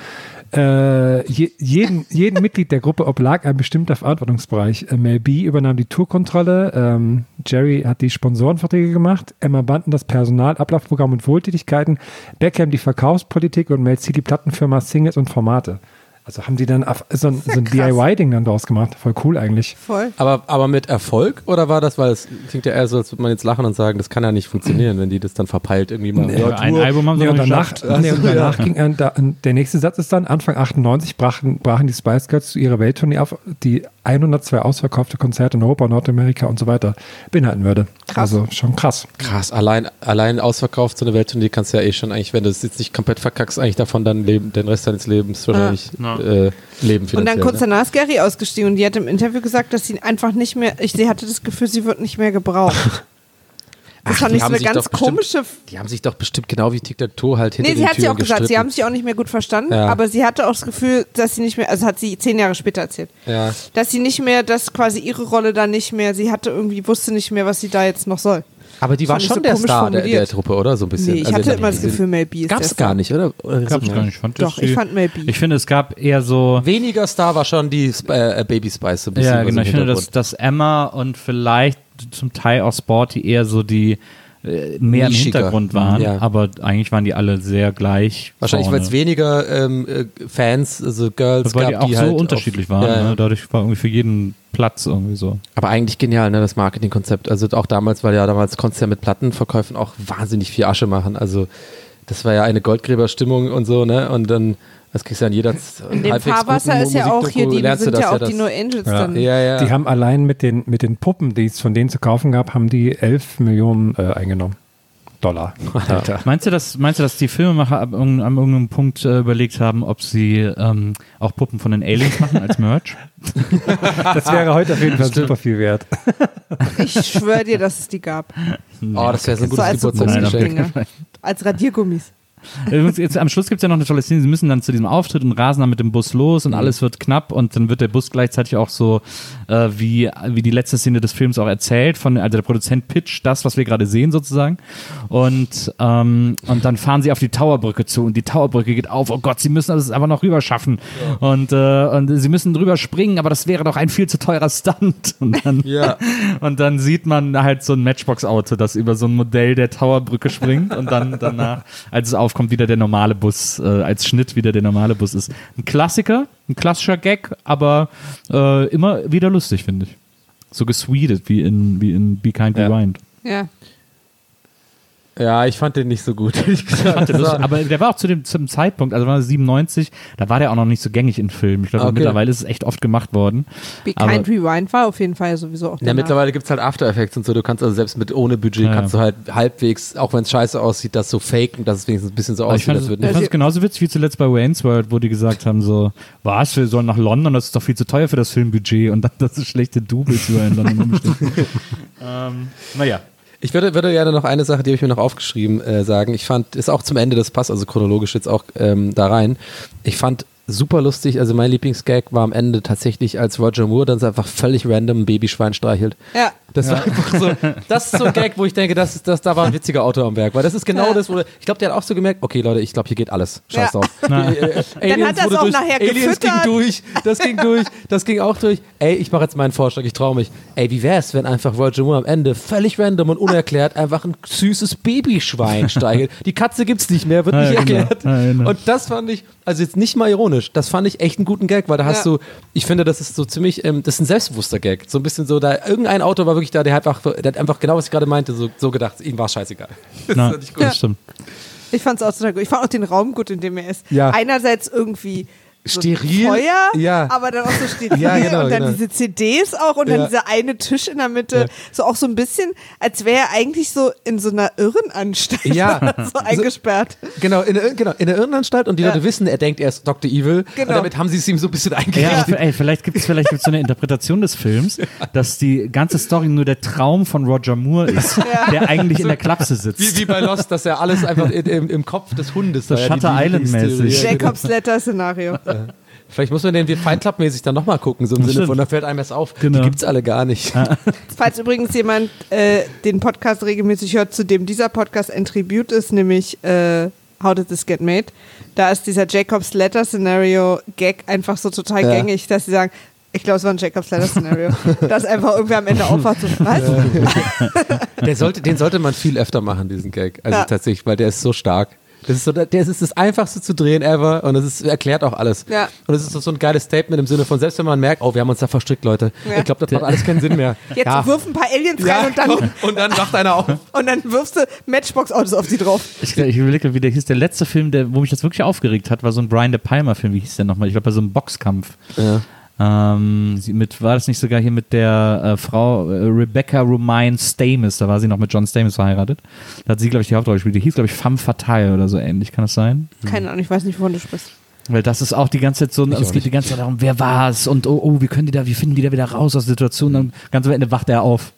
S3: Äh, je, jeden, [laughs] jeden Mitglied der Gruppe oblag ein bestimmter Verantwortungsbereich. Äh, Mel B übernahm die Tourkontrolle, ähm, Jerry hat die Sponsorenverträge gemacht, Emma Bunton das Personal, Ablaufprogramm und Wohltätigkeiten, Beckham die Verkaufspolitik und Mel C die Plattenfirma, Singles und Formate. Also haben die dann so ein, so ein. DIY-Ding dann draus gemacht. Voll cool eigentlich.
S2: Voll.
S4: Aber, aber mit Erfolg oder war das, weil es klingt ja eher so, als würde man jetzt lachen und sagen, das kann ja nicht funktionieren, wenn die das dann verpeilt irgendwie mal.
S3: Nee.
S4: Ja,
S1: Ein. Album haben sie
S3: Nee, und danach, nee, und danach ging äh, da, der nächste Satz ist dann, Anfang 98 brachen, brachen die Spice Girls zu ihrer Welttournee auf, die 102 ausverkaufte Konzerte in Europa, Nordamerika und so weiter beinhalten würde.
S2: Krass.
S3: Also schon krass.
S4: Krass, allein, allein ausverkauft so eine Welttournee kannst du ja eh schon eigentlich, wenn du es jetzt nicht komplett verkackst, eigentlich davon dann leben, den Rest deines Lebens wahrscheinlich
S1: Ja.
S4: äh, leben
S2: Und dann kurz
S4: ne?
S2: danach ist Gary ausgestiegen und die hat im Interview gesagt, dass sie einfach nicht mehr, ich, sie hatte das Gefühl, sie wird nicht mehr gebraucht. [laughs] Das
S4: Ach,
S2: fand ich so
S4: haben
S2: eine
S4: sich
S2: ganz
S4: doch bestimmt-
S2: komische.
S4: Die haben sich doch bestimmt genau wie Tic-Tac-Toe halt hinter
S2: Nee, sie
S4: den
S2: hat sie
S4: Türen
S2: auch gesagt, sie
S4: gestritten.
S2: haben sich auch nicht mehr gut verstanden,
S4: Ja.
S2: aber sie hatte auch das Gefühl, dass sie nicht mehr, also hat sie zehn Jahre später erzählt,
S4: Ja.
S2: dass sie nicht mehr, dass quasi ihre Rolle da nicht mehr, sie hatte irgendwie, wusste nicht mehr, was sie da jetzt noch soll.
S4: Aber die war
S2: ich
S4: schon
S2: so
S4: der Star der, der. Truppe, oder? So ein bisschen.
S2: Nee, ich
S4: Also
S2: hatte immer das Gefühl, Mel B ist
S4: Gab's gar nicht, oder? oder
S1: Gab's gar nicht. Ich fand
S2: Doch, ich
S1: die-
S2: fand Mel B.
S1: Ich finde, es gab eher so.
S4: Weniger Star war schon die Sp äh, Baby Spice so ein bisschen.
S1: Ja, genau. Ich finde, dass, dass Emma und vielleicht zum Teil auch Sporty eher so die äh, mehr im
S4: Nischiger.
S1: Hintergrund waren,
S4: Ja.
S1: aber eigentlich waren die alle sehr gleich.
S4: Wahrscheinlich, weil es weniger ähm, äh, Fans, also Girls
S1: weil
S4: gab,
S1: die auch
S4: die
S1: so
S4: halt
S1: unterschiedlich
S4: auf,
S1: waren.
S4: Ja, ja.
S1: Ne? Dadurch war irgendwie für jeden Platz irgendwie so.
S4: Aber eigentlich genial, ne, das Marketingkonzept. Also auch damals, weil ja damals konntest du ja mit Plattenverkäufen auch wahnsinnig viel Asche machen. Also das war ja eine Goldgräberstimmung und so, ne? Und dann, das kriegst du ja in jeder
S2: In
S4: halbwegs
S2: Fahrwasser
S4: guten
S2: ist ja auch hier, die
S4: lernst du
S2: sind ja auch die No Angels
S3: Ja.
S2: dann.
S4: Ja, ja.
S3: Die haben allein mit den, mit den Puppen, die es von denen zu kaufen gab, haben die 11 Millionen äh, eingenommen. Dollar. [laughs]
S4: Alter.
S1: Meinst du, dass, meinst du, dass die Filmemacher ab, irgend- an irgendeinem Punkt äh, überlegt haben, ob sie ähm, auch Puppen von den Aliens machen als Merch? [laughs] [laughs]
S3: Das wäre heute auf jeden Fall super viel wert.
S2: Ich schwöre dir, dass es die gab.
S4: Oh, das wäre so ein
S2: So
S4: gutes
S2: als so
S4: Geburtstagsgeschenk.
S2: Gummidinger. Als Radiergummis.
S1: Jetzt, am Schluss gibt es ja noch eine tolle Szene. Sie müssen dann zu diesem Auftritt und rasen dann mit dem Bus los und
S4: Mhm.
S1: alles wird knapp und dann wird der Bus gleichzeitig auch so, äh, wie, wie die letzte Szene des Films auch erzählt. Von, also der Produzent pitcht das, was wir gerade sehen sozusagen. Und, ähm, und dann fahren sie auf die Towerbrücke zu und die Towerbrücke geht auf. Oh Gott, sie müssen das aber noch rüber schaffen. Und, äh, und sie müssen drüber springen, aber das wäre doch ein viel zu teurer Stunt. [laughs] Und dann,
S4: Ja.
S1: und dann sieht man halt so ein Matchbox-Auto, das über so ein Modell der Towerbrücke springt und dann danach, als es aufkommt, wieder der normale Bus, äh, als Schnitt wieder der normale Bus ist. Ein Klassiker, ein klassischer Gag, aber äh, immer wieder lustig, finde ich. So gesweetet wie in, wie in Be Kind
S4: Ja.
S1: Rewind.
S2: Ja.
S4: Ja, ich fand den nicht so gut. [laughs] ehrlich gesagt. Das war-
S1: Aber der war auch zu dem zum Zeitpunkt, also war 97, da war der auch noch nicht so gängig in Filmen. Ich glaube,
S4: Okay.
S1: mittlerweile ist es echt oft gemacht worden.
S2: Be
S1: Aber-
S2: Kind Rewind war auf jeden Fall sowieso auch
S4: Ja,
S2: der
S4: mittlerweile gibt es halt After Effects und so. Du kannst also selbst mit ohne Budget
S1: Ja,
S4: kannst
S1: ja.
S4: du halt halbwegs, auch wenn es scheiße aussieht, das so faken, dass es wenigstens ein bisschen so
S1: Aber ich
S4: aussieht,
S1: fand, ich fand es genauso witzig wie zuletzt bei Wayne's World, wo die gesagt haben so, was, wir sollen nach London, das ist doch viel zu teuer für das Filmbudget und dann das so schlechte Doubles überall in London rumstehen. [laughs] ähm, naja.
S4: Ich würde, würde gerne noch eine Sache, die habe ich mir noch aufgeschrieben, äh, sagen. Ich fand, ist auch zum Ende des Pass, also chronologisch jetzt auch ähm, da rein. Ich fand super lustig, also mein Lieblingsgag war am Ende tatsächlich, als Roger Moore dann einfach völlig random ein Babyschwein streichelt.
S2: Ja.
S4: Das war einfach so, das ist so ein Gag, wo ich denke, das das, da war ein witziger Autor am Werk, weil das ist genau
S2: Ja.
S4: das, wo, ich glaube, der hat auch so gemerkt, okay Leute, ich glaube, hier geht alles. Scheiß
S2: Ja.
S4: drauf. [laughs] Äh, äh, Aliens
S2: hat das auch
S4: durch,
S2: nachher
S4: Aliens ging
S2: gefüttert.
S4: durch, das ging durch, das ging auch durch. Ey, ich mache jetzt meinen Vorschlag, ich traue mich. Ey, wie wär's, wenn einfach Roger Moore am Ende völlig random und unerklärt einfach ein süßes Babyschwein streichelt. Die Katze gibt's nicht mehr, wird
S1: Ja,
S4: nicht
S1: ja, genau.
S4: erklärt.
S1: Ja, genau.
S4: Und das fand ich, also jetzt nicht mal ironisch, das fand ich echt einen guten Gag, weil da hast
S2: Ja.
S4: du, ich finde, das ist so ziemlich, ähm, das ist ein selbstbewusster Gag. So ein bisschen so, da irgendein Autor war wirklich da, der hat einfach, der hat einfach genau, was ich gerade meinte, so, so gedacht, ihm war scheißegal. [laughs] Das
S1: Na,
S4: fand ich gut.
S1: das stimmt.
S2: Ich fand es auch total gut. Ich fand auch den Raum gut, in dem er ist.
S4: Ja.
S2: Einerseits irgendwie so
S4: Steril,
S2: Feuer,
S4: ja.
S2: aber dann auch so [laughs] steril
S4: Ja, genau,
S2: und dann
S4: genau.
S2: diese CDs auch und
S4: Ja.
S2: dann dieser eine Tisch in der Mitte.
S4: Ja.
S2: So auch so ein bisschen, als wäre er eigentlich so in so einer Irrenanstalt
S4: Ja. [laughs]
S2: so eingesperrt.
S4: Genau, in der, genau, in der Irrenanstalt und die
S2: Ja.
S4: Leute wissen, er denkt, er ist Dr. Evil.
S2: Genau.
S4: Und damit haben sie es ihm so ein bisschen
S1: Ja,
S4: eingerichtet.
S1: aber, ey, vielleicht gibt es vielleicht gibt's so eine Interpretation des Films, [laughs] dass die ganze Story nur der Traum von Roger Moore ist, der eigentlich in der Klapse sitzt.
S4: Wie, wie bei Lost, dass er alles einfach in, im, im Kopf des Hundes
S1: So
S4: da, ja,
S1: Shutter Island-mäßig.
S4: Ja.
S2: Jacobs Letter-Szenario.
S4: Vielleicht muss man den wie Fight Club-mäßig dann nochmal gucken, so im Sinne
S1: Stimmt.
S4: von, da fällt einem erst auf,
S1: Genau.
S4: die gibt's alle gar nicht.
S2: Falls übrigens jemand äh, den Podcast regelmäßig hört, zu dem dieser Podcast ein Tribute ist, nämlich äh, How Did This Get Made, da ist dieser Jacobs Letter Scenario Gag einfach so total
S4: Ja.
S2: gängig, dass sie sagen, ich glaube, es war ein Jacobs Letter Szenario, [laughs] dass einfach irgendwer am Ende aufwacht so, was? [laughs]
S4: Der sollte, den sollte man viel öfter machen, diesen Gag. Also
S2: Ja.
S4: tatsächlich, weil der ist so stark. Das ist, so, der ist das einfachste zu drehen ever und es ist, erklärt auch alles.
S2: Ja.
S4: Und es ist so- so ein geiles Statement im Sinne von, selbst wenn man merkt, oh, wir haben uns da verstrickt, Leute.
S2: Ja.
S4: Ich glaube, das macht alles keinen Sinn mehr. [laughs]
S2: Jetzt
S4: ja.
S2: wirf ein paar Aliens rein
S4: ja,
S2: und dann,
S4: komm. und dann wacht einer auf. [laughs]
S2: und dann wirfst du Matchbox-Autos auf sie drauf.
S1: Ich, ich überlege, wie der hieß. Der letzte Film, der, wo mich das wirklich aufgeregt hat, war so ein Brian De Palma-Film. Wie hieß der nochmal? Ich glaube, bei so einem Boxkampf.
S4: Ja.
S1: Ähm, sie mit, war das nicht sogar hier mit der äh, Frau äh, Rebecca Romine Stamis? Da war sie noch mit John Stamis verheiratet. Da hat sie, glaube ich, die Hauptrolle gespielt. Die hieß, glaube ich, Femme Fatale oder so ähnlich. Kann das sein?
S2: Keine Ahnung, ich weiß nicht, wovon du sprichst.
S1: Weil das ist auch die ganze Zeit so, es
S4: auch
S1: geht die ganze Zeit darum, wer war es und oh, oh, wie können die da, wie finden die da wieder raus aus der Situation? Und ganz am Ende wacht er auf.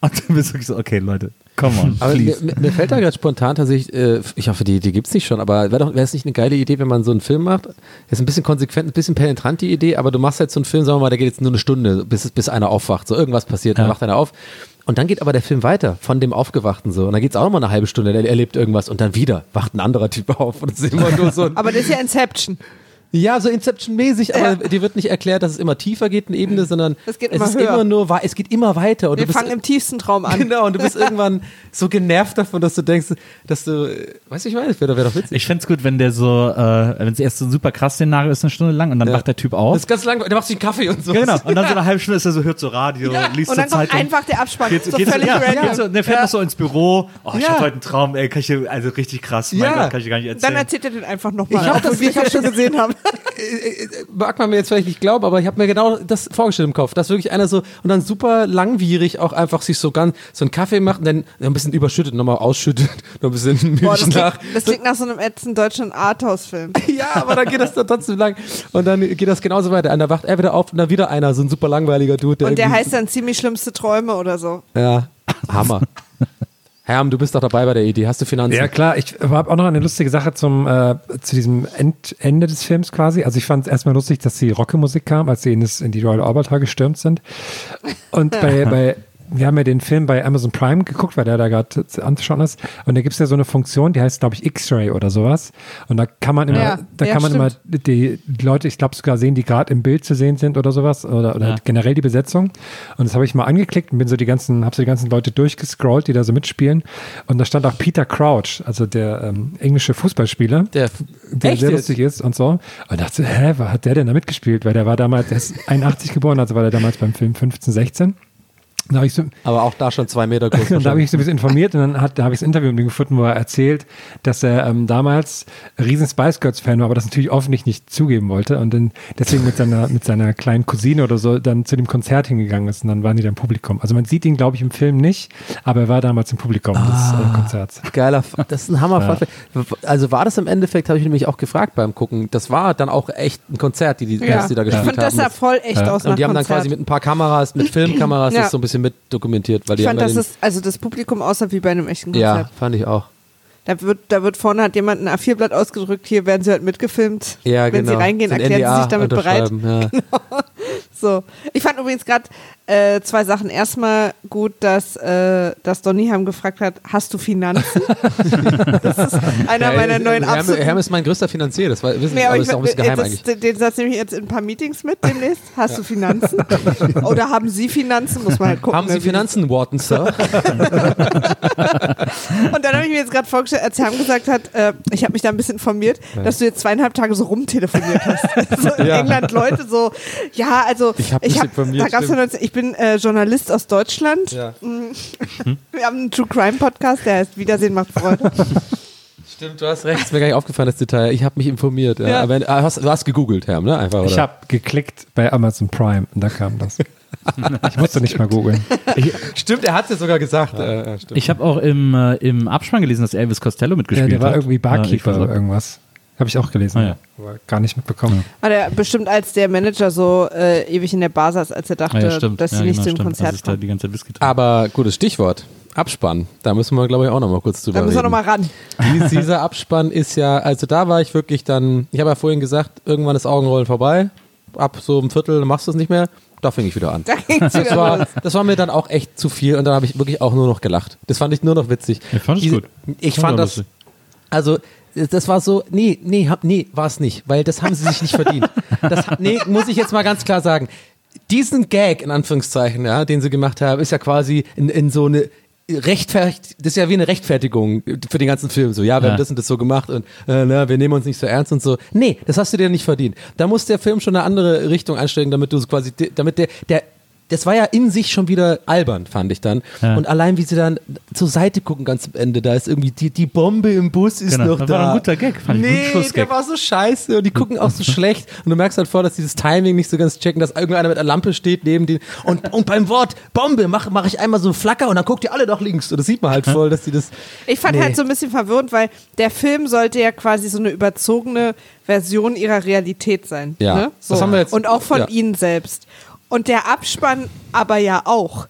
S1: Und dann bist du wirklich so, okay, Leute, come on,
S4: Aber mir, mir fällt da gerade spontan tatsächlich, äh, ich hoffe, die, die gibt es nicht schon, aber wäre es nicht eine geile Idee, wenn man so einen Film macht? Ist ein bisschen konsequent, ein bisschen penetrant die Idee, aber du machst jetzt so einen Film, sagen wir mal, der geht jetzt nur eine Stunde, bis, bis einer aufwacht. So irgendwas passiert, dann
S1: Ja.
S4: wacht einer auf. Und dann geht aber der Film weiter von dem Aufgewachten so. Und dann geht es auch noch mal eine halbe Stunde, der erlebt irgendwas und dann wieder wacht ein anderer Typ auf. Und ist immer nur so ein,
S2: Aber das ist ja Inception.
S4: Ja, so Inception-mäßig, aber dir wird nicht erklärt, dass es immer tiefer geht, eine Ebene, sondern
S2: Es geht
S4: es
S2: immer
S4: ist
S2: höher.
S4: immer nur, es geht immer weiter. Und
S2: Wir
S4: du bist,
S2: fangen im tiefsten Traum an.
S4: Genau, und du bist [laughs] irgendwann so genervt davon, dass du denkst, dass du, weißt du, ich meine, das wäre doch, wär doch witzig.
S1: Ich fände es gut, wenn der so, äh, wenn es erst so ein super krass Szenario ist, eine Stunde lang und dann
S4: Ja.
S1: wacht der Typ
S4: das
S1: auf.
S4: ist ganz langweilig, der macht sich einen Kaffee und so.
S1: Ja, genau. Und dann so [laughs] eine halbe Stunde ist er so, hört so Radio, liest
S2: Und
S1: so
S2: dann kommt
S1: Zeitung.
S2: einfach der Abspann.
S1: Geht,
S2: so
S1: geht,
S2: völlig
S1: ja,
S2: random.
S1: geht so, der fährt
S2: Ja.
S1: noch so ins Büro. Oh, ich
S4: Ja.
S1: hatte heute einen Traum, ey, kann ich dir, also richtig krass. Mein
S4: Ja.
S1: Gott, kann ich dir gar nicht erzählen.
S2: Dann erzählt er den einfach nochmal,
S4: Ich hab [laughs]
S2: obwohl
S4: das-
S2: wir das schon
S4: das-
S2: gesehen haben. [laughs]
S4: Mag man mir jetzt vielleicht nicht glauben, aber ich habe mir genau das vorgestellt im Kopf, dass wirklich einer so und dann super langwierig auch einfach sich so ganz so einen Kaffee macht und dann ein bisschen überschüttet, nochmal ausschüttet, [laughs] noch ein bisschen
S2: Boah, das,
S4: Milch nach.
S2: klingt, das klingt nach so einem ätzenden deutschen Arthouse-Film. [laughs]
S4: Ja, aber dann geht das dann trotzdem lang. Und dann geht das genauso weiter. Dann wacht er wieder auf und dann wieder einer, so ein super langweiliger Dude.
S2: Und der heißt dann ziemlich schlimmste Träume oder so.
S4: Ja, Hammer. Herm, du bist doch dabei bei der Idee. Hast du Finanzen?
S3: Ja, klar. Ich habe auch noch eine lustige Sache zum, äh, zu diesem End, Ende des Films quasi. Also ich fand es erstmal lustig, dass die Rocke-Musik kam, als sie in, das, in die Royal Albert Hall gestürmt sind. Und bei, [laughs] bei wir haben ja den Film bei Amazon Prime geguckt, weil der da gerade anzuschauen ist. Und da gibt es ja so eine Funktion, die heißt, glaube ich, X-Ray oder sowas. Und da kann man immer,
S2: Ja,
S3: da
S2: ja,
S3: kann man
S2: stimmt.
S3: immer die Leute, ich glaube sogar sehen, die gerade im Bild zu sehen sind oder sowas. Oder, oder
S1: Ja.
S3: generell die Besetzung. Und das habe ich mal angeklickt und bin so die ganzen, habe so die ganzen Leute durchgescrollt, die da so mitspielen. Und da stand auch Peter Crouch, also der ähm, englische Fußballspieler
S4: Der,
S3: der sehr
S4: jetzt?
S3: lustig ist und so. Und dachte, hä, was hat der denn da mitgespielt? Weil der war damals, der ist [laughs] 81 geboren, also war der damals beim Film 15, 16. Da ich so,
S4: aber auch da schon zwei Meter groß.
S3: und [laughs] da habe ich so ein bisschen informiert und dann hat, da habe ich das Interview mit ihm gefunden, wo er erzählt, dass er ähm, damals ein riesen Spice Girls Fan war, aber das natürlich offentlich nicht zugeben wollte und dann deswegen mit seiner, mit seiner kleinen Cousine oder so dann zu dem Konzert hingegangen ist und dann waren die da im Publikum. Also man sieht ihn, glaube ich, im Film nicht, aber er war damals im Publikum des
S4: Ah.
S3: äh, Konzerts.
S4: Geiler, das ist ein Hammer. Funfact. Also war das im Endeffekt, habe ich nämlich auch gefragt beim Gucken, das war dann auch echt ein Konzert, die die,
S2: Ja.
S4: die da
S2: Ich
S4: gespielt
S2: fand, das
S4: haben.
S2: sah voll echt aus nach
S4: und die haben dann
S2: Konzert.
S4: quasi mit ein paar Kameras, mit Filmkameras
S2: Ja.
S4: das so ein bisschen mit dokumentiert. Weil die
S2: ich fand,
S4: ja
S2: dass es, also das Publikum aussah wie bei einem echten
S4: Ja,
S2: Konzert.
S4: fand ich auch.
S2: Da wird, da wird vorne hat jemand ein A4-Blatt ausgedrückt, hier werden sie halt mitgefilmt.
S4: Ja,
S2: Wenn
S4: genau.
S2: sie reingehen,
S4: So
S2: erklären sie sich damit bereit.
S4: Ja. [laughs]
S2: So. Ich fand übrigens gerade äh, zwei Sachen. Erstmal gut, dass, äh, dass Donny Ham gefragt hat, hast du Finanzen? [laughs] das ist einer meiner neuen absoluten
S4: Herm ist mein größter Finanzier, das war, wissen
S2: Nee,
S4: Sie,
S2: aber ich,
S4: ist auch ein bisschen geheim
S2: das,
S4: eigentlich.
S2: den- Den Satz nehme ich jetzt in ein paar Meetings mit demnächst. Hast du Finanzen? [laughs] Oder haben Sie Finanzen? Muss man halt gucken.
S4: Haben Sie
S2: ne, wie-
S4: Finanzen, Wharton, Sir? [laughs]
S2: Und dann habe ich mir jetzt gerade vorgestellt, als Herm gesagt hat, äh, ich habe mich da ein bisschen informiert, dass du jetzt zweieinhalb Tage so rumtelefoniert hast. so in
S4: Ja.
S2: England Leute so, ja, also
S4: Ich hab mich
S2: hab,
S4: informiert,
S2: da gab's ja ich bin äh, Journalist aus Deutschland.
S4: Ja. [laughs]
S2: Wir haben einen True Crime Podcast, der heißt Wiedersehen macht Freude. [laughs]
S4: Stimmt, du hast recht. Ist mir gar nicht aufgefallen, das Detail. Ich habe mich informiert. Ja.
S2: Ja.
S4: Aber, ah, hast, du hast gegoogelt, Herm, ne? Einfach, oder?
S3: Ich habe geklickt bei Amazon Prime und da kam das. ich musste nicht mal googeln.
S4: Stimmt, er hat es ja sogar gesagt. Ja. Ja, stimmt.
S1: Ich habe auch im, äh, im Abspann gelesen, dass Elvis Costello
S3: Ja,
S1: mitgespielt
S3: der war
S1: hat.
S3: irgendwie Barkeeper oder irgendwas. Habe ich auch gelesen,
S1: Ah, ja.
S3: aber gar nicht mitbekommen.
S2: War der bestimmt als der Manager so äh, ewig in der Bar saß, als er dachte,
S1: Ah, ja,
S2: dass sie
S1: ja,
S2: nicht
S1: genau,
S2: zu dem. Konzert
S1: Als ich da
S2: kommen.
S1: die ganze Zeit Whisky trinke.
S4: Aber gutes Stichwort. Abspann. Da müssen wir, glaube ich, auch noch mal kurz drüber
S2: Da müssen wir
S4: reden.
S2: nochmal ran. [laughs]
S4: Dies- dieser Abspann ist ja, also da war ich wirklich dann, ich habe ja vorhin gesagt, irgendwann ist Augenrollen vorbei. Ab so einem Viertel machst du es nicht mehr. Da fing ich wieder an.
S2: Da
S4: Das war, das war mir dann auch echt zu viel und dann habe ich wirklich auch nur noch gelacht. Das fand ich nur noch witzig.
S1: Ich fand es gut.
S4: Ich
S1: Fand
S4: fand das,
S1: lustig.
S4: also das war so, nee, nee, hab, nee, war es nicht, weil das haben sie sich nicht verdient. Das, nee, muss ich jetzt mal ganz klar sagen. Diesen Gag, in Anführungszeichen, ja, den sie gemacht haben, ist ja quasi in, in so eine rechtfertigt, das ist ja wie eine Rechtfertigung für den ganzen Film. So, ja, wir
S1: Ja.
S4: haben das und das so gemacht und äh, na, wir nehmen uns nicht so ernst und so. Nee, das hast du dir nicht verdient. Da muss der Film schon eine andere Richtung einsteigen, damit du quasi, damit der, der, das war ja in sich schon wieder albern, fand ich dann.
S1: Ja.
S4: Und allein wie sie dann zur Seite gucken ganz am Ende, da ist irgendwie die, die Bombe im Bus ist
S1: Genau,
S4: noch
S1: das
S4: da.
S1: war ein guter Gag, fand ich. Guten
S4: Nee, der war so scheiße und die gucken auch so [laughs] schlecht und du merkst halt vor, dass dieses Timing nicht so ganz checken, dass irgendeiner mit einer Lampe steht neben denen und, und beim Wort Bombe mache mach ich einmal so einen Flacker und dann guckt ihr alle doch links und das sieht man halt voll, dass die das
S2: Ich fand
S4: Nee.
S2: halt so ein bisschen verwirrend, weil der Film sollte ja quasi so eine überzogene Version ihrer Realität sein.
S4: Ja.
S2: Ne? So.
S4: Das haben wir jetzt-
S2: Und auch von
S4: ja.
S2: ihnen selbst. Und der Abspann aber ja auch.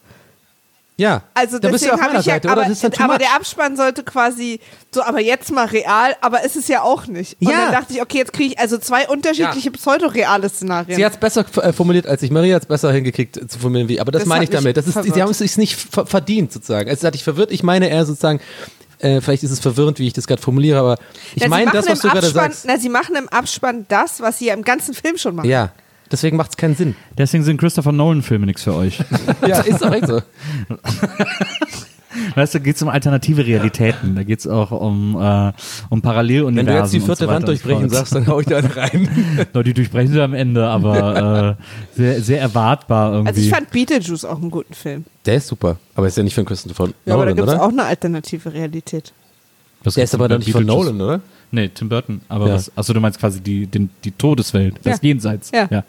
S4: ja,
S2: Also
S4: da bist du
S2: deswegen
S4: auf meiner
S2: ich ja,
S4: Seite,
S2: aber,
S4: oder? Das ist dann
S2: aber
S4: much.
S2: der Abspann sollte quasi so, aber jetzt mal real, aber ist es ja auch nicht. Und
S4: Ja.
S2: dann dachte ich, okay, jetzt kriege ich also zwei unterschiedliche pseudo-reale Szenarien.
S4: Sie hat es besser äh, formuliert als ich. Maria hat es besser hingekriegt zu formulieren wie. Aber das,
S2: Das
S4: meine ich damit. Das ist, sie haben es sich nicht ver verdient sozusagen. Also, das hat dich verwirrt. Ich meine eher sozusagen, äh, vielleicht ist es verwirrend, wie ich das gerade formuliere, aber ich meine das, was du gerade sagst.
S2: Na, sie machen im Abspann das, was sie ja im ganzen Film schon machen.
S4: Ja, deswegen macht es keinen Sinn.
S1: Deswegen sind Christopher Nolan-Filme nichts für euch. [laughs]
S4: Ja, ist doch echt so. [laughs]
S1: weißt du, da geht es um alternative Realitäten. Da geht es auch um, äh, um Paralleluniversen.
S4: Wenn du jetzt die vierte
S1: so
S4: Wand durchbrechen sagst, dann hau ich da eine rein. [laughs]
S1: No, die durchbrechen sie am Ende, aber äh, sehr, sehr erwartbar irgendwie.
S2: Also ich fand Beetlejuice auch einen guten Film.
S4: Der ist super, aber ist ja nicht von Christopher
S2: Ja, aber da
S4: Nolan,
S2: gibt es auch eine alternative Realität.
S1: Was
S4: Der ist aber
S1: denn
S4: dann nicht von? Nolan, oder?
S1: Nee, Tim Burton. Aber
S4: Ja.
S1: was, achso, du meinst quasi die, den, die Todeswelt, das
S2: Ja.
S1: Jenseits.
S2: Ja.
S1: ja.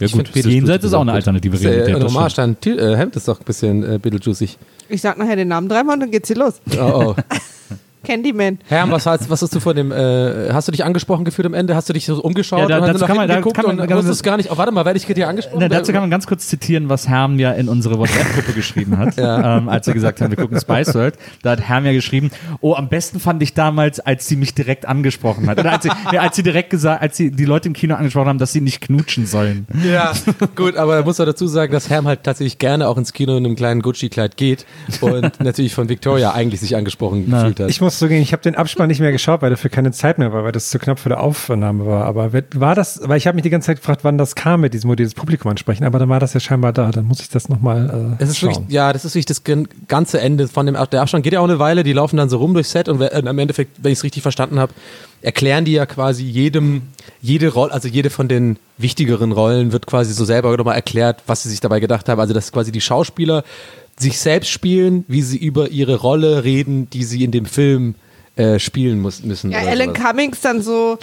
S1: Ja,
S4: Ich
S1: gut,
S4: find
S1: das Jenseits ist auch eine
S4: gut.
S1: alternative
S4: Das ist,
S1: Realität.
S4: Äh,
S1: das
S4: Hommage an äh, Hemd ist doch ein bisschen äh, Beetlejuicy.
S2: Ich sag nachher den Namen dreimal und dann geht's hier los.
S4: Oh, oh. [laughs]
S2: Candyman.
S4: Herm, was hast, was hast du von dem, äh, hast du dich angesprochen gefühlt am Ende? Hast du dich so umgeschaut
S1: Ja, da-
S4: und hast
S1: dazu
S4: du nach
S1: kann man- da
S4: geguckt
S1: kann man-
S4: und wusstest gar nicht, oh, warte mal, werde ich dir angesprochen?
S1: Na, dazu kann man ganz kurz zitieren, was Herm ja in unsere WhatsApp-Gruppe geschrieben hat, [laughs] ähm, als wir gesagt haben, wir gucken Spice World. Da hat Herm ja geschrieben, oh, am besten fand ich damals, als sie mich direkt angesprochen hat. Oder als sie, nee, als sie direkt gesagt, als sie die Leute im Kino angesprochen haben, dass sie nicht knutschen sollen.
S4: Ja, gut, aber da muss man dazu sagen, dass Herm halt tatsächlich gerne auch ins Kino in einem kleinen Gucci-Kleid geht und [laughs] natürlich von Victoria eigentlich sich angesprochen
S1: Na,
S4: gefühlt hat.
S3: Ich muss zugeben, ich habe den Abspann nicht mehr geschaut, weil dafür keine Zeit mehr war, weil das zu knapp für die Aufnahme war. Aber war das, weil ich habe mich die ganze Zeit gefragt, wann das kam mit diesem, wo die das Publikum ansprechen, aber dann war das ja scheinbar da. Dann muss ich das nochmal äh,
S4: Es ist
S3: schauen.
S4: wirklich, ja, das ist wirklich das ganze Ende von dem, der Abstand geht ja auch eine Weile, die laufen dann so rum durchs Set und äh, am Endeffekt, wenn ich es richtig verstanden habe, erklären die ja quasi jedem, jede Rolle, also jede von den wichtigeren Rollen wird quasi so selber nochmal erklärt, was sie sich dabei gedacht haben. Also, dass quasi die Schauspieler sich selbst spielen, wie sie über ihre Rolle reden, die sie in dem Film äh, spielen muss, müssen.
S2: Ja, Alan
S4: sowas.
S2: Cummings dann so,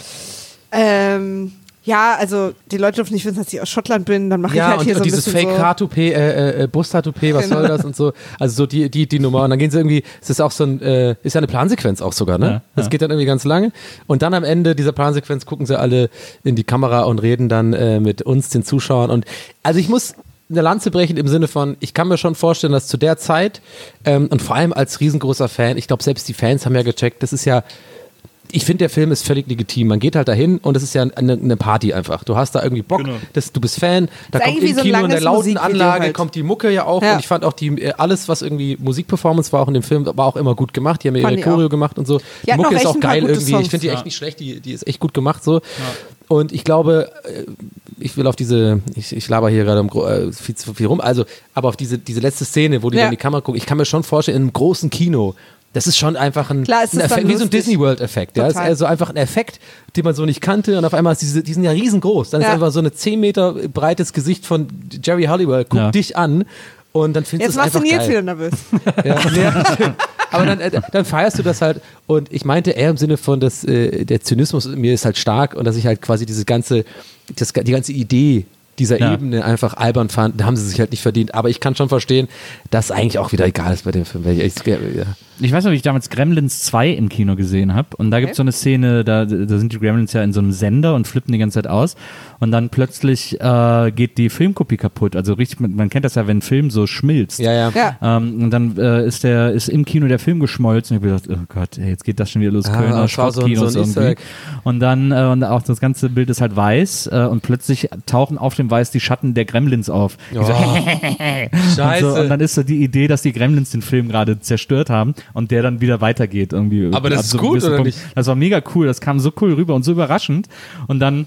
S2: ähm, ja, also die Leute dürfen nicht wissen, dass ich aus Schottland bin, dann mache ich
S4: Ja,
S2: halt
S4: und,
S2: hier so
S4: und
S2: ein
S4: dieses
S2: bisschen
S4: fake
S2: so.
S4: Haartoupet, äh, äh, Brusthaartoupet, was soll das und so. Also so die, die, die Nummer. Und dann gehen sie irgendwie, es ist auch so ein, äh, ist ja eine Plansequenz auch sogar, ne?
S1: Ja,
S4: das
S1: ja.
S4: geht dann irgendwie ganz lange. Und dann am Ende dieser Plansequenz gucken sie alle in die Kamera und reden dann äh, mit uns, den Zuschauern. Und also ich muss eine Lanze brechen im Sinne von, ich kann mir schon vorstellen, dass zu der Zeit ähm, und vor allem als riesengroßer Fan, ich glaube selbst die Fans haben ja gecheckt, das ist ja ich finde, der Film ist völlig legitim. Man geht halt dahin und es ist ja eine, eine Party einfach. Du hast da irgendwie Bock,
S1: Genau.
S4: das, du bist Fan, da
S2: Ist
S4: kommt im
S2: so
S4: Kino in der lauten Anlage
S2: halt.
S4: kommt die Mucke ja auch
S2: Ja.
S4: und ich fand auch die, äh, alles, was irgendwie Musikperformance war auch in dem Film, war auch immer gut gemacht. Die haben ja
S2: Fand
S4: ihre Choreo
S2: auch.
S4: gemacht und so.
S2: Die
S4: Die Mucke ist auch geil irgendwie.
S2: Songs.
S4: Ich finde die
S1: Ja.
S4: echt nicht schlecht, die, die ist echt gut gemacht so. Und ich glaube, äh, ich will auf diese, ich, ich laber hier gerade um, äh, viel zu viel rum, also, aber auf diese, diese letzte Szene, wo die
S2: Ja.
S4: dann in die Kamera gucken, ich kann mir schon vorstellen, in einem großen Kino, das ist schon einfach ein,
S2: Klar,
S4: ein
S2: ist
S4: Effekt, wie so ein. Disney World Effekt. Ja, es ist also einfach ein Effekt, den man so nicht kannte und auf einmal ist diese, die sind ja riesengroß. Dann ist
S2: Ja.
S4: einfach so ein 10 Meter breites Gesicht von Jerry Halliwell, guckt
S1: Ja.
S4: dich an und dann findest
S2: Jetzt
S4: du es
S2: machst du
S4: einfach
S2: Nils wieder nervös. [laughs]
S4: Ja. [laughs] Aber dann, äh, dann feierst du das halt. Und ich meinte eher im Sinne von, dass äh, der Zynismus in mir ist halt stark und dass ich halt quasi diese ganze, das, die ganze Idee dieser
S1: Ja.
S4: Ebene einfach albern fand. Da haben sie sich halt nicht verdient. Aber ich kann schon verstehen, dass eigentlich auch wieder egal ist bei dem Film. Ich ja.
S1: Ich weiß noch, wie ich damals Gremlins 2 im Kino gesehen habe. Und da gibt es so eine Szene, da, da sind die Gremlins ja in so einem Sender und flippen die ganze Zeit aus. Und dann plötzlich äh, geht die Filmkopie kaputt. Also richtig, man kennt das ja, wenn ein Film so schmilzt.
S4: Ja, ja.
S2: Ja.
S1: Ähm, und dann äh, ist der ist im Kino der Film geschmolzen. Ich habe gedacht, oh Gott, ey, jetzt geht das schon wieder los.
S4: Ah,
S1: Kölner
S4: war so so
S1: irgendwie. Und dann äh, und auch das ganze Bild ist halt weiß äh, und plötzlich tauchen auf dem Weiß die Schatten der Gremlins auf. Ich [laughs] so,
S4: Scheiße.
S1: und, so, und dann ist so die Idee, dass die Gremlins den Film gerade zerstört haben und der dann wieder weitergeht irgendwie.
S4: Aber das ist
S1: so
S4: gut, oder
S1: Punkt.
S4: nicht?
S1: Das war mega cool. Das kam so cool rüber und so überraschend. Und dann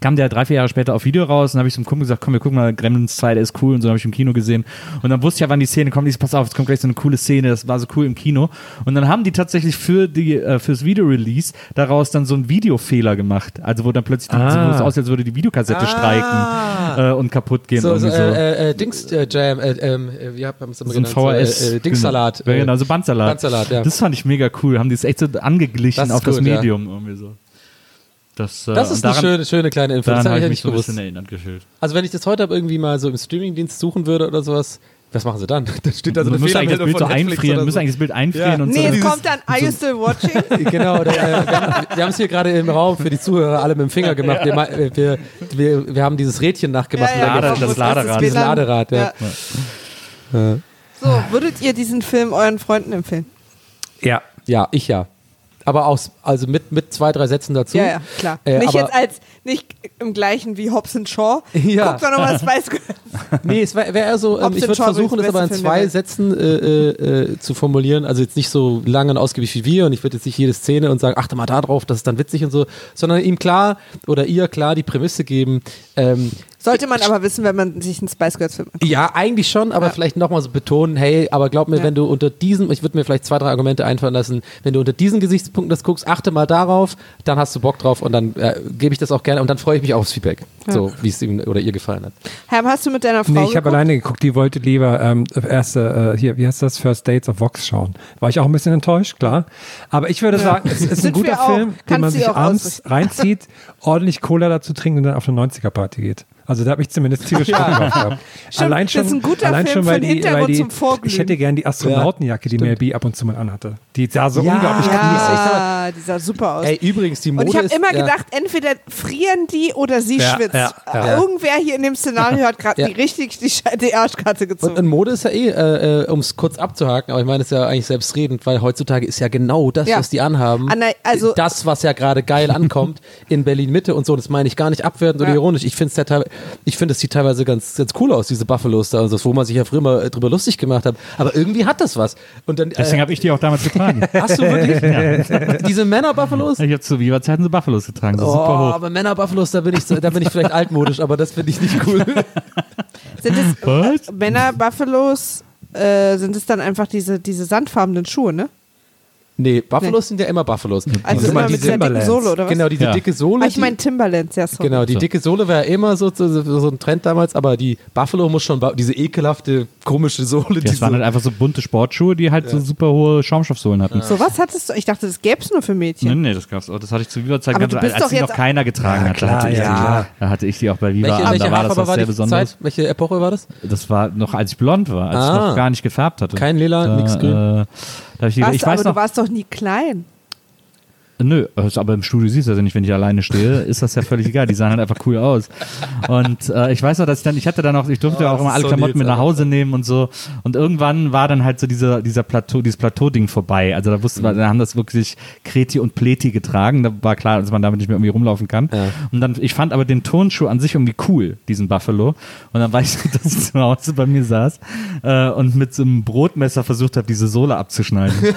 S1: kam der drei, vier Jahre später auf Video raus und habe ich zum Kumpel gesagt, komm, wir gucken mal Gremlins 2, der ist cool und so habe ich im Kino gesehen. Und dann wusste ich ja, wann die Szene kommt. Ich pass auf, es kommt gleich so eine coole Szene, das war so cool im Kino. Und dann haben die tatsächlich für die, äh, fürs Video-Release daraus dann so einen Videofehler gemacht. Also wo dann plötzlich, die,
S3: Ah.
S1: so, so aussieht, als würde die Videokassette streiken äh, und kaputt gehen.
S4: So, so,
S1: so.
S4: äh, äh, Dings äh, Jam, äh, ähm, äh, wie hat man es immer
S1: So ein
S4: genannt?
S1: VHS.
S4: So, äh, äh, Dingssalat.
S1: Genau,
S4: äh,
S1: genau, so Bandsalat.
S4: Bandsalat, ja.
S1: Das fand ich mega cool. Haben die es echt so angeglichen auf das
S4: gut, ja.
S1: Medium irgendwie so. Das, äh,
S4: Das ist eine
S1: daran,
S4: schöne, schöne kleine Info.
S1: Daran
S4: Das
S1: habe ich
S4: ich
S1: mich so ein bisschen erinnert gefühlt.
S4: Also wenn ich das heute irgendwie mal so im Streamingdienst suchen würde oder sowas, was machen sie dann? [laughs] Da steht da so
S1: Du
S4: eine
S1: musst eigentlich das Bild so einfrieren,
S4: so.
S1: eigentlich das Bild einfrieren
S4: Ja.
S1: und
S2: Nee,
S1: so.
S2: es
S4: dieses-
S2: kommt dann, are you still watching? [laughs]
S4: Genau, der, äh, wir haben es hier gerade im Raum für die Zuhörer alle mit dem Finger gemacht. Wir, äh, wir, wir, wir haben dieses Rädchen nachgemacht.
S2: Ja, ja,
S1: Lader- das.
S4: Dieses
S2: WLAN?
S4: Laderad, ja.
S2: So, würdet ihr diesen Film euren Freunden empfehlen?
S3: Ja.
S4: Ja, ich ja. Aber aus, also mit, mit zwei, drei Sätzen dazu.
S2: Ja, ja, klar.
S4: Äh,
S2: nicht jetzt als, nicht im gleichen wie Hobbs and Shaw.
S4: Ja.
S2: Guck doch nochmal [laughs] Spice Girls.
S4: Nee, es wäre wär eher so, ähm, ich würde versuchen,
S2: der
S4: aber in
S2: Film
S4: zwei. Sätzen äh, äh, äh, zu formulieren. Also jetzt nicht so lang und ausgiebig wie wir und ich würde jetzt nicht jede Szene und sagen, achte mal da drauf, das ist dann witzig und so, sondern ihm klar oder ihr klar die Prämisse geben. Ähm,
S2: Sollte man aber wissen, wenn man sich einen Spice Girls Film anguckt.
S4: ja, eigentlich schon, aber
S2: Ja.
S4: vielleicht nochmal so betonen, hey, aber glaub mir,
S2: Ja.
S4: wenn du unter diesen, ich würde mir vielleicht zwei, drei Argumente einfallen lassen, wenn du unter diesen Gesichtspunkten das guckst, achte mal darauf, dann hast du Bock drauf und dann äh, gebe ich das auch gerne und dann freue ich mich auch aufs Feedback. So, wie es ihm oder ihr gefallen hat.
S2: Herm, hast du mit deiner Frau
S3: Nee, ich habe alleine geguckt. Die wollte lieber ähm, erste, äh, hier, wie heißt das, First Dates of Vox schauen. War ich auch ein bisschen enttäuscht, klar. Aber ich würde sagen, es ist ein guter. Film, den man sich abends reinzieht, ordentlich Cola dazu trinkt und dann auf eine 90er-Party geht. Also da habe ich zumindest tierisch Bock drauf gehabt. [laughs]
S2: Stimmt,
S3: allein
S2: das
S3: schon,
S2: ist ein guter
S3: allein
S2: Film
S3: schon, weil
S2: für den
S3: die, weil die,
S2: zum Vorglühen.
S3: Ich hätte gern die Astronautenjacke, die Mel B ab und zu mal anhatte. Die sah so
S4: Ja,
S3: unglaublich cool aus.
S2: Ja, die sah super aus.
S4: Ey, übrigens, die Mode
S2: Und ich habe immer
S4: ja.
S2: gedacht, entweder frieren die oder sie
S3: Ja,
S2: schwitzt.
S3: ja, ja.
S2: Äh, Irgendwer hier in dem Szenario hat gerade
S4: Ja.
S2: die richtig die, die Arschkarte
S4: Und,
S2: gezogen.
S4: und Mode ist ja eh, äh, um es kurz abzuhaken, aber ich meine, es ist ja eigentlich selbstredend, weil heutzutage ist ja genau das,
S2: Ja.
S4: was die anhaben,
S2: nein, also-
S4: das, was ja gerade geil ankommt [laughs] in Berlin Mitte und so. Das meine ich gar nicht abwertend oder ironisch. Ich finde es ja teilweise, ich finde, es sieht teilweise ganz, ganz cool aus, diese Buffalos da, und so, wo man sich ja früher mal äh, drüber lustig gemacht hat. Aber irgendwie hat das was. Und dann
S1: Deswegen
S4: äh,
S1: habe ich die auch damals getragen. [laughs]
S4: hast du wirklich [laughs] diese Männer-Buffalos?
S1: Ich habe zu Viva-Zeiten so Buffalos getragen, so
S4: Oh,
S1: super hoch.
S4: aber Männer-Buffalos, da bin ich, so, da bin ich vielleicht altmodisch, aber das finde ich nicht cool. [laughs]
S2: Sind es
S1: Was?
S2: äh, Männer Buffalos? Äh, sind es dann einfach diese, diese sandfarbenen Schuhe, ne?
S4: Nee, Buffalos sind ja immer Buffalos.
S2: Also immer
S3: die
S2: mit der dicken. Sohle, oder was?
S4: Genau, diese
S1: Ja.
S4: dicke Sohle.
S2: Ah, ich meine Timberlands, ja, sorry.
S4: Genau, die
S1: So.
S4: dicke Sohle war ja immer so, so, so ein Trend damals, aber die Buffalo muss schon, diese ekelhafte, komische Sohle, die
S1: Das waren halt einfach so bunte Sportschuhe, die halt so super hohe Schaumstoffsohlen hatten.
S2: So was hattest du? Ich dachte, das gäbe es nur für Mädchen.
S1: Nee, nee, das gab's auch. Das hatte ich zu Viva-Zeiten
S2: Aber
S1: ganz als die noch keiner getragen hat.
S3: Klar,
S1: hatte ich
S3: ja.
S1: Da hatte ich die auch bei Viva
S4: welche,
S1: an.
S4: welche
S1: Da war das was
S4: war
S1: sehr Besonderes.
S4: Zeit? Welche Epoche war das?
S1: Das war noch, als ich blond war, als
S4: Ah.
S1: ich noch gar nicht gefärbt hatte.
S4: Kein Lila, nix grün?
S1: Ich,
S2: Warst
S1: ich weiß
S2: aber
S1: noch,
S2: du warst doch nie klein.
S1: Nö, also, aber im Studio siehst du das ja nicht, wenn ich alleine stehe, ist das ja völlig egal. Die sahen halt einfach cool aus. Und äh, ich weiß noch, dass ich dann, ich hatte dann auch, ich durfte
S4: Oh,
S1: ja auch
S4: das
S1: immer alle
S4: so
S1: Klamotten mit nach. Hause nehmen und so. Und irgendwann war dann halt so dieser, dieser Plateau, dieses Plateau-Ding vorbei. Also da wusste man, da haben das wirklich Kreti und Pleti getragen. Da war klar, dass man damit nicht mehr irgendwie rumlaufen kann.
S4: Ja.
S1: Und dann, ich fand aber den Turnschuh an sich irgendwie cool, diesen Buffalo. Und dann weiß ich, [laughs] dass ich zu Hause bei mir saß äh, und mit so einem Brotmesser versucht habe, diese Sohle abzuschneiden. [laughs]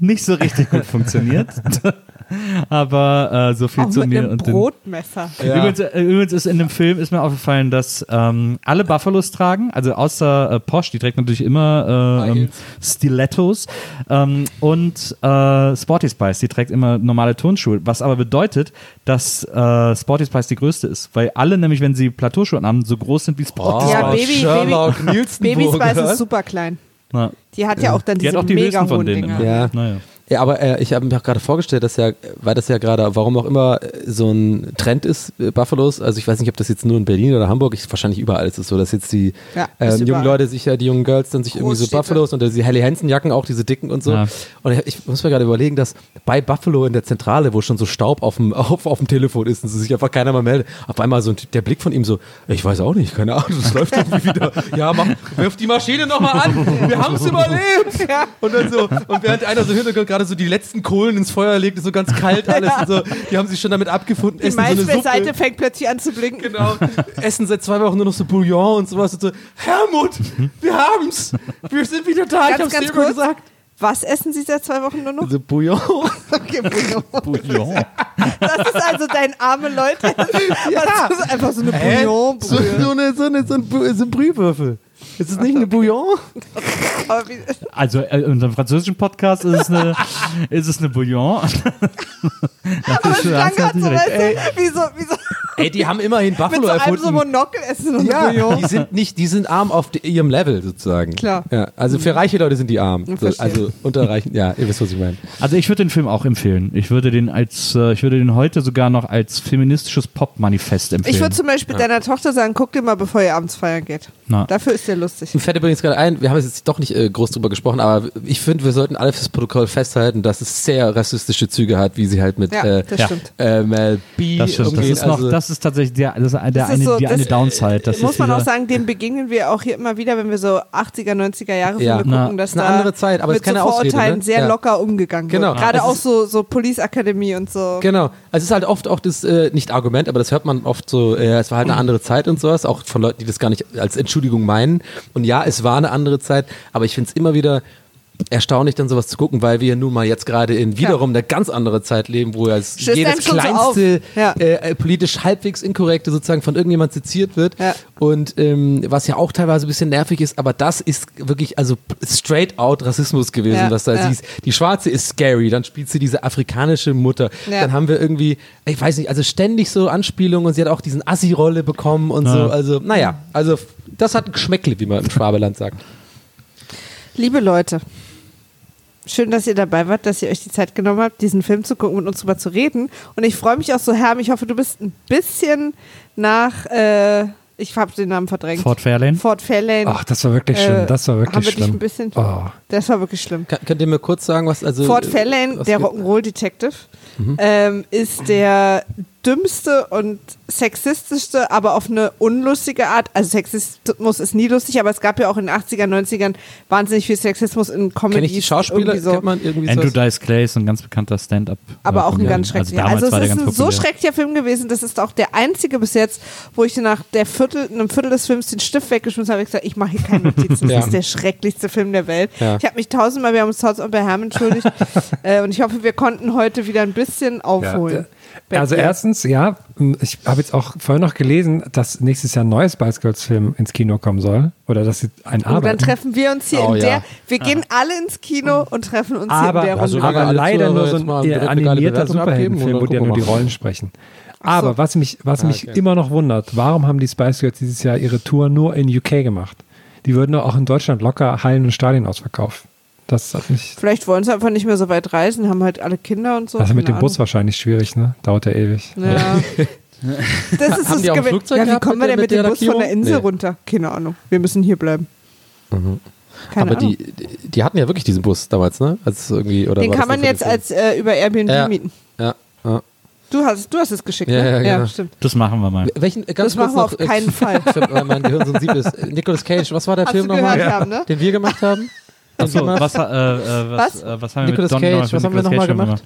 S1: nicht so richtig gut funktioniert. [laughs] Aber äh, so viel
S2: Auch
S1: zu
S2: mit
S1: mir
S2: einem
S1: und den,
S2: Brotmesser.
S1: Übrigens, äh, übrigens ist in dem Film ist mir aufgefallen, dass ähm, alle Buffalos tragen, also außer äh, Posh, die trägt natürlich immer äh, ähm, Stilettos ähm, und äh, Sporty Spice, die trägt immer normale Turnschuhe, was aber bedeutet, dass äh, Sporty Spice die größte ist, weil alle nämlich, wenn sie Plateauschuhe haben, so groß sind wie Sporty
S4: Oh,
S2: Ja,
S1: Spice.
S2: Baby-
S4: Sherlock
S2: Baby
S4: Nielsenburg,
S2: Spice ist super klein.
S1: Ja.
S2: Die hat ja auch dann
S1: Die
S2: diese
S1: auch die
S2: mega hohen
S1: denen
S2: Dinger.
S4: Ja.
S1: Naja.
S4: Ja, aber äh, ich habe mir auch gerade vorgestellt, dass ja, weil das ja gerade, warum auch immer äh, so ein Trend ist, äh, Buffalos, also ich weiß nicht, ob das jetzt nur in Berlin oder Hamburg ist, wahrscheinlich überall ist es so, dass jetzt die
S2: Ja,
S4: ähm,
S2: ist
S4: jungen. Leute sich ja, die jungen Girls dann sich irgendwie so. Buffalos und diese Helly Hansen Jacken, auch diese dicken und so.
S1: Ja.
S4: Und ich, ich muss mir gerade überlegen, dass bei Buffalo in der Zentrale, wo schon so Staub [laughs] auf dem, auf, auf dem Telefon ist und sich einfach keiner mal meldet, auf einmal so ein, der Blick von ihm so, ich weiß auch nicht, keine Ahnung, das läuft irgendwie wieder. Ja, mach, wirf die Maschine nochmal an, wir haben es überlebt. Und dann so, und während einer so im Hintergrund gerade so die letzten Kohlen ins Feuer legt, ist so ganz kalt [laughs] alles und so, die haben sich schon damit abgefunden,
S2: Die
S4: essen so
S2: fängt plötzlich an zu blinken.
S4: Genau. Essen seit zwei Wochen nur noch so Bouillon und sowas. Und so, Hermut, wir haben's. Wir sind wieder da. ich
S2: Ganz,
S4: hab's
S2: ganz
S4: dir
S2: kurz.
S4: gesagt.
S2: Was essen Sie seit zwei Wochen nur noch?
S4: Also Bouillon. [laughs]
S2: Okay, Bouillon. [laughs]
S1: Bouillon.
S2: Das ist also dein arme Leute.
S4: Ja.
S2: Das ist einfach so eine
S4: Hä?
S2: bouillon
S4: So, so, eine, so, eine, so, ein, so ein Brühwürfel. Ist es nicht eine Bouillon?
S1: Also äh, in unserem französischen Podcast ist es eine, ist es eine Bouillon. [laughs] Das
S2: aber
S1: ist schon-
S2: so, weißt du, wie so, wie so
S4: Ey, die haben immerhin [laughs]
S2: mit
S4: Buffalo
S2: so einem so
S4: erfunden.
S2: Monokel essen eine
S4: ja,
S2: Bouillon.
S4: die sind nicht, die sind arm auf ihrem Level sozusagen.
S2: Klar.
S4: Ja, also für reiche Leute sind die arm. So, also unter reichen, ja, ihr wisst, was ich meine.
S1: Also ich würde den Film auch empfehlen. Ich würde den als, äh, ich würde den heute sogar noch als feministisches Pop-Manifest empfehlen.
S2: Ich würde zum Beispiel deiner Tochter sagen, guck dir mal, bevor ihr abends feiern geht.
S1: Na.
S2: Dafür ist der lustig.
S4: Mir fällt übrigens gerade ein, wir haben jetzt doch nicht äh, groß drüber gesprochen, aber ich finde, wir sollten alle fürs Protokoll festhalten, dass es sehr rassistische Züge hat, wie sie halt mit
S2: Ja,
S4: äh,
S2: das
S1: ja.
S2: stimmt.
S4: äh, Mel B
S1: das stimmt. Das ist noch,
S4: also,
S1: das ist tatsächlich der, das der
S2: Das ist
S1: eine,
S2: so-
S1: die eine Downside. Das
S2: Muss
S1: ist
S2: man auch sagen, dem begegnen wir auch hier immer wieder, wenn wir so 80er, 90er Jahre
S4: Ja.
S2: Filme
S1: Na,
S2: gucken, dass
S4: ist eine
S2: da
S4: andere Zeit, aber
S2: mit
S4: ist keine
S2: so
S4: Ausrede,
S2: Vorurteilen
S4: ne?
S2: sehr
S4: Ja.
S2: locker umgegangen
S4: Genau.
S2: wird. Gerade
S4: Es
S2: auch so, so Police Academy und so.
S4: Genau. Also es ist halt oft auch das, äh, nicht Argument, aber das hört man oft so, äh, es war halt eine andere Zeit und sowas, auch von Leuten, die das gar nicht als Entschuldigung meinen. Und ja, es war eine andere Zeit, aber ich finde es immer wieder erstaunlich, dann sowas zu gucken, weil wir nun mal jetzt gerade in wiederum eine ganz andere Zeit leben, wo ja
S2: Stößt
S4: jedes
S2: so
S4: kleinste
S2: auf. Ja.
S4: äh, politisch halbwegs inkorrekte sozusagen von irgendjemand seziert wird.
S2: Ja.
S4: Und ähm, was ja auch teilweise ein bisschen nervig ist, aber das ist wirklich also straight out Rassismus gewesen,
S2: Ja,
S4: was da
S2: ja.
S4: siehst. Die Schwarze ist scary, dann spielt sie diese afrikanische Mutter.
S2: Ja.
S4: Dann haben wir irgendwie, ich weiß nicht, also ständig so Anspielungen und sie hat auch diesen Assi-Rolle bekommen und so. Also, naja, also das hat ein Geschmäckle, wie man im Schwabeland sagt.
S2: Liebe Leute, schön, dass ihr dabei wart, dass ihr euch die Zeit genommen habt, diesen Film zu gucken und uns drüber zu reden. Und ich freue mich auch so, Herm, ich hoffe, du bist ein bisschen nach, äh, ich habe den Namen verdrängt.
S1: Fort Fairlane.
S2: Fort Fairlane.
S3: Ach, das war wirklich schlimm.
S2: Äh,
S3: Das war
S2: haben
S3: wirklich
S2: wir dich
S3: schlimm.
S2: ein bisschen,
S3: Oh.
S2: Das war wirklich schlimm.
S4: Kann, könnt ihr mir kurz sagen, was also
S2: Fort Fairlane, der
S4: wir-
S2: Rock'n'Roll Detective,
S4: Mhm.
S2: ähm, ist der dümmste und sexistischste, aber auf eine unlustige Art. Also Sexismus ist nie lustig, aber es gab ja auch in den 80er, 90ern wahnsinnig viel Sexismus in Comedy.
S4: Kenn ich die Schauspieler?
S2: So.
S4: Kennt man irgendwie
S1: Andrew
S4: sowas?
S1: Dice Clay ist ein ganz bekannter Stand-up.
S2: aber auch ein
S1: Comedian.
S2: ganz schrecklicher.
S1: Also,
S2: Also, es ist ein so schrecklicher Film gewesen, das ist auch der einzige bis jetzt, wo ich nach der Viertel, einem Viertel des Films den Stift weggeschmissen habe und gesagt, ich mache hier keine Notizen, das [laughs]
S4: Ja.
S2: ist der schrecklichste Film der Welt.
S4: Ja.
S2: Ich habe mich tausendmal, wir haben uns tausendmal bei Herrn entschuldigt [laughs] äh, und ich hoffe, wir konnten heute wieder ein bisschen aufholen. Bei
S3: Also
S2: dir.
S3: erstens, ja, ich habe jetzt auch vorhin noch gelesen, dass nächstes Jahr ein neues Spice Girls Film ins Kino kommen soll. Oder dass sie ein
S2: Oh, dann treffen wir uns hier
S4: Oh,
S2: in
S4: ja.
S2: der, wir gehen alle ins Kino und treffen uns
S3: aber
S2: hier in der
S4: Also,
S2: Runde.
S3: aber leider
S4: Zuhörer
S3: nur so ein animierter Superheldenfilm,
S4: und
S3: wo
S4: dann
S3: die ja nur die. Rollen sprechen. Aber was mich, was mich
S4: okay.
S3: immer noch wundert, warum haben die Spice Girls dieses Jahr ihre Tour nur in UK gemacht? Die würden doch auch in Deutschland locker Hallen und Stadien ausverkaufen. Das hat mich.
S2: Vielleicht wollen sie einfach nicht mehr so weit reisen, haben halt alle Kinder und so.
S3: Also mit dem Bus
S2: Ahnung.
S3: wahrscheinlich schwierig, ne? Dauert ja ewig.
S2: Ja. [laughs] Das ist
S4: Haben
S2: das
S4: die auch ein
S2: Gewinn-
S4: Flugzeug
S2: Ja, wie kommen wir
S4: mit
S2: denn mit
S4: mit
S2: dem Bus von der? Insel
S4: Nee.
S2: runter? Keine Ahnung. Wir müssen hier bleiben. Keine
S4: Aber
S2: Ahnung.
S4: die, die hatten ja wirklich diesen Bus damals, ne? Als irgendwie, oder
S2: Den kann man jetzt als äh, über Airbnb
S4: Ja.
S2: mieten.
S4: Ja, ja.
S2: Du hast, du hast es geschickt,
S4: Ja,
S2: ne?
S4: ja, genau.
S2: stimmt.
S1: Das machen wir mal.
S4: Welchen, äh, ganz
S2: Das machen wir auf
S4: noch, äh,
S2: keinen Fall. [laughs]
S4: Stimmt, weil mein Gehirn so ein Sieb ist. Nicolas Cage, was war der
S2: Hast
S4: Film nochmal?
S2: haben, ne?
S4: Den wir gemacht haben?
S1: Achso, was, äh, äh, was,
S2: Was?
S1: Äh, was haben wir
S4: Nicolas
S1: mit Don
S4: Cage,
S1: nochmal
S4: was haben wir nochmal
S1: Film
S4: gemacht?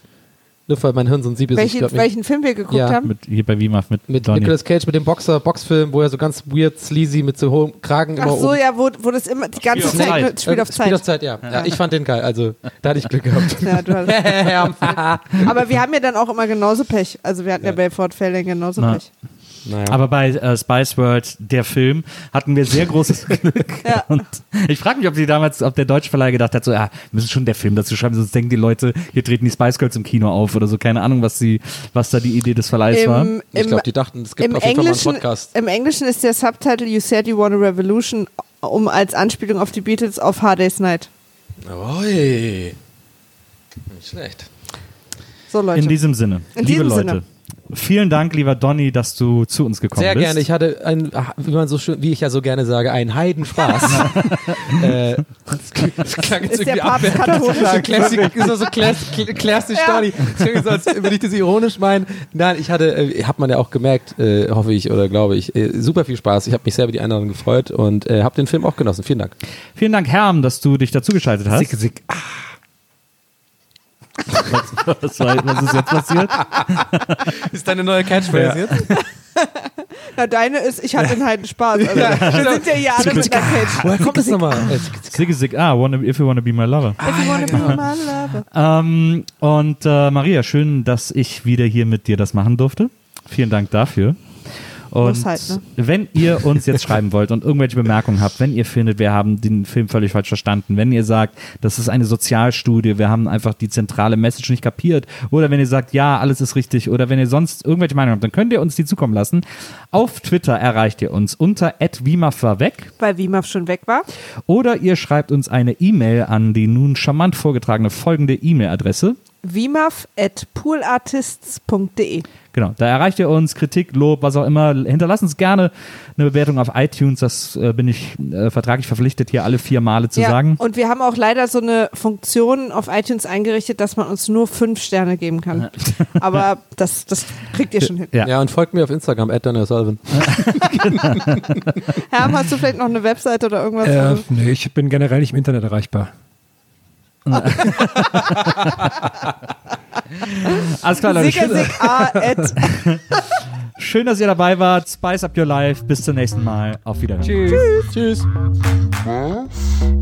S4: Nur weil mein Hirn so ein Sieb ist.
S2: Welchen, Film wir geguckt
S4: Ja.
S2: haben?
S1: Mit, hier bei WIMAF mit,
S4: Mit
S1: Donny.
S4: Nicolas Cage, mit dem Boxer, Boxfilm, wo er so ganz weird, sleazy, mit so hohem Kragen
S2: Ach
S4: immer
S2: so,
S4: oben.
S2: ja, wo, wo das immer die ganze
S1: Spiel
S2: Zeit
S1: Zeit.
S2: Spiel
S4: Äh,
S2: auf Zeit.
S4: Spiel auf Zeit, ja. ja. Ich fand den geil, also da hatte ich Glück gehabt. [laughs]
S2: Ja, du hast, [laughs] aber wir haben ja dann auch immer genauso Pech. Also wir hatten ja, bei Fort Fairlane genauso
S1: Na.
S2: Pech.
S4: Naja.
S1: Aber bei äh, Spice World, der Film, hatten wir sehr großes [laughs] Glück.
S2: Ja.
S1: Und ich frage mich, ob sie damals, ob der deutsche Verleih gedacht hat, so, ja, wir müssen schon der Film dazu schreiben, sonst denken die Leute, hier treten die Spice Girls im Kino auf oder so. Keine Ahnung, was sie, was da die Idee des Verleihs war.
S2: Im,
S4: ich
S2: im,
S4: glaube, die dachten, es gibt auf jeden Fall mal einen
S2: Englischen,
S4: Podcast.
S2: Im Englischen ist der Subtitle You Said You Want a Revolution, um als Anspielung auf die Beatles auf Hard Day's Night.
S4: Oi. Nicht schlecht.
S2: So Leute.
S1: In diesem Sinne,
S2: In
S1: liebe
S2: diesem
S1: Leute,
S2: Sinne.
S1: Vielen Dank, lieber Donny, dass du zu uns gekommen
S4: Sehr
S1: bist.
S4: gerne. Ich hatte ein, wie man so schön, wie ich ja so gerne sage, einen Heidenspaß. [laughs] äh, das, klang jetzt
S2: Ist der
S4: irgendwie
S2: Papst
S4: abwertend.
S2: katholisch?
S4: So classic, ist so class, classic
S2: Ja.
S4: Story. Das klingt so, als würde ich das ironisch meinen. Nein, ich hatte, äh, hat man ja auch gemerkt, äh, hoffe ich oder glaube ich, äh, super viel Spaß. Ich habe mich sehr über die Einladung gefreut und äh, habe den Film auch genossen. Vielen Dank.
S1: Vielen Dank, Herm, dass du dich dazugeschaltet hast.
S3: Sick, sick. Ah,
S1: Was, war, was ist jetzt passiert? [laughs]
S4: Ist deine neue Catchphrase jetzt? [laughs]
S2: Ja, deine ist, ich hatte einen heiden Spaß. Also, wir sind ja hier alle mit der Cage.
S4: Woher kommt das nochmal?
S1: Sigge, Sigge, ah, wanna, if you wanna be my lover.
S2: If you wanna be my lover.
S1: Ähm, und äh, Maria, schön, dass ich wieder hier mit dir das machen durfte. Vielen Dank dafür. Und
S2: halt, ne?
S1: wenn ihr uns jetzt schreiben wollt und irgendwelche Bemerkungen habt, wenn ihr findet, wir haben den Film völlig falsch verstanden, wenn ihr sagt, das ist eine Sozialstudie, wir haben einfach die zentrale Message nicht kapiert, oder wenn ihr sagt, ja, alles ist richtig, oder wenn ihr sonst irgendwelche Meinungen habt, dann könnt ihr uns die zukommen lassen. Auf Twitter erreicht ihr uns unter @wimaf
S2: Weil Wimaf schon weg war.
S1: oder ihr schreibt uns eine E-Mail an die nun charmant vorgetragene folgende E-Mail-Adresse.
S2: Wimaf at poolartists.de.
S1: Genau, da erreicht ihr uns, Kritik, Lob, was auch immer. Hinterlasst uns gerne eine Bewertung auf iTunes. Das äh, bin ich äh, vertraglich verpflichtet, hier alle vier Male zu
S2: ja,
S1: sagen.
S2: Und wir haben auch leider so eine Funktion auf iTunes eingerichtet, dass man uns nur fünf Sterne geben kann. [laughs] Aber das, das kriegt ihr schon hin.
S1: Ja.
S4: Ja, und folgt mir auf Instagram, Sullivan. [laughs]
S2: Herm, hast du vielleicht noch eine Webseite oder irgendwas?
S3: Äh, nee, ich bin generell nicht im Internet erreichbar.
S1: Alles klar, Leute.
S2: Sicker,
S1: Schön,
S2: sick, [laughs]
S1: schön, dass ihr dabei wart. Spice up your life. Bis zum nächsten Mal. Auf Wiedersehen.
S4: Tschüss.
S5: Was?